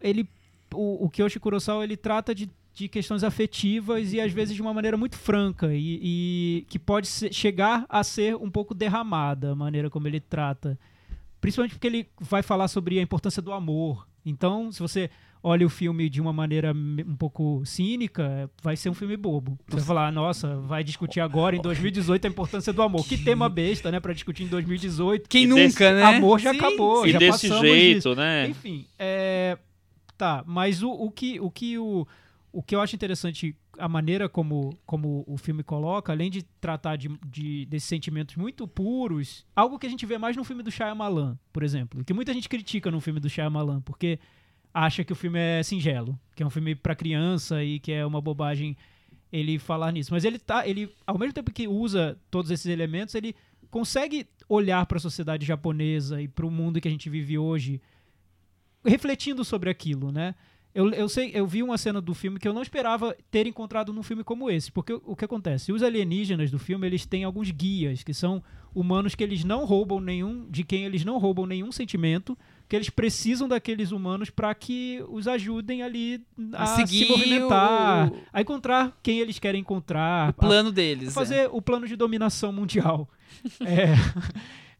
ele... O, o Kiyoshi Kurosawa, ele trata de, de questões afetivas e às vezes de uma maneira muito franca e, e que pode ser- chegar a ser um pouco derramada a maneira como ele trata. Principalmente porque ele vai falar sobre a importância do amor. Então, se você olha o filme de uma maneira um pouco cínica, vai ser um filme bobo. Você vai falar, nossa, vai discutir agora em 2018 a importância do amor. Que tema besta, né, Pra discutir em 2018. Quem E nunca, desse- né? Amor já Sim, acabou, e já desse passamos jeito, disso. né? Enfim, é, tá, mas o, o que o que o, o que eu acho interessante a maneira como, como o filme coloca, além de tratar de, de desses sentimentos muito puros, algo que a gente vê mais no filme do Shyamalan, por exemplo, e que muita gente critica no filme do Shyamalan, porque acha que o filme é singelo, que é um filme pra criança e que é uma bobagem ele falar nisso. Mas ele tá, ele ao mesmo tempo que usa todos esses elementos, ele consegue olhar para a sociedade japonesa e para o mundo que a gente vive hoje, refletindo sobre aquilo, né? Eu, eu sei, eu vi uma cena do filme que eu não esperava ter encontrado num filme como esse, porque o, o que acontece? Os alienígenas do filme, eles têm alguns guias, que são humanos que eles não roubam nenhum, de quem eles não roubam nenhum sentimento, que eles precisam daqueles humanos para que os ajudem ali a, A se movimentar, o- a encontrar quem eles querem encontrar, O plano deles. a é. fazer o plano de dominação mundial. É,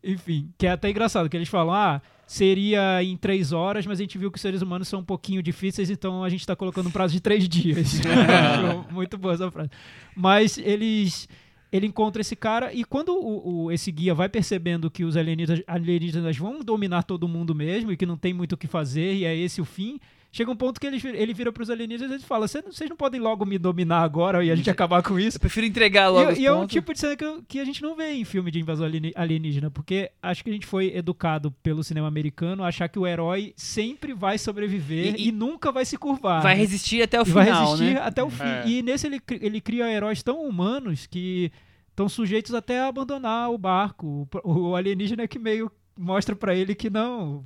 enfim, que é até engraçado, que eles falam, ah, seria em três horas, mas a gente viu que os seres humanos são um pouquinho difíceis, então a gente está colocando um prazo de três dias. Muito boa essa frase. Mas eles... Ele encontra esse cara e quando o, o- esse guia vai percebendo que os alienígenas, alienígenas vão dominar todo mundo mesmo e que não tem muito o que fazer e é esse o fim, chega um ponto que ele, ele vira para os alienígenas e fala: "Cê- vocês não podem logo me dominar agora e a gente acabar com isso. Eu prefiro entregar logo E, os e é um tipo de cena que, eu- que a gente não vê em filme de invasão alienígena, porque acho que a gente foi educado pelo cinema americano a achar que o herói sempre vai sobreviver E- e, e- nunca vai se curvar. Vai né? resistir até o final, vai resistir né? até o fim. É. E nesse ele, ele cria heróis tão humanos que estão sujeitos até a abandonar o barco. O, o alienígena que meio mostra pra ele que não.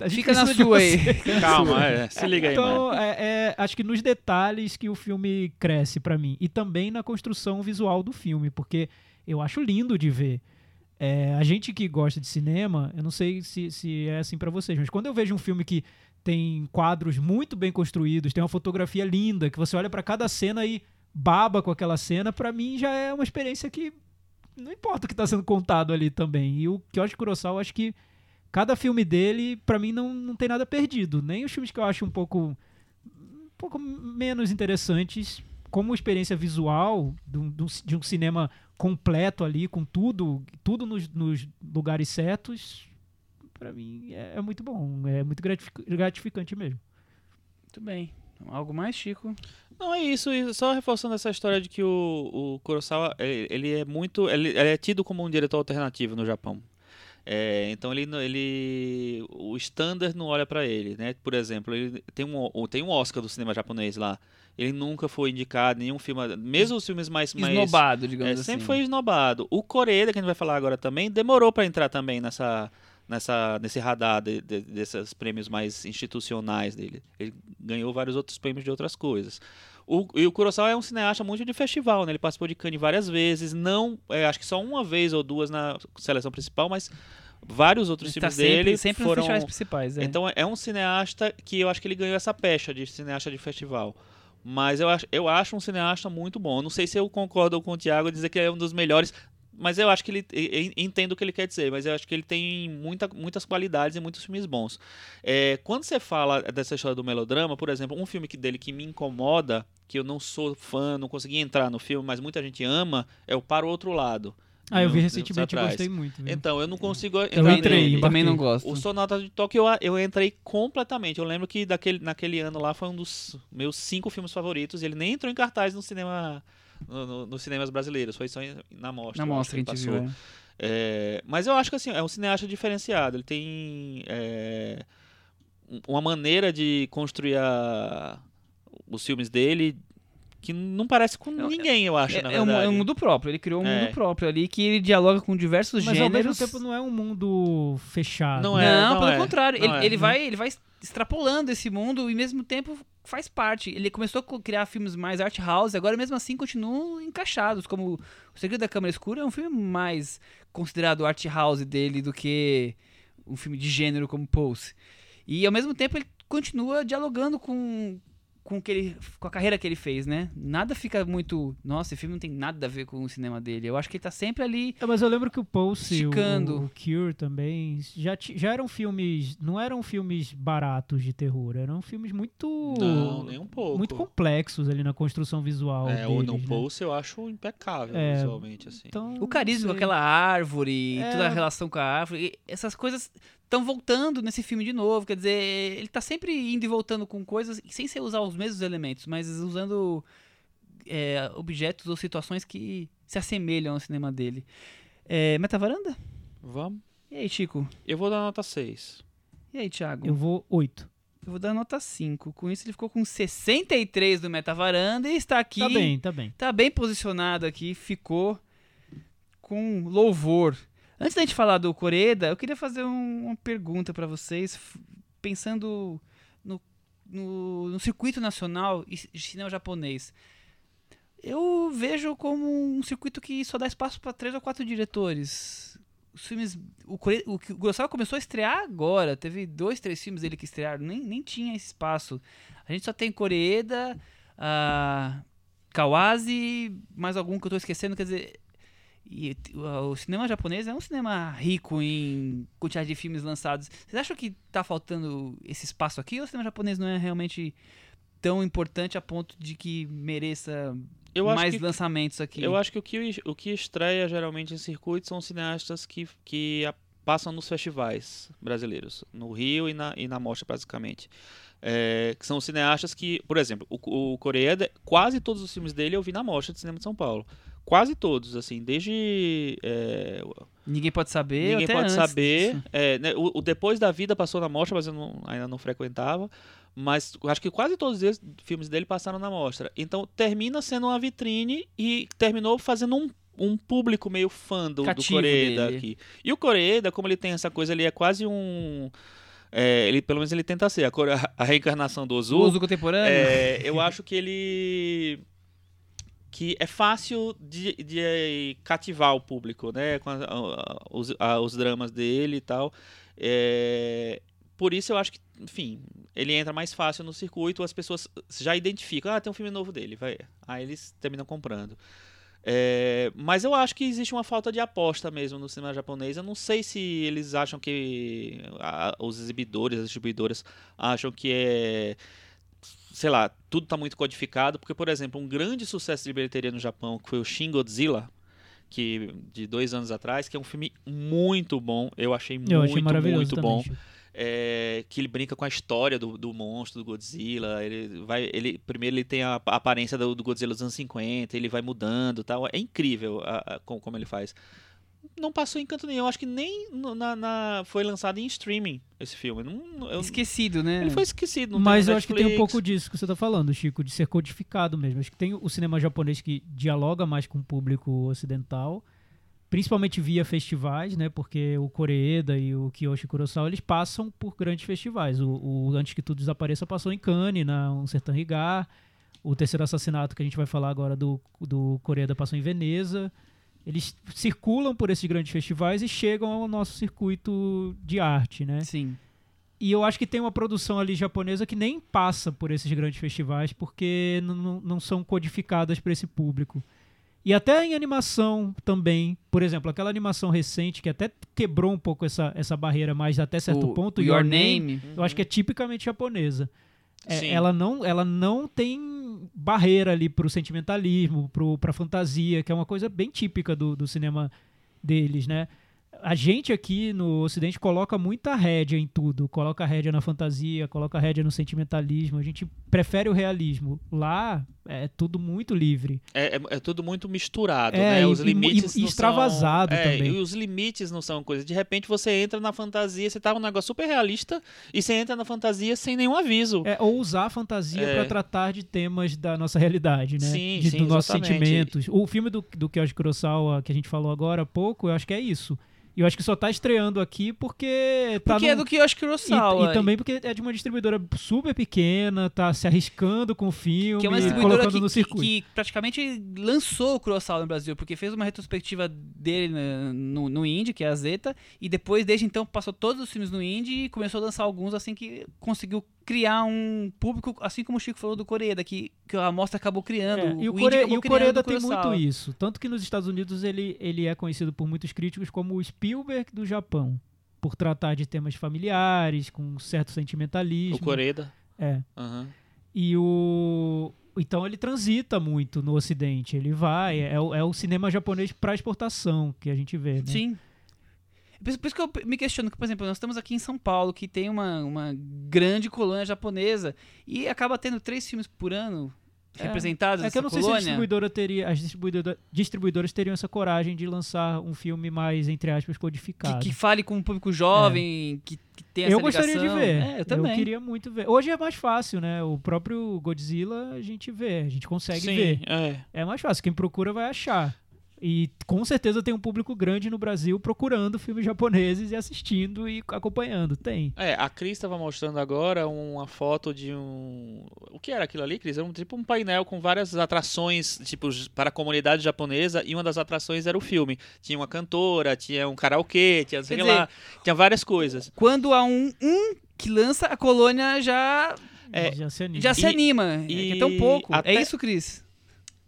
A gente Fica na sua aí. você. Calma, é, se liga aí. Então, é, é, acho que nos detalhes que o filme cresce pra mim. E também na construção visual do filme, porque eu acho lindo de ver. É, a gente que gosta de cinema, eu não sei se, se é assim pra vocês, mas quando eu vejo um filme que tem quadros muito bem construídos, tem uma fotografia linda, que você olha pra cada cena e baba com aquela cena, pra mim já é uma experiência que não importa o que tá sendo contado ali também. E o Kyoshi Kurosawa, acho que cada filme dele, pra mim, não, não tem nada perdido. Nem os filmes que eu acho um pouco, um pouco menos interessantes, como experiência visual de um, de um- cinema completo ali, com tudo, tudo nos, nos lugares certos, pra mim é, é muito bom. É muito gratific- gratificante mesmo. Muito bem. Algo mais, Chico? Não, é isso. Só reforçando essa história de que o, o Kurosawa, ele, ele é muito... Ele, ele é tido como um diretor alternativo no Japão. É, então ele, ele... O standard não olha pra ele, né? Por exemplo, ele tem um, tem um Oscar do cinema japonês lá. Ele nunca foi indicado em nenhum filme... Mesmo os filmes mais... mais Esnobado, digamos é, assim. sempre foi esnobado. O Coreia, que a gente vai falar agora também, demorou pra entrar também nessa, nessa, nesse radar de, de- desses prêmios mais institucionais dele. Ele ganhou vários outros prêmios de outras coisas. O, e o Kurosawa é um cineasta muito de festival, né? Ele participou de Cannes várias vezes, não, é, acho que só uma vez ou duas na seleção principal, mas vários outros tá filmes sempre, dele sempre foram nos principais. É. então é um cineasta que eu acho que ele ganhou essa pecha de cineasta de festival. Mas eu acho, eu acho um cineasta muito bom. Não sei se eu concordo com o Thiago dizer que ele é um dos melhores, mas eu acho que ele. Entendo o que ele quer dizer, mas eu acho que ele tem muita, muitas qualidades e muitos filmes bons. É, quando você fala dessa história do melodrama, por exemplo, um filme que- dele que me incomoda, que eu não sou fã, não consegui entrar no filme, mas muita gente ama, é o Para o Outro Lado. Ah, eu vi recentemente e gostei muito. viu? Então, eu não consigo entrar Eu entrei, nele. Também não gosto. O Sonata de Tóquio eu, eu entrei completamente. Eu lembro que daquele, naquele ano lá foi um dos meus cinco filmes favoritos. E ele nem entrou em cartaz no cinema. no- no- nos cinemas brasileiros, foi só em- na mostra. Na mostra que a gente passou. viu. é. É, mas eu acho que assim, é um cineasta diferenciado. Ele tem é, um- uma maneira de construir a- os filmes dele que não parece com É- ninguém, eu acho, É, na é um, verdade. é um mundo próprio. Ele criou um É. mundo próprio ali que ele dialoga com diversos Mas ao gêneros. mesmo tempo não é um mundo fechado. Não Não, é, não pelo é. contrário. Não ele, é. ele vai, ele vai extrapolando esse mundo e, ao mesmo tempo, faz parte. Ele começou a criar filmes mais art house, agora, mesmo assim, continuam encaixados. Como O Segredo da Câmara Escura é um filme mais considerado art house dele do que um filme de gênero como Pulse. E, ao mesmo tempo, ele continua dialogando com. Com, o que ele, com a carreira que ele fez, né? Nada fica muito. Nossa, esse filme não tem nada a ver com o cinema dele. Eu acho que ele tá sempre ali. É, mas eu lembro que o Pulse, o, Esticando. o Cure também, já, já eram filmes, não eram filmes baratos de terror, eram filmes muito Não, nem um pouco. muito complexos ali na construção visual É, o deles, No né? Pulse eu acho impecável É, visualmente, assim. Então, O carisma aquela árvore, É. toda a relação com a árvore, e essas coisas estão voltando nesse filme de novo. Quer dizer, ele tá sempre indo e voltando com coisas sem ser usar os mesmos elementos, mas usando é, objetos ou situações que se assemelham ao cinema dele. É, Metavaranda? Vamos. E aí, Chico? Eu vou dar nota 6. E aí, Thiago? Eu vou oito. Eu vou dar nota 5. Com isso, ele ficou com 63 do Metavaranda e está aqui. Tá bem, tá bem. Tá bem posicionado aqui, ficou com louvor. Antes da gente falar do Coreda, eu queria fazer um- uma pergunta pra vocês, pensando no, no, no circuito nacional de cinema japonês. Eu vejo como um circuito que só dá espaço para três ou quatro diretores. os filmes. O, o, começou a estrear agora. Teve dois, três filmes dele que estrearam. Nem, nem tinha esse espaço. A gente só tem Koreeda, a Kawase, mais algum que eu tô esquecendo. Quer dizer. E, o cinema japonês é um cinema rico em quantidade de filmes lançados. Vocês acham que tá faltando esse espaço aqui ou o cinema japonês não é realmente tão importante a ponto de que mereça mais que lançamentos aqui? Eu acho que o que, o que estreia geralmente em circuito são cineastas que, que a- passam nos festivais brasileiros, no Rio e na, e na Mostra, basicamente. É, que são cineastas que, por exemplo, o, o Coreeda, quase todos os filmes dele eu vi na Mostra de Cinema de São Paulo. Quase todos, assim, desde. é, Ninguém pode saber. Ninguém pode saber. É, né, o, o Depois da Vida passou na mostra, mas eu não- ainda não frequentava. Mas acho que quase todos os filmes dele passaram na mostra. Então termina sendo uma vitrine e terminou fazendo um, um público meio fã do, do Cativo Coreeda dele. aqui. E o Coreeda, como ele tem essa coisa, ele é quase um. é, ele, pelo menos ele tenta ser a, a reencarnação do O Ozu. contemporâneo. É, eu acho que ele que é fácil de, de cativar o público, né, com a- a- os, a- os dramas dele e tal. É, por isso eu acho que, enfim, ele entra mais fácil no circuito, as pessoas já identificam, ah, tem um filme novo dele, vai. Aí eles terminam comprando. É, mas eu acho que existe uma falta de aposta mesmo no cinema japonês. Eu não sei se eles acham que a- os exibidores, as distribuidoras acham que é sei lá, tudo tá muito codificado, porque, por exemplo, um grande sucesso de bilheteria no Japão, que foi o Shin Godzilla, que, de dois anos atrás, que é um filme muito bom, eu achei Eu muito, achei muito bom. É, que ele brinca com a história do, do monstro, do Godzilla. Ele vai, ele, primeiro ele tem a, a aparência do, do Godzilla dos anos 50, ele vai mudando e tal. É incrível a- a- como, como ele faz. Não passou em canto nenhum. Acho que nem no- na, na- foi lançado em streaming esse filme. Não, eu- Esquecido, né? ele foi esquecido. Não Mas eu acho que tem um pouco disso que você tá falando, Chico, de ser codificado mesmo. Acho que tem o cinema japonês que dialoga mais com o público ocidental, principalmente via festivais, né? Porque o Koreeda e o Kiyoshi Kurosawa, eles passam por grandes festivais. O, o Antes que Tudo Desapareça passou em Cannes, na Um Sertão Rigar. O Terceiro Assassinato, que a gente vai falar agora do, do Koreeda, passou em Veneza. Eles circulam por esses grandes festivais e chegam ao nosso circuito de arte, né? Sim. E eu acho que tem uma produção ali japonesa que nem passa por esses grandes festivais porque não são codificadas para esse público. E até em animação também. Por exemplo, aquela animação recente que até quebrou um pouco essa, essa barreira, mas até certo O ponto, Your Name. eu acho que é tipicamente japonesa. É, Sim. ela, não, ela não tem barreira ali pro sentimentalismo, pro, pra fantasia, que é uma coisa bem típica do, do cinema deles, né? A gente aqui no Ocidente coloca muita rédea em tudo. Coloca rédea na fantasia, coloca rédea no sentimentalismo. A gente prefere o realismo. Lá é tudo muito livre. É, é- é tudo muito misturado, É, né? e- Os e- limites e não extravasado são... é, também. E os limites não são coisa. De repente você entra na fantasia, você tá um negócio super realista e você entra na fantasia sem nenhum aviso. É, ou usar a fantasia É. para tratar de temas da nossa realidade, né? Sim, de, sim, dos nossos sentimentos. O filme do, do Kyoshi Kurosawa, que a gente falou agora há pouco, eu acho que é isso. E eu acho que só tá estreando aqui porque tá Porque num- é do Kiyoshi Kurosawa. E, e também porque é de uma distribuidora super pequena, tá se arriscando com o filme, que é uma distribuidora que, que- que praticamente lançou o Kurosawa no Brasil, porque fez uma retrospectiva dele na- no, no Indie, que é a Zeta, e depois, desde então, passou todos os filmes no Indie e começou a lançar alguns assim que conseguiu criar um público, assim como o Chico falou do Coreeda, que, que a mostra acabou criando. É, e o, Core, acabou e o Coreeda o tem muito isso. Tanto que nos Estados Unidos ele, ele é conhecido por muitos críticos como o Spielberg do Japão. Por tratar de temas familiares, com um certo sentimentalismo. O Coreda. É. Aham. E o. Então ele transita muito no Ocidente. Ele vai. É, o- é o cinema japonês para exportação que a gente vê. Né? Sim. Por isso, por isso que eu me questiono que, por exemplo, nós estamos aqui em São Paulo, que tem uma, uma grande colônia japonesa, e acaba tendo três filmes por ano É. representados É que eu não sei se a colônia. distribuidora teria, as distribuidora, distribuidoras teriam essa coragem de lançar um filme mais, entre aspas, que, codificado. que fale com um público jovem, que, que tenha essa eu gostaria de ligação. ver. É, eu também. queria muito ver. Hoje é mais fácil, né? O próprio Godzilla a gente vê, a gente consegue Sim, ver. é. É mais fácil. Quem procura vai achar. E com certeza tem um público grande no Brasil procurando filmes japoneses e assistindo e acompanhando. Tem. É, a Cris estava mostrando agora uma foto de um. O que era aquilo ali, Cris? Era um tipo um painel com várias atrações, tipo, para a comunidade japonesa, e uma das atrações era o filme. Tinha uma cantora, tinha um karaokê, tinha sei Quer lá, tinha várias coisas. Quando há um, um que lança, a colônia já, É, já se anima. já se E- anima. é, que é tão e pouco. até- É isso, Cris?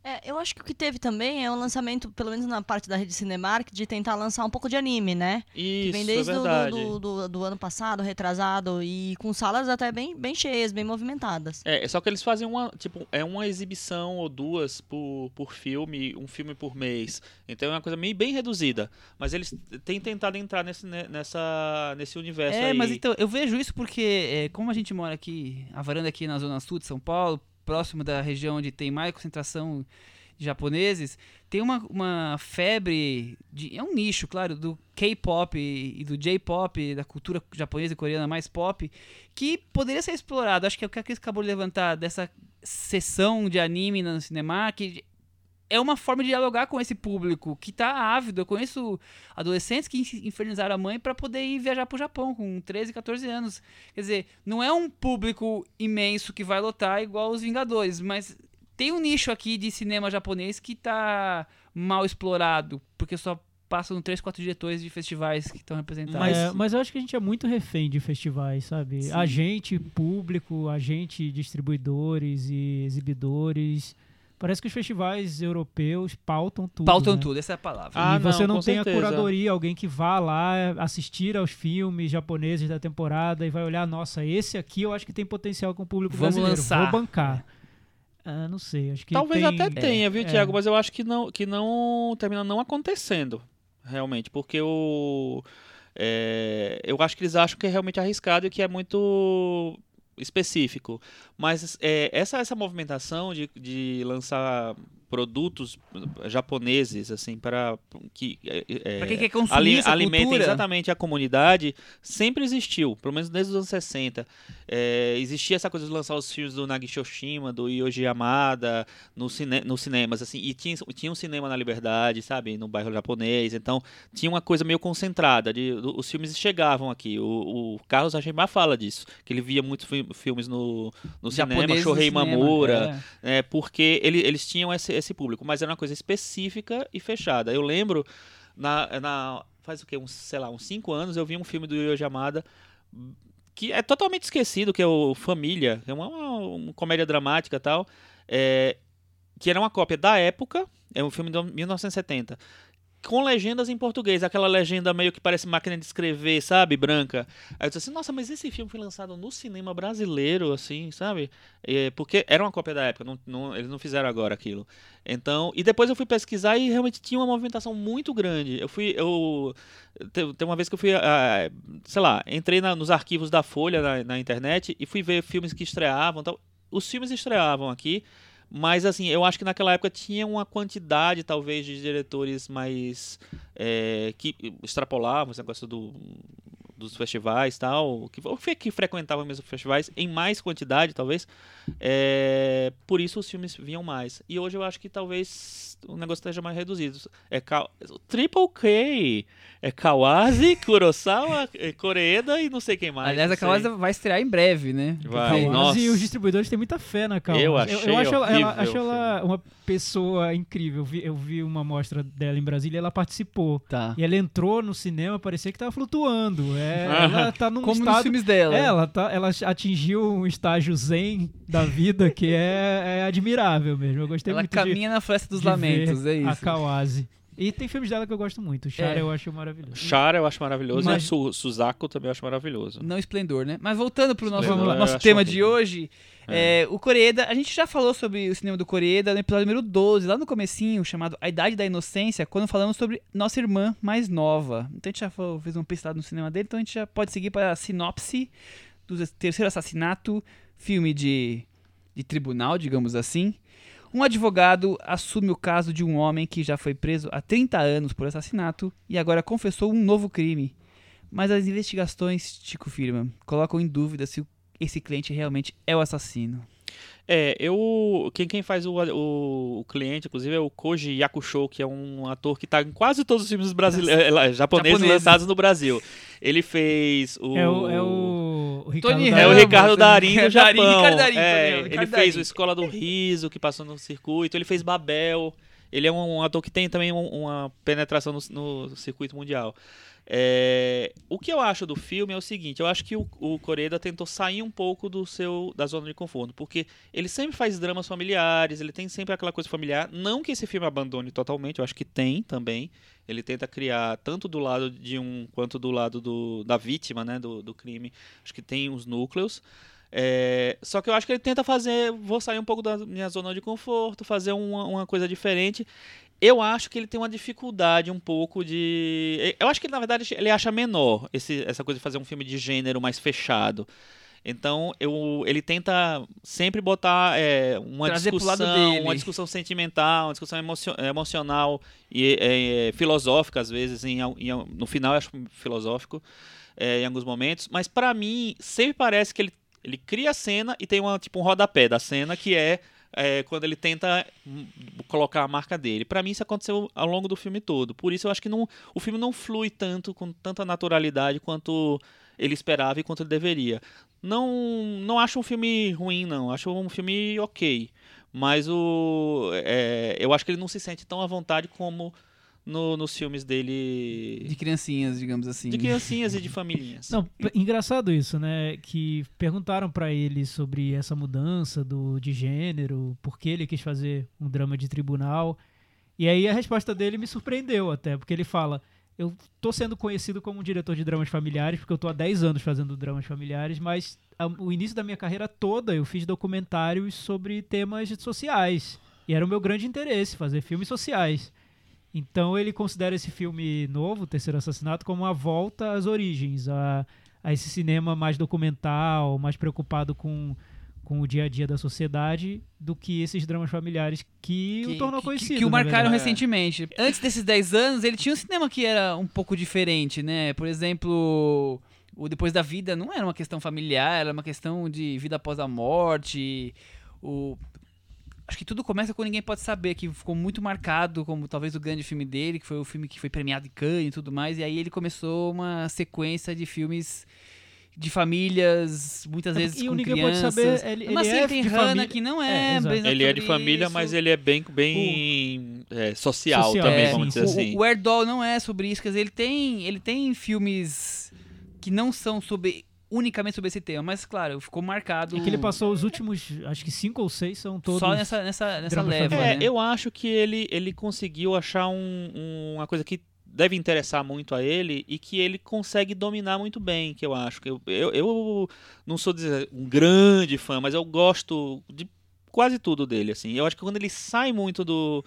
É, eu acho que o que teve também é um lançamento, pelo menos na parte da rede Cinemark, de tentar lançar um pouco de anime, né? que Isso, vem é desde do, verdade. do, do, do ano passado, retrasado, e com salas até bem, bem cheias, bem movimentadas. É, só que eles fazem uma, tipo, é uma exibição ou duas por, por filme, um filme por mês. Então é uma coisa meio bem reduzida. Mas eles têm tentado entrar nesse, né, nessa, nesse universo É, aí. mas então, eu vejo isso porque, é, como a gente mora aqui, a varanda aqui na Zona Sul de São Paulo, próximo da região onde tem mais concentração de japoneses, tem uma, uma febre, de, é um nicho, claro, do K-pop e do J-pop, da cultura japonesa e coreana mais pop, que poderia ser explorado. Acho que é o que a Cris acabou de levantar dessa sessão de anime no cinema, que é uma forma de dialogar com esse público que tá ávido. Eu conheço adolescentes que in- infernizaram a mãe para poder ir viajar pro Japão com 13, 14 anos. Quer dizer, não é um público imenso que vai lotar igual os Vingadores, mas tem um nicho aqui de cinema japonês que tá mal explorado, porque só passam 3, 4 diretores de festivais que estão representados. Mas, é, mas eu acho que a gente é muito refém de festivais, sabe? Sim. A gente, público, a gente, distribuidores e exibidores. Parece que os festivais europeus pautam tudo. Pautam né? tudo, essa é a palavra. Ah, e você não, não, tem a certeza. curadoria, alguém que vá lá assistir aos filmes japoneses da temporada e vai olhar, nossa, esse aqui eu acho que tem potencial com o público Vamos brasileiro. lançar. Vou bancar. Ah, não sei, acho que Talvez tem- até tenha, viu, é. Tiago? Mas eu acho que não, que não termina não acontecendo, realmente, porque o é, eu acho que eles acham que é realmente arriscado e que é muito específico. Mas é, essa essa movimentação de, de lançar produtos japoneses assim para que é, é, Pra quem quer consumir ali- essa alimenta cultura, exatamente a comunidade, sempre existiu, pelo menos desde os anos 60. É, existia essa coisa de lançar os filmes do Nagitoshima, do Yoji Yamada, no cine, nos cinemas, assim, e tinha, tinha um cinema na Liberdade, sabe, no bairro japonês, então tinha uma coisa meio concentrada, de, do- os filmes chegavam aqui, o, o Carlos Ashimar fala disso, que ele via muitos fi- filmes no, no cinema, Shohei Mamura, é. é, porque ele- eles tinham esse, esse público, mas era uma coisa específica e fechada. Eu lembro, na, na- faz o quê? Uns, sei lá, uns 5 anos, eu vi um filme do Yoji Yamada que é totalmente esquecido, que é o Família, é uma, uma- uma comédia dramática e tal, é, que era uma cópia da época, é um filme de 1970, com legendas em português, aquela legenda meio que parece máquina de escrever, sabe, branca. Aí eu disse assim, nossa, mas esse filme foi lançado no cinema brasileiro, assim, sabe? Porque era uma cópia da época, não, não- eles não fizeram agora aquilo. Então, e depois eu fui pesquisar e realmente tinha uma movimentação muito grande. Eu fui, eu tem, tem uma vez que eu fui, ah, sei lá, entrei na- nos arquivos da Folha na, na internet e fui ver filmes que estreavam, tal. Os filmes estreavam aqui, mas assim, eu acho que naquela época tinha uma quantidade, talvez, de diretores mais é, que extrapolavam esse negócio do dos festivais tal, que, que frequentavam mesmo festivais em mais quantidade, talvez. É, por isso os filmes vinham mais. E hoje eu acho que talvez o negócio esteja mais reduzido. É Ka- Triple K, é Kawazi, Kurosawa, é Koreeda e não sei quem mais. Aliás, a Kawasa sei. vai estrear em breve, né? Vai, Kawase nossa. e os distribuidores têm muita fé na Kawase. Eu eu, achei acho ela, ela, acho o ela uma pessoa incrível. Eu vi, eu vi uma mostra dela em Brasília e ela participou. Tá. E ela entrou no cinema, parecia que tava flutuando. É, ela tá num Como nos estado... filmes dela. É, ela, tá, ela atingiu um estágio zen da vida que é, é admirável mesmo. Eu gostei Ela muito caminha na floresta dos de, de lamentos, é a isso. Kawase. E tem filmes dela que eu gosto muito. O Chara É. eu acho maravilhoso. Chara eu acho maravilhoso Mas- e Su Suzaku também eu acho maravilhoso. Não esplendor, né? Mas voltando pro nosso, Esplendor, nosso tema de hoje, é, o Coreeda, a gente já falou sobre o cinema do Coreeda no episódio número 12, lá no comecinho, chamado A Idade da Inocência, quando falamos sobre nossa irmã mais nova. Então a gente já fez um pistado no cinema dele, então a gente já pode seguir para a sinopse do terceiro assassinato, filme de, de tribunal, digamos assim. Um advogado assume o caso de um homem que já foi preso há 30 anos por assassinato e agora confessou um novo crime. Mas as investigações, Chico Firma, colocam em dúvida se o- esse cliente realmente é o assassino. É, eu. Quem, quem faz o, o, o cliente, inclusive, é o Koji Yakusho, que é um ator que tá em quase todos os filmes brasileiros, japoneses Japonês. lançados no Brasil. Ele fez o. É o, é o, o Ricardo Tony Darín. É o Ramos, Ricardo? Darim do Japão. Darim, É, ele fez o Escola do Riso, que passou no circuito. Ele fez Babel. Ele é um, ator que tem também um- uma penetração no, no circuito mundial. É, o que eu acho do filme é o seguinte, eu acho que o, o Coreda tentou sair um pouco do seu da zona de conforto, porque ele sempre faz dramas familiares, ele tem sempre aquela coisa familiar, não que esse filme abandone totalmente, eu acho que tem também. Ele tenta criar tanto do lado de um quanto do lado do, da vítima, né, do, do crime. Acho que tem os núcleos. É, só que eu acho que ele tenta fazer, vou sair um pouco da minha zona de conforto, fazer uma, uma coisa diferente. Eu acho que ele tem uma dificuldade um pouco de. Eu acho que na verdade ele acha menor esse- essa coisa de fazer um filme de gênero mais fechado. Então eu, ele tenta sempre botar é, uma Trazer discussão, uma discussão sentimental, uma discussão emocio- emocional e é, é, filosófica às vezes. Em, em no final eu acho filosófico é, em alguns momentos. Mas pra mim sempre parece que ele, ele cria a cena e tem uma, tipo um rodapé da cena que é é, quando ele tenta hum, colocar a marca dele. Pra mim isso aconteceu ao longo do filme todo. Por isso eu acho que não, o filme não flui tanto com tanta naturalidade quanto ele esperava e quanto ele deveria. Não, não acho um filme ruim não. Acho um filme ok. Mas o, é, eu acho que ele não se sente tão à vontade como no- nos filmes dele De criancinhas, digamos assim. de criancinhas e de famílias. Não, engraçado isso, né? Que perguntaram pra ele sobre essa mudança do de gênero, por que ele quis fazer um drama de tribunal. E aí a resposta dele me surpreendeu até, porque ele fala: "Eu tô sendo conhecido como um diretor de dramas familiares, porque eu tô há 10 anos fazendo dramas familiares, mas a- o início da minha carreira toda eu fiz documentários sobre temas sociais. E era o meu grande interesse fazer filmes sociais. Então ele considera esse filme novo, O Terceiro Assassinato, como uma volta às origens, a, a esse cinema mais documental, mais preocupado com, com o dia a dia da sociedade, do que esses dramas familiares que, o tornou que- conhecido. Que o marcaram recentemente. Antes desses 10 anos, ele tinha um cinema que era um pouco diferente, né? Por exemplo, o Depois da Vida não era uma questão familiar, era uma questão de vida após a morte. O... Acho que tudo começa com Ninguém Pode Saber, que ficou muito marcado como talvez o grande filme dele, que foi o filme que foi premiado em Cannes e tudo mais. E aí ele começou uma sequência de filmes de famílias, muitas vezes E com o Ninguém crianças. Pode Saber, ele, Mas ele assim, é tem de Hannah, família. que não É, é, Ele é de família, isso. mas ele é bem, bem é, social, Social, também, é, vamos dizer sim. assim. O, o Erdol não é sobre isso, quer dizer, ele tem, ele tem filmes que não são sobre unicamente sobre esse tema, mas claro, ficou marcado É que ele passou os últimos, acho que cinco ou seis são todos. só nessa, nessa, nessa leva, É, né? eu acho que ele, ele conseguiu achar um- um- uma coisa que deve interessar muito a ele e que ele consegue dominar muito bem, que eu acho. que Eu, eu, eu não sou dizer, um grande fã, mas eu gosto de quase tudo dele, assim. Eu acho que quando ele sai muito do,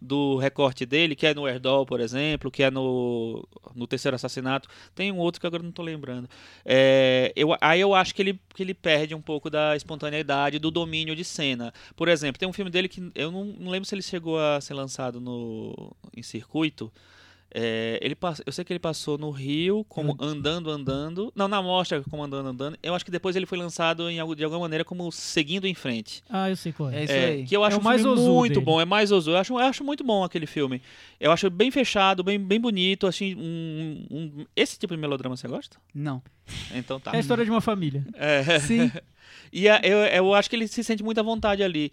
do recorte dele, que é no Erdol, por exemplo, que é no, no Terceiro Assassinato, tem um outro que agora não tô lembrando. É, eu, aí eu acho que ele, que ele perde um pouco da espontaneidade, do domínio de cena. Por exemplo, tem um filme dele que eu não, não lembro se ele chegou a ser lançado no, em circuito. É, ele pass- eu sei que ele passou no Rio como Andando Andando. Não, na mostra como Andando Andando. Eu acho que depois ele foi lançado em, de alguma maneira como Seguindo em Frente. Ah, eu sei qual é. É isso É, aí. que eu acho o um mais muito dele. bom, é mais Ozu. Eu acho, eu acho muito bom aquele filme. Eu acho bem fechado, bem, bem bonito, assim, um, um- esse tipo de melodrama você gosta? Não. Então tá. É a história de uma família. É. Sim. E a- eu, eu acho que ele se sente muito à vontade ali.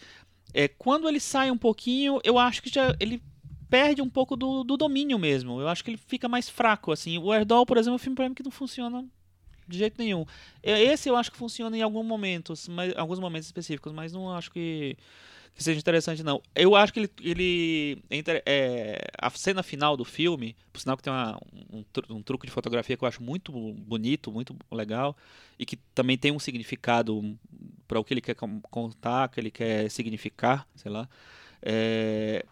É, quando ele sai um pouquinho, eu acho que já ele perde um pouco do, do domínio mesmo. Eu acho que ele fica mais fraco, assim. O Erdol, por exemplo, é um filme pra mim que não funciona de jeito nenhum. Esse eu acho que funciona em alguns momentos, mas, alguns momentos específicos, mas não acho que, que seja interessante, não. Eu acho que ele. ele é, a cena final do filme, por sinal que tem uma- um, um truque de fotografia que eu acho muito bonito, muito legal, e que também tem um significado para o que ele quer contar, que ele quer significar, sei lá. É,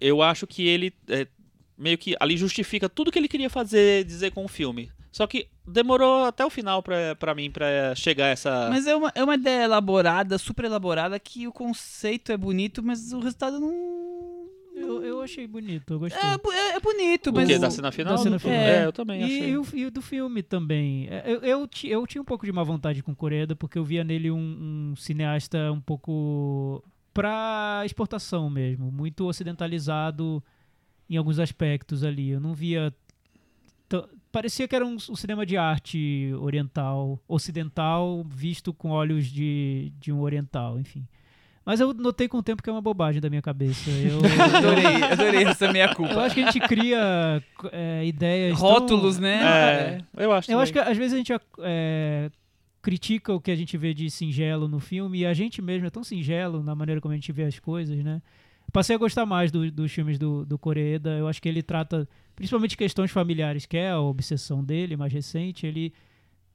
eu acho que ele é, meio que ali justifica tudo que ele queria fazer, dizer com o filme. Só que demorou até o final pra, pra mim pra chegar a essa. Mas é uma, é uma ideia elaborada, super elaborada, que o conceito é bonito, mas o resultado não. Eu, eu achei bonito, eu gostei. É, é- é bonito, O mas. que? Da cena final? da cena final. É, eu também E, achei. e o, e o do filme também. É, Eu, eu, eu tinha um pouco de má vontade com o Coreeda, porque eu via nele um, um cineasta um pouco pra exportação mesmo, muito ocidentalizado em alguns aspectos ali. Eu não via. t- Parecia que era um, um cinema de arte oriental, ocidental, visto com olhos de, de um oriental, enfim. Mas eu notei com o tempo que é uma bobagem da minha cabeça. Eu, Adorei, adorei essa meia culpa. eu acho que a gente cria é, ideias. tão- Rótulos, né? É, eu acho eu acho que também. às vezes a gente é, critica o que a gente vê de singelo no filme e a gente mesmo é tão singelo na maneira como a gente vê as coisas, né? Passei a gostar mais do- dos filmes do, do Koreeda. Eu acho que ele trata principalmente questões familiares, que é a obsessão dele mais recente. Ele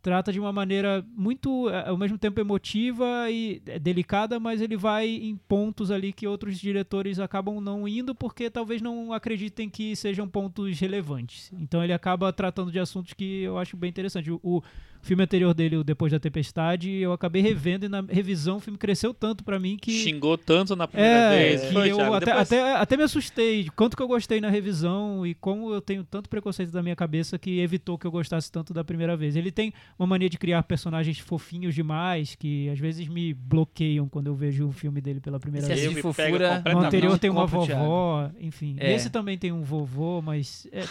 trata de uma maneira muito, eh, ao mesmo tempo emotiva e eh, delicada, mas ele vai em pontos ali que outros diretores acabam não indo porque talvez não acreditem que sejam pontos relevantes. Então ele acaba tratando de assuntos que eu acho bem interessante. O, o filme anterior dele, o Depois da Tempestade, eu acabei revendo e na revisão o filme cresceu tanto pra mim que Xingou tanto na primeira é, vez. que Foi, eu Thiago? até, Depois- até, até me assustei de quanto que eu gostei na revisão e como eu tenho tanto preconceito da minha cabeça que evitou que eu gostasse tanto da primeira vez. Ele tem uma mania de criar personagens fofinhos demais que às vezes me bloqueiam quando eu vejo o filme dele pela primeira Esse vez. De me fofura. No anterior tem uma compro, Thiago. vovó, enfim. É. Esse também tem um vovô, mas é,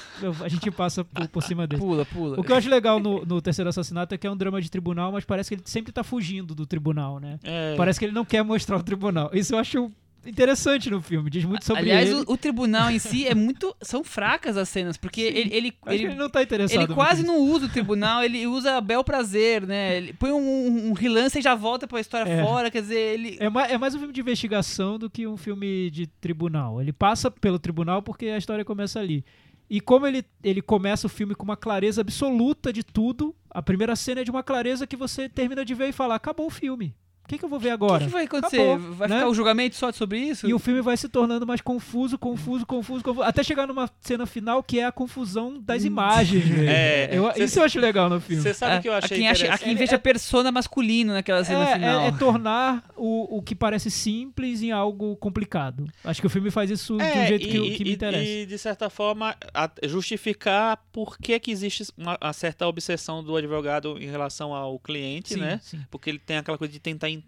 a gente passa por, por cima dele. Pula, pula. O que eu acho legal no, no Terceiro Assassinato é que é um drama de tribunal, mas parece que ele sempre tá fugindo do tribunal, né? É. Parece que ele não quer mostrar o tribunal. Isso eu acho interessante no filme, diz muito sobre Aliás, ele. o, o tribunal em si é muito. São fracas as cenas, porque ele, ele, que ele, ele não tá interessado. ele quase nisso. não usa o tribunal, ele usa bel prazer, né? Ele põe um, um, um relance e já volta pra história É. fora, quer dizer, ele. É mais, é mais um filme de investigação do que um filme de tribunal. Ele passa pelo tribunal porque a história começa ali. E como ele, ele começa o filme com uma clareza absoluta de tudo, a primeira cena é de uma clareza que você termina de ver e fala: acabou o filme. O que, que eu vou ver O agora? que, que vai acontecer? Acabou, vai né? ficar o julgamento só sobre isso? E o filme vai se tornando mais confuso, confuso, confuso, confuso, até chegar numa cena final que é a confusão das imagens. velho. É, Eu- cê- isso eu acho legal no filme. Você sabe o que eu a achei quem acha, a quem veja persona masculino naquela cena É, final. é, é tornar o, o que parece simples em algo complicado. Acho que o filme faz isso de um É, jeito que, e, que me e- interessa. E, de certa forma, a- justificar por que, que existe uma, uma certa obsessão do advogado em relação ao cliente, sim, né? sim. Porque ele tem aquela coisa de tentar entender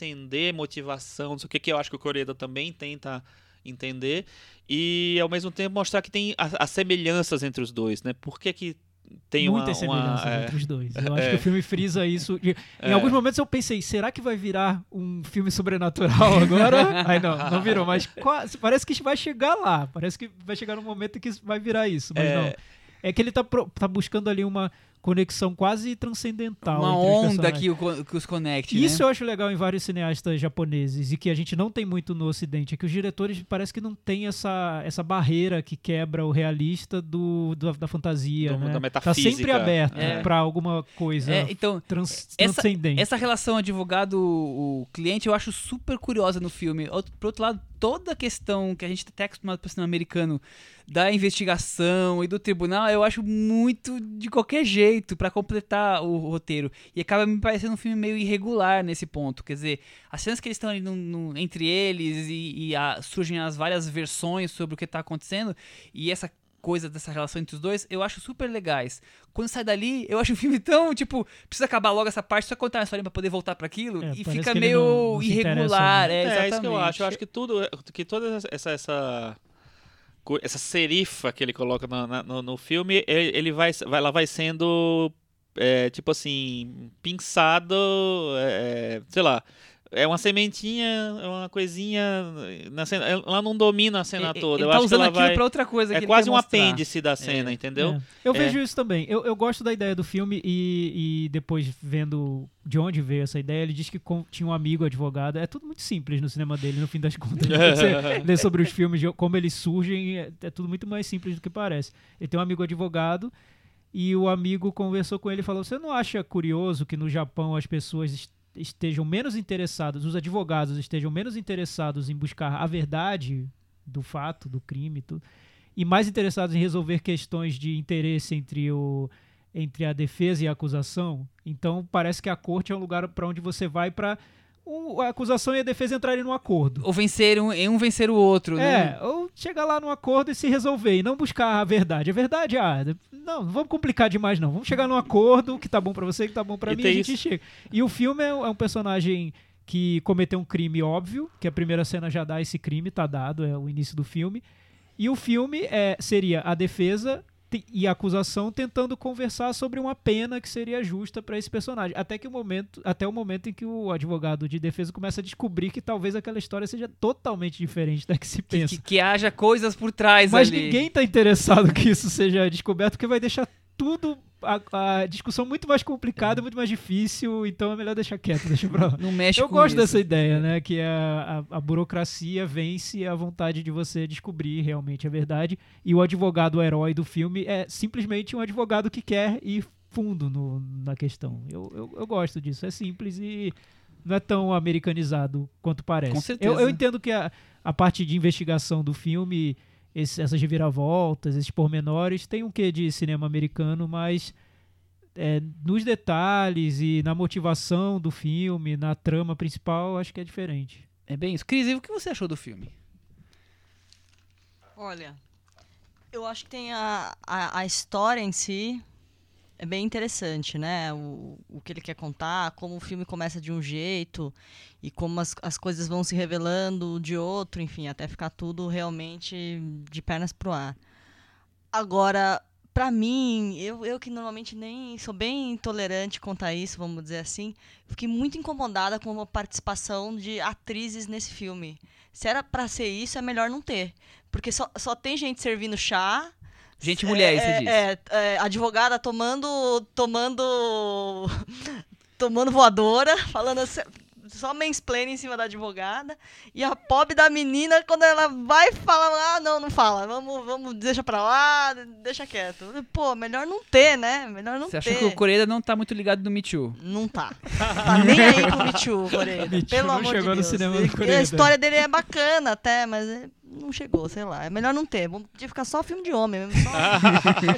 motivação, não sei o que, que eu acho que o Coreda também tenta entender. E, ao mesmo tempo, mostrar que tem as semelhanças entre os dois, né? Por que que tem uma semelhanças é, entre os dois. Eu acho É. que o filme frisa isso. Em É. alguns momentos eu pensei, será que vai virar um filme sobrenatural agora? Aí não, não virou, mas quase, parece que vai chegar lá. Parece que vai chegar no momento que vai virar isso, mas É. não. É que ele tá, tá buscando ali uma conexão quase transcendental. Uma onda que, o que os conecte, Isso né? eu acho legal em vários cineastas japoneses e que a gente não tem muito no ocidente, é que os diretores parece que não tem essa, essa barreira que quebra o realista do, do- da fantasia, Do- né? da Tá sempre metafísica. aberto É. pra alguma coisa É, então, trans- essa- transcendente. Essa relação advogado-cliente eu acho super curiosa no filme. Por outro lado, toda a questão que a gente tá até acostumado pro cinema americano da investigação e do tribunal, eu acho muito de qualquer jeito pra completar o roteiro. E acaba me parecendo um filme meio irregular nesse ponto. Quer dizer, as cenas que eles estão ali no- no- entre eles e, e a- surgem as várias versões sobre o que tá acontecendo e essa coisa dessa relação entre os dois, eu acho super legais. Quando sai dali, eu acho o filme tão, tipo, precisa acabar logo essa parte, só contar uma história pra poder voltar pra aquilo, É, e fica meio não- não interessa, irregular. né? É, É, exatamente. isso que eu acho. Eu acho que tudo, que toda essa essa essa serifa que ele coloca na- no, no filme, ele, vai, ela vai sendo é, tipo assim pinçado, é, sei lá. É uma sementinha, é uma coisinha. Na cena, ela não domina a cena e- toda. Ele Eu tá acho que usando ela aquilo vai. pra outra coisa que É quase um mostrar. apêndice da cena, entendeu? É. Eu É. vejo isso também. Eu, eu gosto da ideia do filme e, e depois vendo de onde veio essa ideia, ele diz que tinha um amigo advogado. É tudo muito simples no cinema dele, no fim das contas. Quando você lê sobre os filmes, como eles surgem, é, é tudo muito mais simples do que parece. Ele tem um amigo advogado e o amigo conversou com ele e falou: Você não acha curioso que no Japão as pessoas estejam menos interessadas, os advogados estejam menos interessados em buscar a verdade do fato, do crime e tudo, e mais interessados em resolver questões de interesse entre o entre a defesa e a acusação. Então parece que a corte é um lugar para onde você vai para um- a acusação e a defesa entrarem num acordo. Ou vencer um, um vencer o outro, né? É, ou chegar lá num acordo e se resolver e não buscar a verdade. A verdade, ah, não, não vamos complicar demais não. Vamos chegar num acordo que tá bom pra você, que tá bom pra E mim, e a gente isso- chega. E o filme é, é um personagem que cometeu um crime óbvio, que a primeira cena já dá esse crime, tá dado, é o início do filme. E o filme é, seria a defesa e a acusação tentando conversar sobre uma pena que seria justa pra esse personagem. Até que o momento, até o momento em que o advogado de defesa começa a descobrir que talvez aquela história seja totalmente diferente da que se pensa. Que, que haja coisas por trás Mas ali. ninguém tá interessado que isso seja descoberto, porque vai deixar tudo. A, a discussão muito mais complicada, muito mais difícil, então é melhor deixar quieto, deixa pra lá. Não mexe Eu com gosto isso. dessa ideia, né? Que a, a, a burocracia vence a vontade de você descobrir realmente a verdade. E o advogado herói do filme é simplesmente um advogado que quer ir fundo no- na questão. Eu, eu, eu gosto disso. É simples e não é tão americanizado quanto parece. Com certeza. Eu, eu entendo que a, a parte de investigação do filme, esse- essas reviravoltas, esses pormenores, tem um quê de cinema americano, mas é, nos detalhes e na motivação do filme, na trama principal, acho que é diferente. É bem isso. Cris, e o que você achou do filme? Olha, eu acho que tem a, a, a história em si é bem interessante, né? O, o que ele quer contar, como o filme começa de um jeito e como as, as coisas vão se revelando de outro, enfim, até ficar tudo realmente de pernas pro ar. Agora, pra mim, eu, eu que normalmente nem sou bem intolerante quanto a isso, vamos dizer assim, fiquei muito incomodada com a participação de atrizes nesse filme. Se era pra ser isso, é melhor não ter. Porque só, só tem gente servindo chá. Gente mulher, é, você é, diz. É, é, advogada tomando. tomando. tomando voadora, falando assim, só mansplaining em cima da advogada. E a pobre da menina, quando ela vai falar, ah, não, não fala, vamos, vamos, deixa pra lá, deixa quieto. Pô, melhor não ter, né? Melhor não Você ter. achou que o Coreia não tá muito ligado no Me Too? Não tá. Tá nem aí com o Me Too, Coreia. Pelo amor chegou de no Deus. cinema do E Coreia, A história dele é bacana até, mas é- não chegou, sei lá. É melhor não ter. Vamos podia ficar só filme de homem mesmo.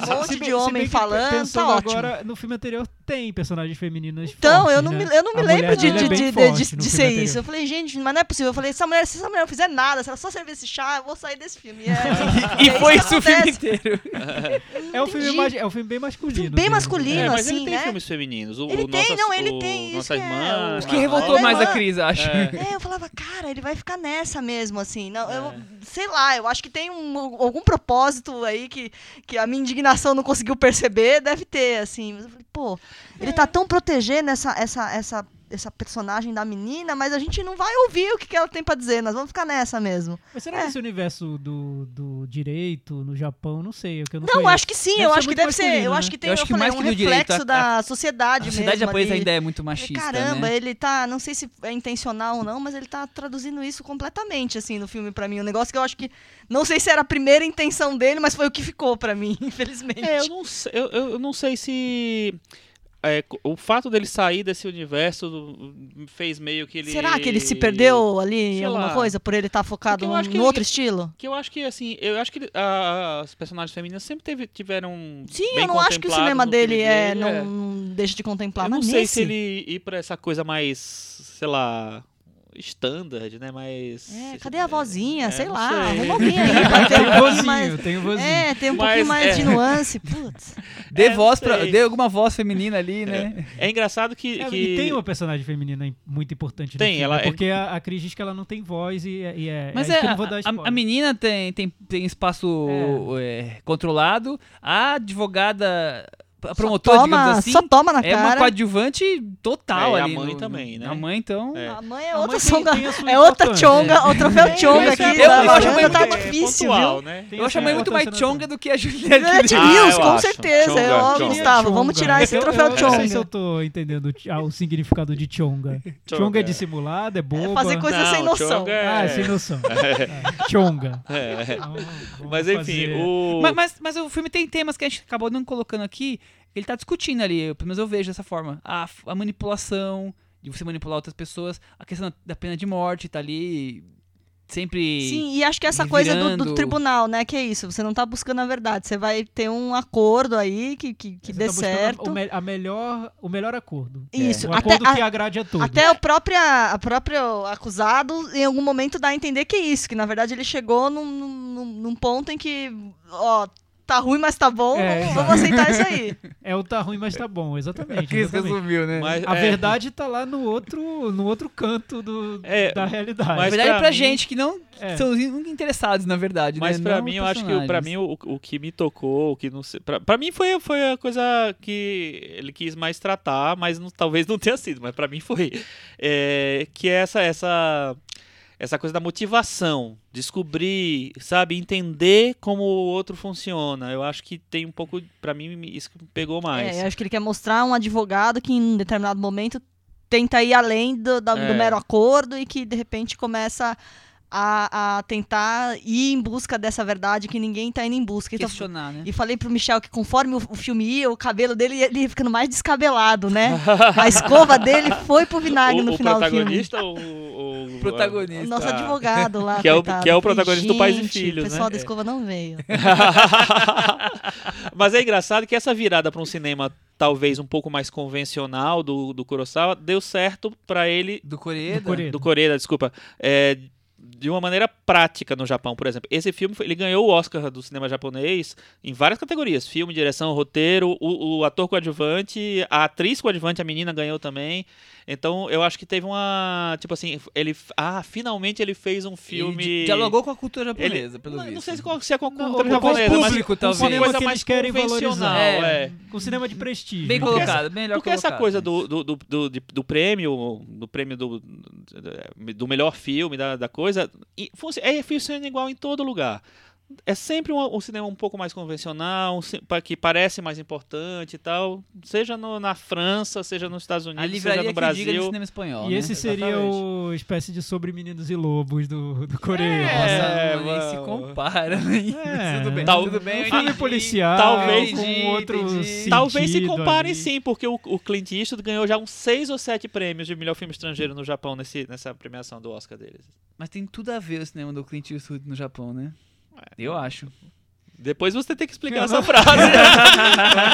Só um monte Se de homem falando, tá ótimo. agora, no filme anterior tem personagens femininas Então, fortes, eu não, né? me, eu não me lembro de, é de, de, de, de filme ser anterior. isso. Eu falei, gente, mas não é possível. Eu falei, essa mulher, se essa mulher não fizer nada, se ela só servir esse chá, eu vou sair desse filme. E, é, E é foi isso o filme inteiro. É um, filme mais, é um filme bem masculino. Filme bem mesmo. masculino. É, mas assim, ele tem né? filmes femininos. O, Ele o tem, Nossas- não, ele o tem, é, Irmãs. o que Ah, revoltou é, mais a irmã. Cris, acho. É. É, eu falava, cara, ele vai ficar nessa mesmo, assim. Não, eu, É. sei lá, eu acho que tem um- algum propósito aí que, que a minha indignação não conseguiu perceber, deve ter, assim. Mas eu falei, pô, ele tá tão protegendo essa, essa, essa, essa personagem da menina, mas a gente não vai ouvir o que, que ela tem pra dizer, nós vamos ficar nessa mesmo. Mas será É. que esse universo do, do direito no Japão, não sei, é que eu não Não, conheço. acho que sim, Deve eu acho que deve ser. Eu né? acho que tem Eu acho que falei, mais um que do direito, reflexo a- da A sociedade mesmo. sociedade japonesa ainda é muito machista, Caramba, né? ele tá, não sei se é intencional ou não, mas ele tá traduzindo isso completamente, assim, no filme pra mim. Um negócio que eu acho que, não sei se era a primeira intenção dele, mas foi o que ficou pra mim, infelizmente. É, eu não sei, eu, eu não sei se é, o fato dele sair desse universo fez meio que ele. Será que ele se perdeu ali em alguma lá. coisa, por ele estar focado Porque eu num, ele- outro estilo? Que eu acho que assim, eu acho que ele- a- as personagens femininas sempre teve- tiveram. Sim, eu não acho que o cinema dele é, dele, não, não deixa de contemplar, Eu não sei nesse... se ele ir pra essa coisa mais, sei lá, standard, né? Mais. É, cadê a vozinha? É, sei lá, arruma alguém aí Tem um vozinho, mais... tem o vozinho. É, tem um Mas, pouquinho mais é. de nuance, putz. Dê É, não voz pra, dê alguma voz feminina ali, né? É engraçado que. É, que... E tem uma personagem feminina muito importante Tem, filme, ela é- porque a, a Cris diz que ela não tem voz e, é- e é, Mas é, é, a, a- menina tem, tem, tem espaço é, controlado, a advogada, a promotora, só toma, digamos assim, só toma na é uma cara. coadjuvante total É, e a ali. mãe no- também, né? A mãe, então... É. A mãe é A outra mãe chonga. a É outra chonga, é. o troféu chonga aqui é a da eu acho varanda muito tá é difícil, viu? né? Eu a acho a mãe muito mais chonga do que a Juliette Juliette Ah, Mills, eu com certeza. Chonga, Ó, chonga. Gustavo, vamos tirar esse troféu eu não sei se chonga. eu tô entendendo o- ah, significado de chonga. Chonga é dissimulado, é boba. fazer coisa sem noção. chonga é- Ah, é sem noção. É, Chonga. É. Então, Mas enfim, o. Mas o filme tem temas que a gente acabou não colocando aqui. Ele tá discutindo ali, pelo menos eu vejo dessa forma. A, a manipulação, de você manipular outras pessoas, a questão da pena de morte tá ali sempre. Sim, e acho que essa coisa do, do tribunal, né? Que é isso, você não tá buscando a verdade, você vai ter um acordo aí que, que, que Você dê tá buscando certo. O, me- a melhor, o melhor acordo. Isso, O até, acordo a- que agrade a todos. até o próprio, a próprio acusado, em algum momento, dá a entender que é isso, que na verdade ele chegou num, num, num ponto em que, ó, tá ruim, mas tá bom, É, vamos, vamos aceitar isso aí. É o tá ruim, mas tá bom, exatamente. Cris exatamente. resumiu, né? Mas, A é, verdade tá lá no outro, no outro canto do, É, da realidade. Na mas verdade, pra pra, mim- gente que não É. são nunca interessados, na verdade. Mas né? pra Não mim, eu acho que o- pra mim o, o que me tocou, o que não sei, pra, pra mim foi, foi a coisa que ele quis mais tratar, mas não- talvez não tenha sido, mas pra mim foi. É, que é essa, essa, essa coisa da motivação, descobrir, sabe, entender como o outro funciona. Eu acho que tem um pouco, pra mim, isso que me pegou mais. É, eu acho que ele quer mostrar um advogado que em um determinado momento tenta ir além do, do É. mero acordo e que de repente começa a, a tentar ir em busca dessa verdade que ninguém tá indo em busca. Então, questionar, né? e falei pro Michel que conforme o, o filme ia, o cabelo dele ia, ele ia ficando mais descabelado, né? A escova dele foi pro vinagre o, no o final do filme. protagonista ou o, Protagonista. O nosso advogado lá. Que é o- coitado. que é o protagonista do Pais e "Gente, Filhos, O pessoal né? da escova não veio. Mas é engraçado que essa virada para um cinema talvez um pouco mais convencional do, do Kurosawa deu certo para ele Do Coreia. Do Coreia. do Coreia, desculpa, é, de uma maneira prática no Japão, por exemplo. Esse filme foi- ele ganhou o Oscar do cinema japonês em várias categorias: filme, direção, roteiro, o, o ator coadjuvante, a atriz coadjuvante, a menina ganhou também. Então eu acho que teve uma tipo assim, ele ah filmente ele fez um filme Ele dialogou com a cultura ele, japonesa, pelo não, visto. não sei se, qual- se é com a Não, cultura o japonesa, mas público, uma talvez. cinema coisa que mais querem valorizar. é. Com cinema de prestígio. Bem Porque colocado, essa- melhor Porque essa colocado. coisa do, do, do, do, de- do prêmio, do prêmio do, do melhor filme, da, da coisa, e funci- é, funciona igual em todo lugar. É sempre um, um cinema um pouco mais convencional, um que parece mais importante e tal, seja no- na França, seja nos Estados A Unidos, seja no que diga de Brasil. cinema espanhol, E né? esse seria Exatamente. o espécie de sobre meninos e lobos do, do Coreia. Nossa, É, não, nem se compara. nem- É, tudo bem, Tal- tudo bem. Um filme entendi. policial Talvez- com outro entendi. Talvez se comparem ali. sim, porque o, o Clint Eastwood ganhou já uns seis ou sete prêmios de melhor filme estrangeiro no Japão nesse, nessa premiação do Oscar deles. Mas tem tudo a ver o cinema do Clint Eastwood no Japão, né? Eu acho. Depois você tem que explicar essa frase.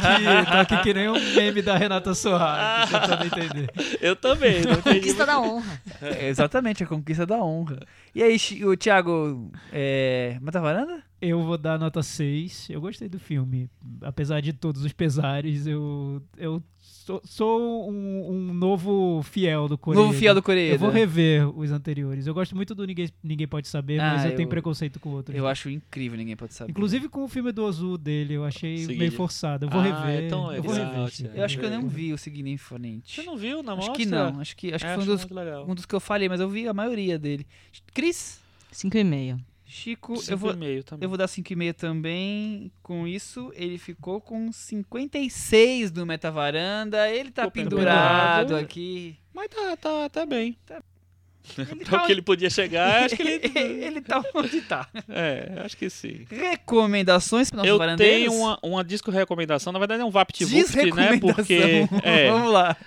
Tô aqui, tô aqui que nem um meme da Renata Sorra, tentando entender. Eu também. Não Conquista da honra. É, exatamente, a conquista da honra. E aí, o Thiago, é... Mata Varanda? Eu vou dar nota 6. Eu gostei do filme. Apesar de todos os pesares, eu, eu sou, sou um, um novo fiel do Coreia. Novo fiel do Coreia. Eu vou rever os anteriores. Eu gosto muito do Ninguém, Ninguém Pode Saber, Ah, mas eu, eu- tenho preconceito com outros. Eu acho incrível, ninguém pode saber. Inclusive com o filme do Ozu dele, eu achei Seguinte. meio forçado. Eu vou Ah, rever. é tão eu vou rever. Eu acho que eu não vi o Seguindo em Frente. Você não viu na Acho mostra? que não, acho que, acho que É, foi um acho dos, um dos que eu falei, mas eu vi a maioria dele. Cris, Cinco e meio. Chico, Cinco eu vou, meio também. eu vou dar 5,5 também. Com isso, ele ficou com 56 do Metavaranda. Ele tá Pô, pendurado pendurado. aqui. Mas tá, tá, tá bem. Ele o tá, que ele podia chegar, acho que ele... ele tá onde tá. É, acho que sim. Recomendações para nossos Eu varandeiros? tenho uma, uma disco recomendação, na verdade é um VaptVupt, né? Porque é, Vamos lá.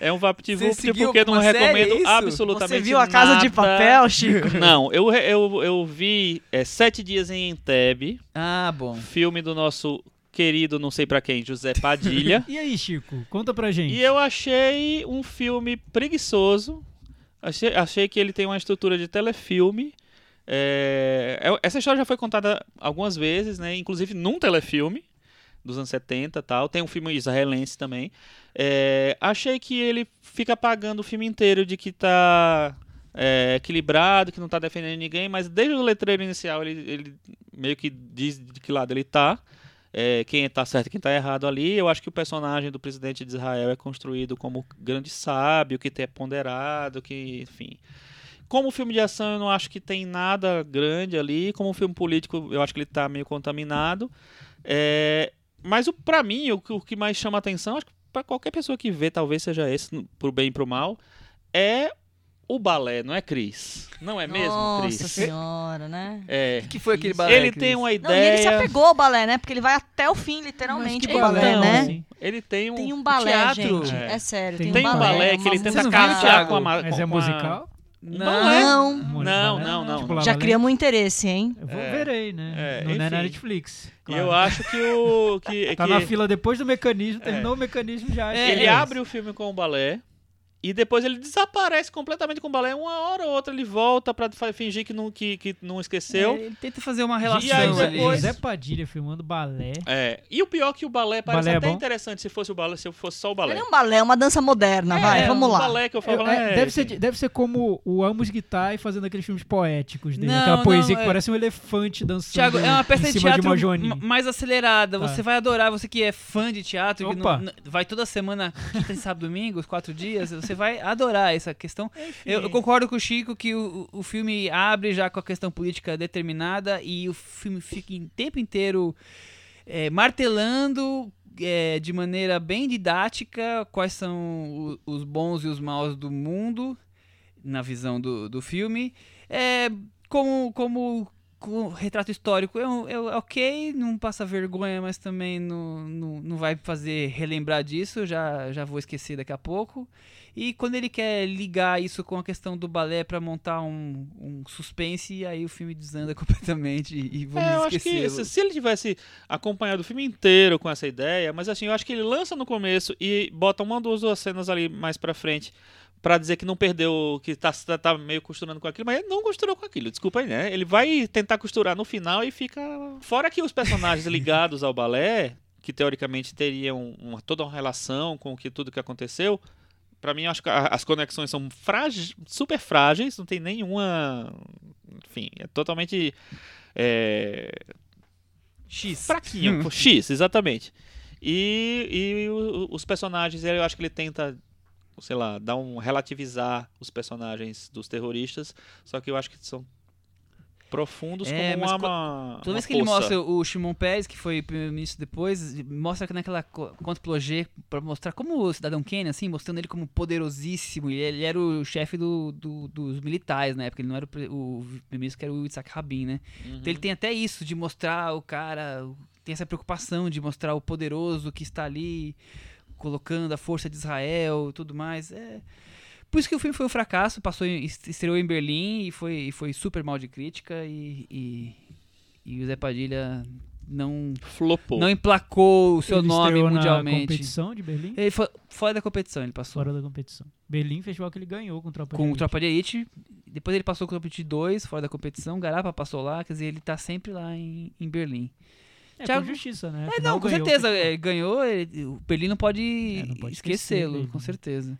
É um VaptVupt porque eu não série, recomendo é isso? absolutamente Você viu a Casa de nada. Papel, Chico? Não, eu, eu, eu vi é, Sete Dias em Entebbe, Ah, bom. filme do nosso querido, não sei pra quem, José Padilha. E aí, Chico? Conta pra gente. E eu achei um filme preguiçoso. Achei, achei que ele tem uma estrutura de telefilme. É, é- essa história já foi contada algumas vezes, né? Inclusive num telefilme dos anos 70 e tal. Tem um filme israelense também. É, achei que ele fica apagando o filme inteiro de que tá é, equilibrado, que não tá defendendo ninguém, mas desde o letreiro inicial ele, ele meio que diz de que lado ele tá é, quem tá certo e quem tá errado ali. Eu acho que o personagem do presidente de Israel é construído como grande sábio, que é ponderado, que, enfim. Como filme de ação, eu não acho que tem nada grande ali. Como filme político, eu acho que ele tá meio contaminado. É, mas o, pra mim, o, que- o que mais chama atenção, acho que pra qualquer pessoa que vê, talvez seja esse, pro bem e pro mal, é o balé, não é, Cris? Não é mesmo, Nossa Cris? senhora, né? É. O que foi aquele balé? Ele Cris? tem uma Não, e ideia. ele se apegou ao balé, né? Porque ele vai até o fim, literalmente, que com o balé, balé, né? assim. Ele tem um. Tem um balé, teatro. gente. É. É, sério, Tem tem, um um balé balé. que ele tenta não casar com a. ma- Mas com é a- musical? Não. Não, balé. não, não, Tipo não. La Já criamos um interesse, hein? Eu vou É. verei, né? É, no, na enfim. Netflix. E claro. eu acho que o. Que, Tá que na fila depois do mecanismo, terminou o mecanismo já. É, ele abre o filme com o balé. E depois ele desaparece completamente com o balé. Uma hora ou outra ele volta pra fingir que não, que, que não esqueceu. É, ele tenta fazer uma relação ali. depois- José Padilha filmando balé. É. E o pior é que o balé parece Balé é até bom? interessante se fosse o balé, se fosse só o balé. Não é um balé, é uma dança moderna, vai, É, vamos o lá. balé que eu falo é, é, deve, ser, deve ser como o Amos Guitar e fazendo aqueles filmes poéticos dele. Não, aquela não, poesia que é- parece um elefante dançando Thiago, é uma peça em de teatro de mais acelerada. Tá. Você vai adorar, você que é fã de teatro, que Opa. não- vai toda semana, quinta, sábado, domingo, os quatro dias, você vai adorar essa questão. Eu, eu concordo com o Chico que o, o filme abre já com a questão política determinada e o filme fica em tempo inteiro é, martelando é, de maneira bem didática quais são o- os bons e os maus do mundo na visão do, do filme. É, como, como, retrato histórico é, um- é ok, não passa vergonha, mas também não, não, não vai fazer relembrar disso, já, já vou esquecer daqui a pouco. E quando ele quer ligar isso com a questão do balé pra montar um, um suspense, aí o filme desanda completamente e, vamos É, eu acho que se, ele tivesse acompanhado o filme inteiro com essa ideia, mas assim, eu acho que ele lança no começo e bota uma, duas, duas cenas ali mais pra frente pra dizer que não perdeu, que tá, tá, tá meio costurando com aquilo, mas ele não costurou com aquilo, desculpa aí, né? Ele vai tentar costurar no final e fica... Fora que os personagens ligados ao balé, que teoricamente teriam uma, toda uma relação com o que, tudo que aconteceu, Pra mim, eu acho que as conexões são frágeis, super frágeis, não tem nenhuma. Enfim, é totalmente. É, X. fraquinho, X, exatamente. E, e os personagens, eu acho que ele tenta, sei lá, dar um relativizar os personagens dos terroristas, só que eu acho que são profundos É, como uma, uma Toda vez que ele poça. mostra o Shimon Peres, que foi primeiro-ministro depois, mostra que naquela co- contra Ploget, pra mostrar como o Cidadão Kane, assim, mostrando ele como poderosíssimo. Ele, ele era o chefe do, do- dos militares na época, ele não era o, o primeiro-ministro, que era o Yitzhak Rabin, né? Uhum. Então ele tem até isso, de mostrar o cara, tem essa preocupação de mostrar o poderoso que está ali, colocando a força de Israel e tudo mais. É... Por isso que o filme foi um fracasso, passou em, estreou em Berlim e foi, e foi super mal de crítica e, e, e o Zé Padilha não, Flopou. não emplacou o seu Ele nome estreou na mundialmente. competição de Berlim? Ele foi fora da competição, ele passou Fora da competição. Berlim, festival que ele ganhou com o Tropa de com o Elite. Tropa de Elite, depois ele passou com o Tropa de Elite 2, fora da competição, Garapa passou lá, quer dizer, ele tá sempre lá em, em Berlim. É, Thiago- com justiça, né? É, não, com ganhou certeza, ganhou, ele- o Berlim não pode, É, pode esquecê-lo, com né? certeza.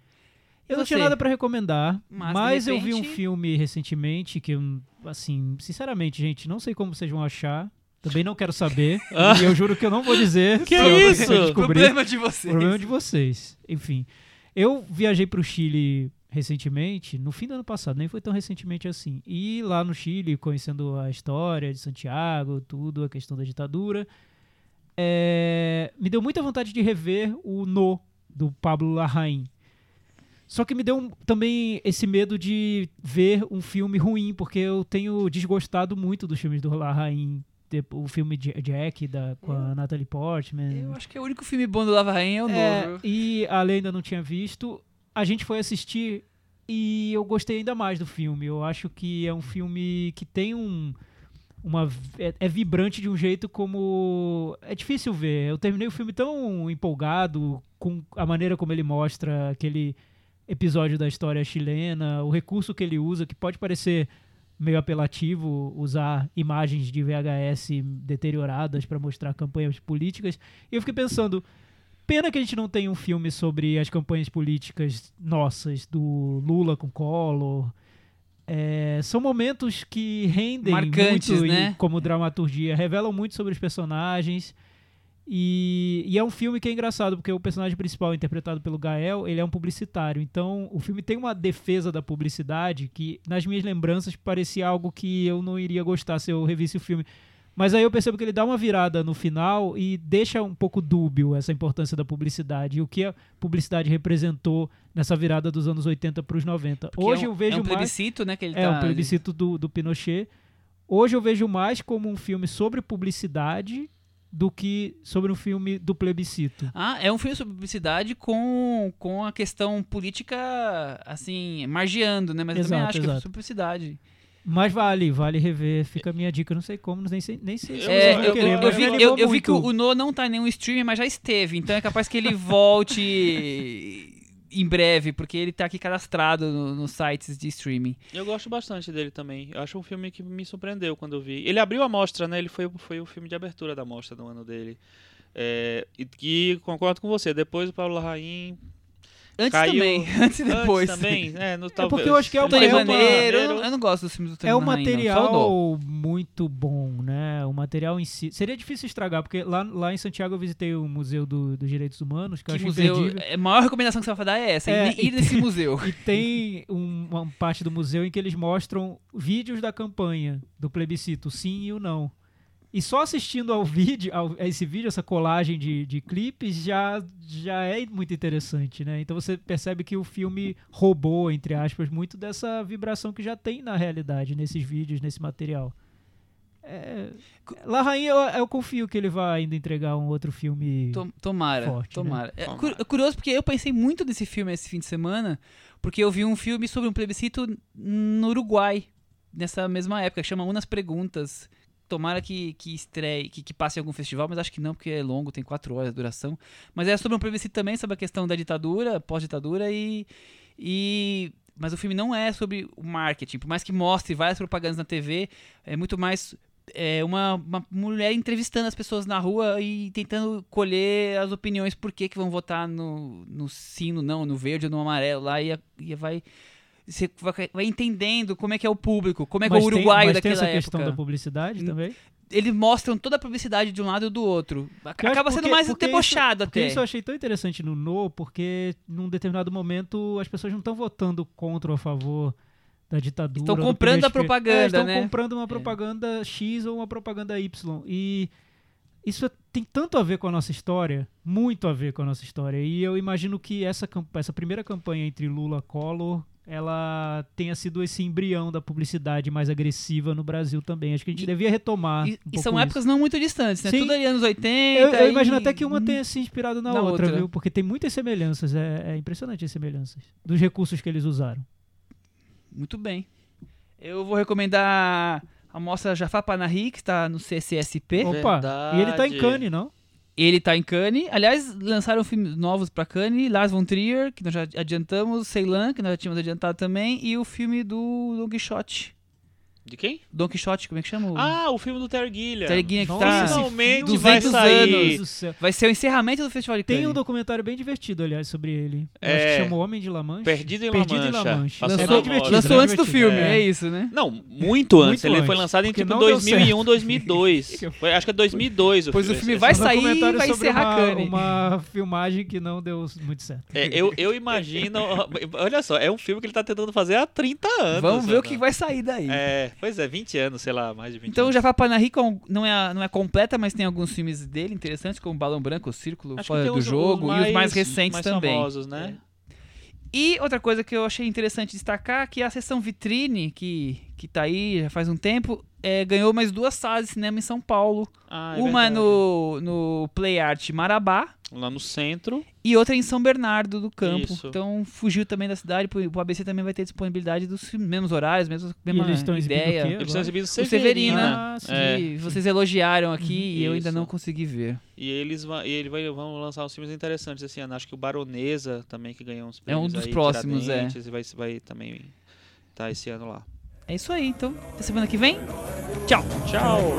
Eu não tinha você? nada pra recomendar, Mas, mas, de eu vi um repente- filme recentemente que, assim, sinceramente, gente, não sei como vocês vão achar. Também não quero saber. Ah. e eu juro que eu não vou dizer. Que pra isso? Problema de vocês. Problema de vocês. Enfim, eu viajei pro Chile recentemente, no fim do ano passado, nem foi tão recentemente assim. E lá no Chile, conhecendo a história de Santiago, tudo, a questão da ditadura, é, me deu muita vontade de rever o No, do Pablo Larraín. Só que me deu um- também esse medo de ver um filme ruim, porque eu tenho desgostado muito dos filmes do Larraín. Tipo, O filme de Jack da, com a Natalie Portman. Eu acho que o único filme bom do Lava Rainha é o É, novo. e a Lei ainda não tinha visto. A gente foi assistir e eu gostei ainda mais do filme. Eu acho que é um filme que tem um. Uma, é, é vibrante de um jeito como. É difícil ver. Eu terminei o filme tão empolgado com a maneira como ele mostra aquele episódio da história chilena, o recurso que ele usa, que pode parecer meio apelativo usar imagens de VHS deterioradas para mostrar campanhas políticas. E eu fiquei pensando, pena que a gente não tem um filme sobre as campanhas políticas nossas, do Lula com Collor. É, são momentos que rendem Marcantes, muito e, né? como dramaturgia, revelam muito sobre os personagens. E, e é um filme que é engraçado, porque o personagem principal, interpretado pelo Gael, ele é um publicitário. Então, o filme tem uma defesa da publicidade que, nas minhas lembranças, parecia algo que eu não iria gostar se eu revisse o filme. Mas aí eu percebo que ele dá uma virada no final e deixa um pouco dúbio essa importância da publicidade e o que a publicidade representou nessa virada dos anos 80 para os 90. Porque Hoje é um, eu vejo é um mais plebiscito, né, que ele é tá... um plebiscito do, do Pinochet. Hoje eu vejo mais como um filme sobre publicidade do que sobre um filme do plebiscito. Ah, é um filme sobre publicidade com, com a questão política, assim, margeando, né? Mas eu também Exato, acho que é exato. sobre publicidade. Mas vale, vale rever. Fica a minha dica. Não sei como, nem sei, nem sei se É, eu, querer, eu- eu vi, eu- eu vi que o, No não tá em nenhum streaming, mas já esteve. Então é capaz que ele volte em breve, porque ele tá aqui cadastrado no- nos sites de streaming. Eu gosto bastante dele também. Eu acho um filme que me surpreendeu quando eu vi. Ele abriu a mostra, né? Ele foi, foi o filme de abertura da mostra do ano dele. É, e que concordo com você. Depois o Paulo Larraín. Antes Caiu- também, antes e depois. Antes também. É, no, porque eu acho que é uma- Tony é uma- Vaneiro, eu não- eu gosto dos filmes do Tony É um não, o material muito bom, né? O material em si. Seria difícil estragar, porque lá, lá em Santiago eu visitei o Museu do- dos Direitos Humanos, que, eu Que acho museu, imperdível. a maior recomendação que você vai dar é essa, É, ir, nesse museu. E tem um- uma parte do museu em que eles mostram vídeos da campanha do plebiscito, o sim e o não. E só assistindo ao vídeo, ao, a esse vídeo, essa colagem de, de clipes, já, já é muito interessante, né? Então você percebe que o filme roubou, entre aspas, muito dessa vibração que já tem na realidade, nesses vídeos, nesse material. É, La Rainha, eu, eu confio que ele vai ainda entregar um outro filme. Tom- Tomara, Forte, né? tomara. É Tomara. cu- é curioso porque eu pensei muito nesse filme esse fim de semana, porque eu vi um filme sobre um plebiscito no Uruguai, nessa mesma época, que chama Unas Perguntas. Tomara que, que estreie, que, que passe em algum festival, mas acho que não, porque é longo, tem quatro horas de duração. Mas é sobre um plebiscito também, sobre a questão da ditadura, pós-ditadura e, e. Mas o filme não é sobre o marketing, por mais que mostre várias propagandas na TV, é muito mais é uma, uma mulher entrevistando as pessoas na rua e tentando colher as opiniões por que, que vão votar no, no sim, no não, no verde ou no amarelo lá e, a- e vai, você vai, entendendo como é que é o público, como é que é o tem- uruguaio mas tem daquela essa questão época. da publicidade também? Eles mostram toda a publicidade de um lado e do outro. Acaba sendo porque- mais porque debochado Porque até. isso eu achei tão interessante no No, porque num determinado momento as pessoas não estão votando contra ou a favor da ditadura. Estão do comprando a esquerdo. propaganda, É, estão né? comprando uma propaganda X ou uma propaganda Y. E isso é- tem tanto a ver com a nossa história, muito a ver com a nossa história. E eu imagino que essa, essa primeira campanha entre Lula e Collor ela tenha sido esse embrião da publicidade mais agressiva no Brasil também. Acho que a gente E- devia retomar. E, um e pouco são isso. épocas não muito distantes, né? Sim. Tudo ali anos 80. Eu, eu e- imagino até que uma tenha se inspirado na, na outra, outra. viu? Porque tem muitas semelhanças. É, é impressionante as semelhanças dos recursos que eles usaram. Muito bem. Eu vou recomendar a mostra Jafar Panahi, que está no CCSP. Opa! E ele tá em Verdade. Cannes, não? Ele tá em Cannes. Aliás, lançaram filmes novos pra Cannes. Lars von Trier, que nós já adiantamos. Ceylan, que nós já tínhamos adiantado também. E o filme do Don Quixote. De quem? Don Quixote, como é que chama? o- Ah, o filme do Terry Gilliam. Terry Gilliam, que Nossa, tá... Finalmente filme, vai 200 sair. anos. Deus do céu. Vai ser o encerramento do Festival de Cannes. Tem um documentário bem divertido, aliás, sobre ele. Eu Acho É. que chama O Homem de La Mancha. Perdido em La Perdido em La Mancha. Mancha. Passou É bem divertido. Lançou né? antes do filme, É. é, isso, né? Não, muito antes. Muito ele foi antes, lançado em porque tipo não deu 2001, certo. 2002. Foi, acho que é 2002 o Pois o filme. filme vai Esse é um sair e vai encerrar uma, Cannes. uma filmagem que não deu muito certo. É, eu, eu imagino. Olha só, é um filme que ele tá tentando fazer há 30 anos. Vamos ver o que vai sair daí. É, pois é, 20 anos, sei lá, mais de 20 Então, o anos. Jafar Panahi não é, não é completa, mas tem alguns filmes dele interessantes, como Balão Branco, O Círculo Acho Fora do os- Jogo e os mais recentes mais também. famosos, né? E outra coisa que eu achei interessante destacar, que a sessão Vitrine, que, que tá aí já faz um tempo, é, ganhou mais duas salas de cinema em São Paulo. Ah, é Uma verdade. no, no Play Art Marabá Lá no centro. e outra em São Bernardo do Campo. Isso. Então fugiu também da cidade, o ABC também vai ter disponibilidade dos filmes, mesmos horários, mesma, mesma eles estão ideia. o quê? Eles estão exibindo O Severina, Severina. Ah, sim. É. que vocês elogiaram aqui e eu ainda não consegui ver. E eles vão, e ele vai, vão lançar uns filmes interessantes esse ano. Acho que o Baronesa também, que ganhou uns É um prêmios dos aí, próximos, é. E vai, vai também estar esse ano lá. É isso aí, então. Até semana que vem. Tchau. Tchau!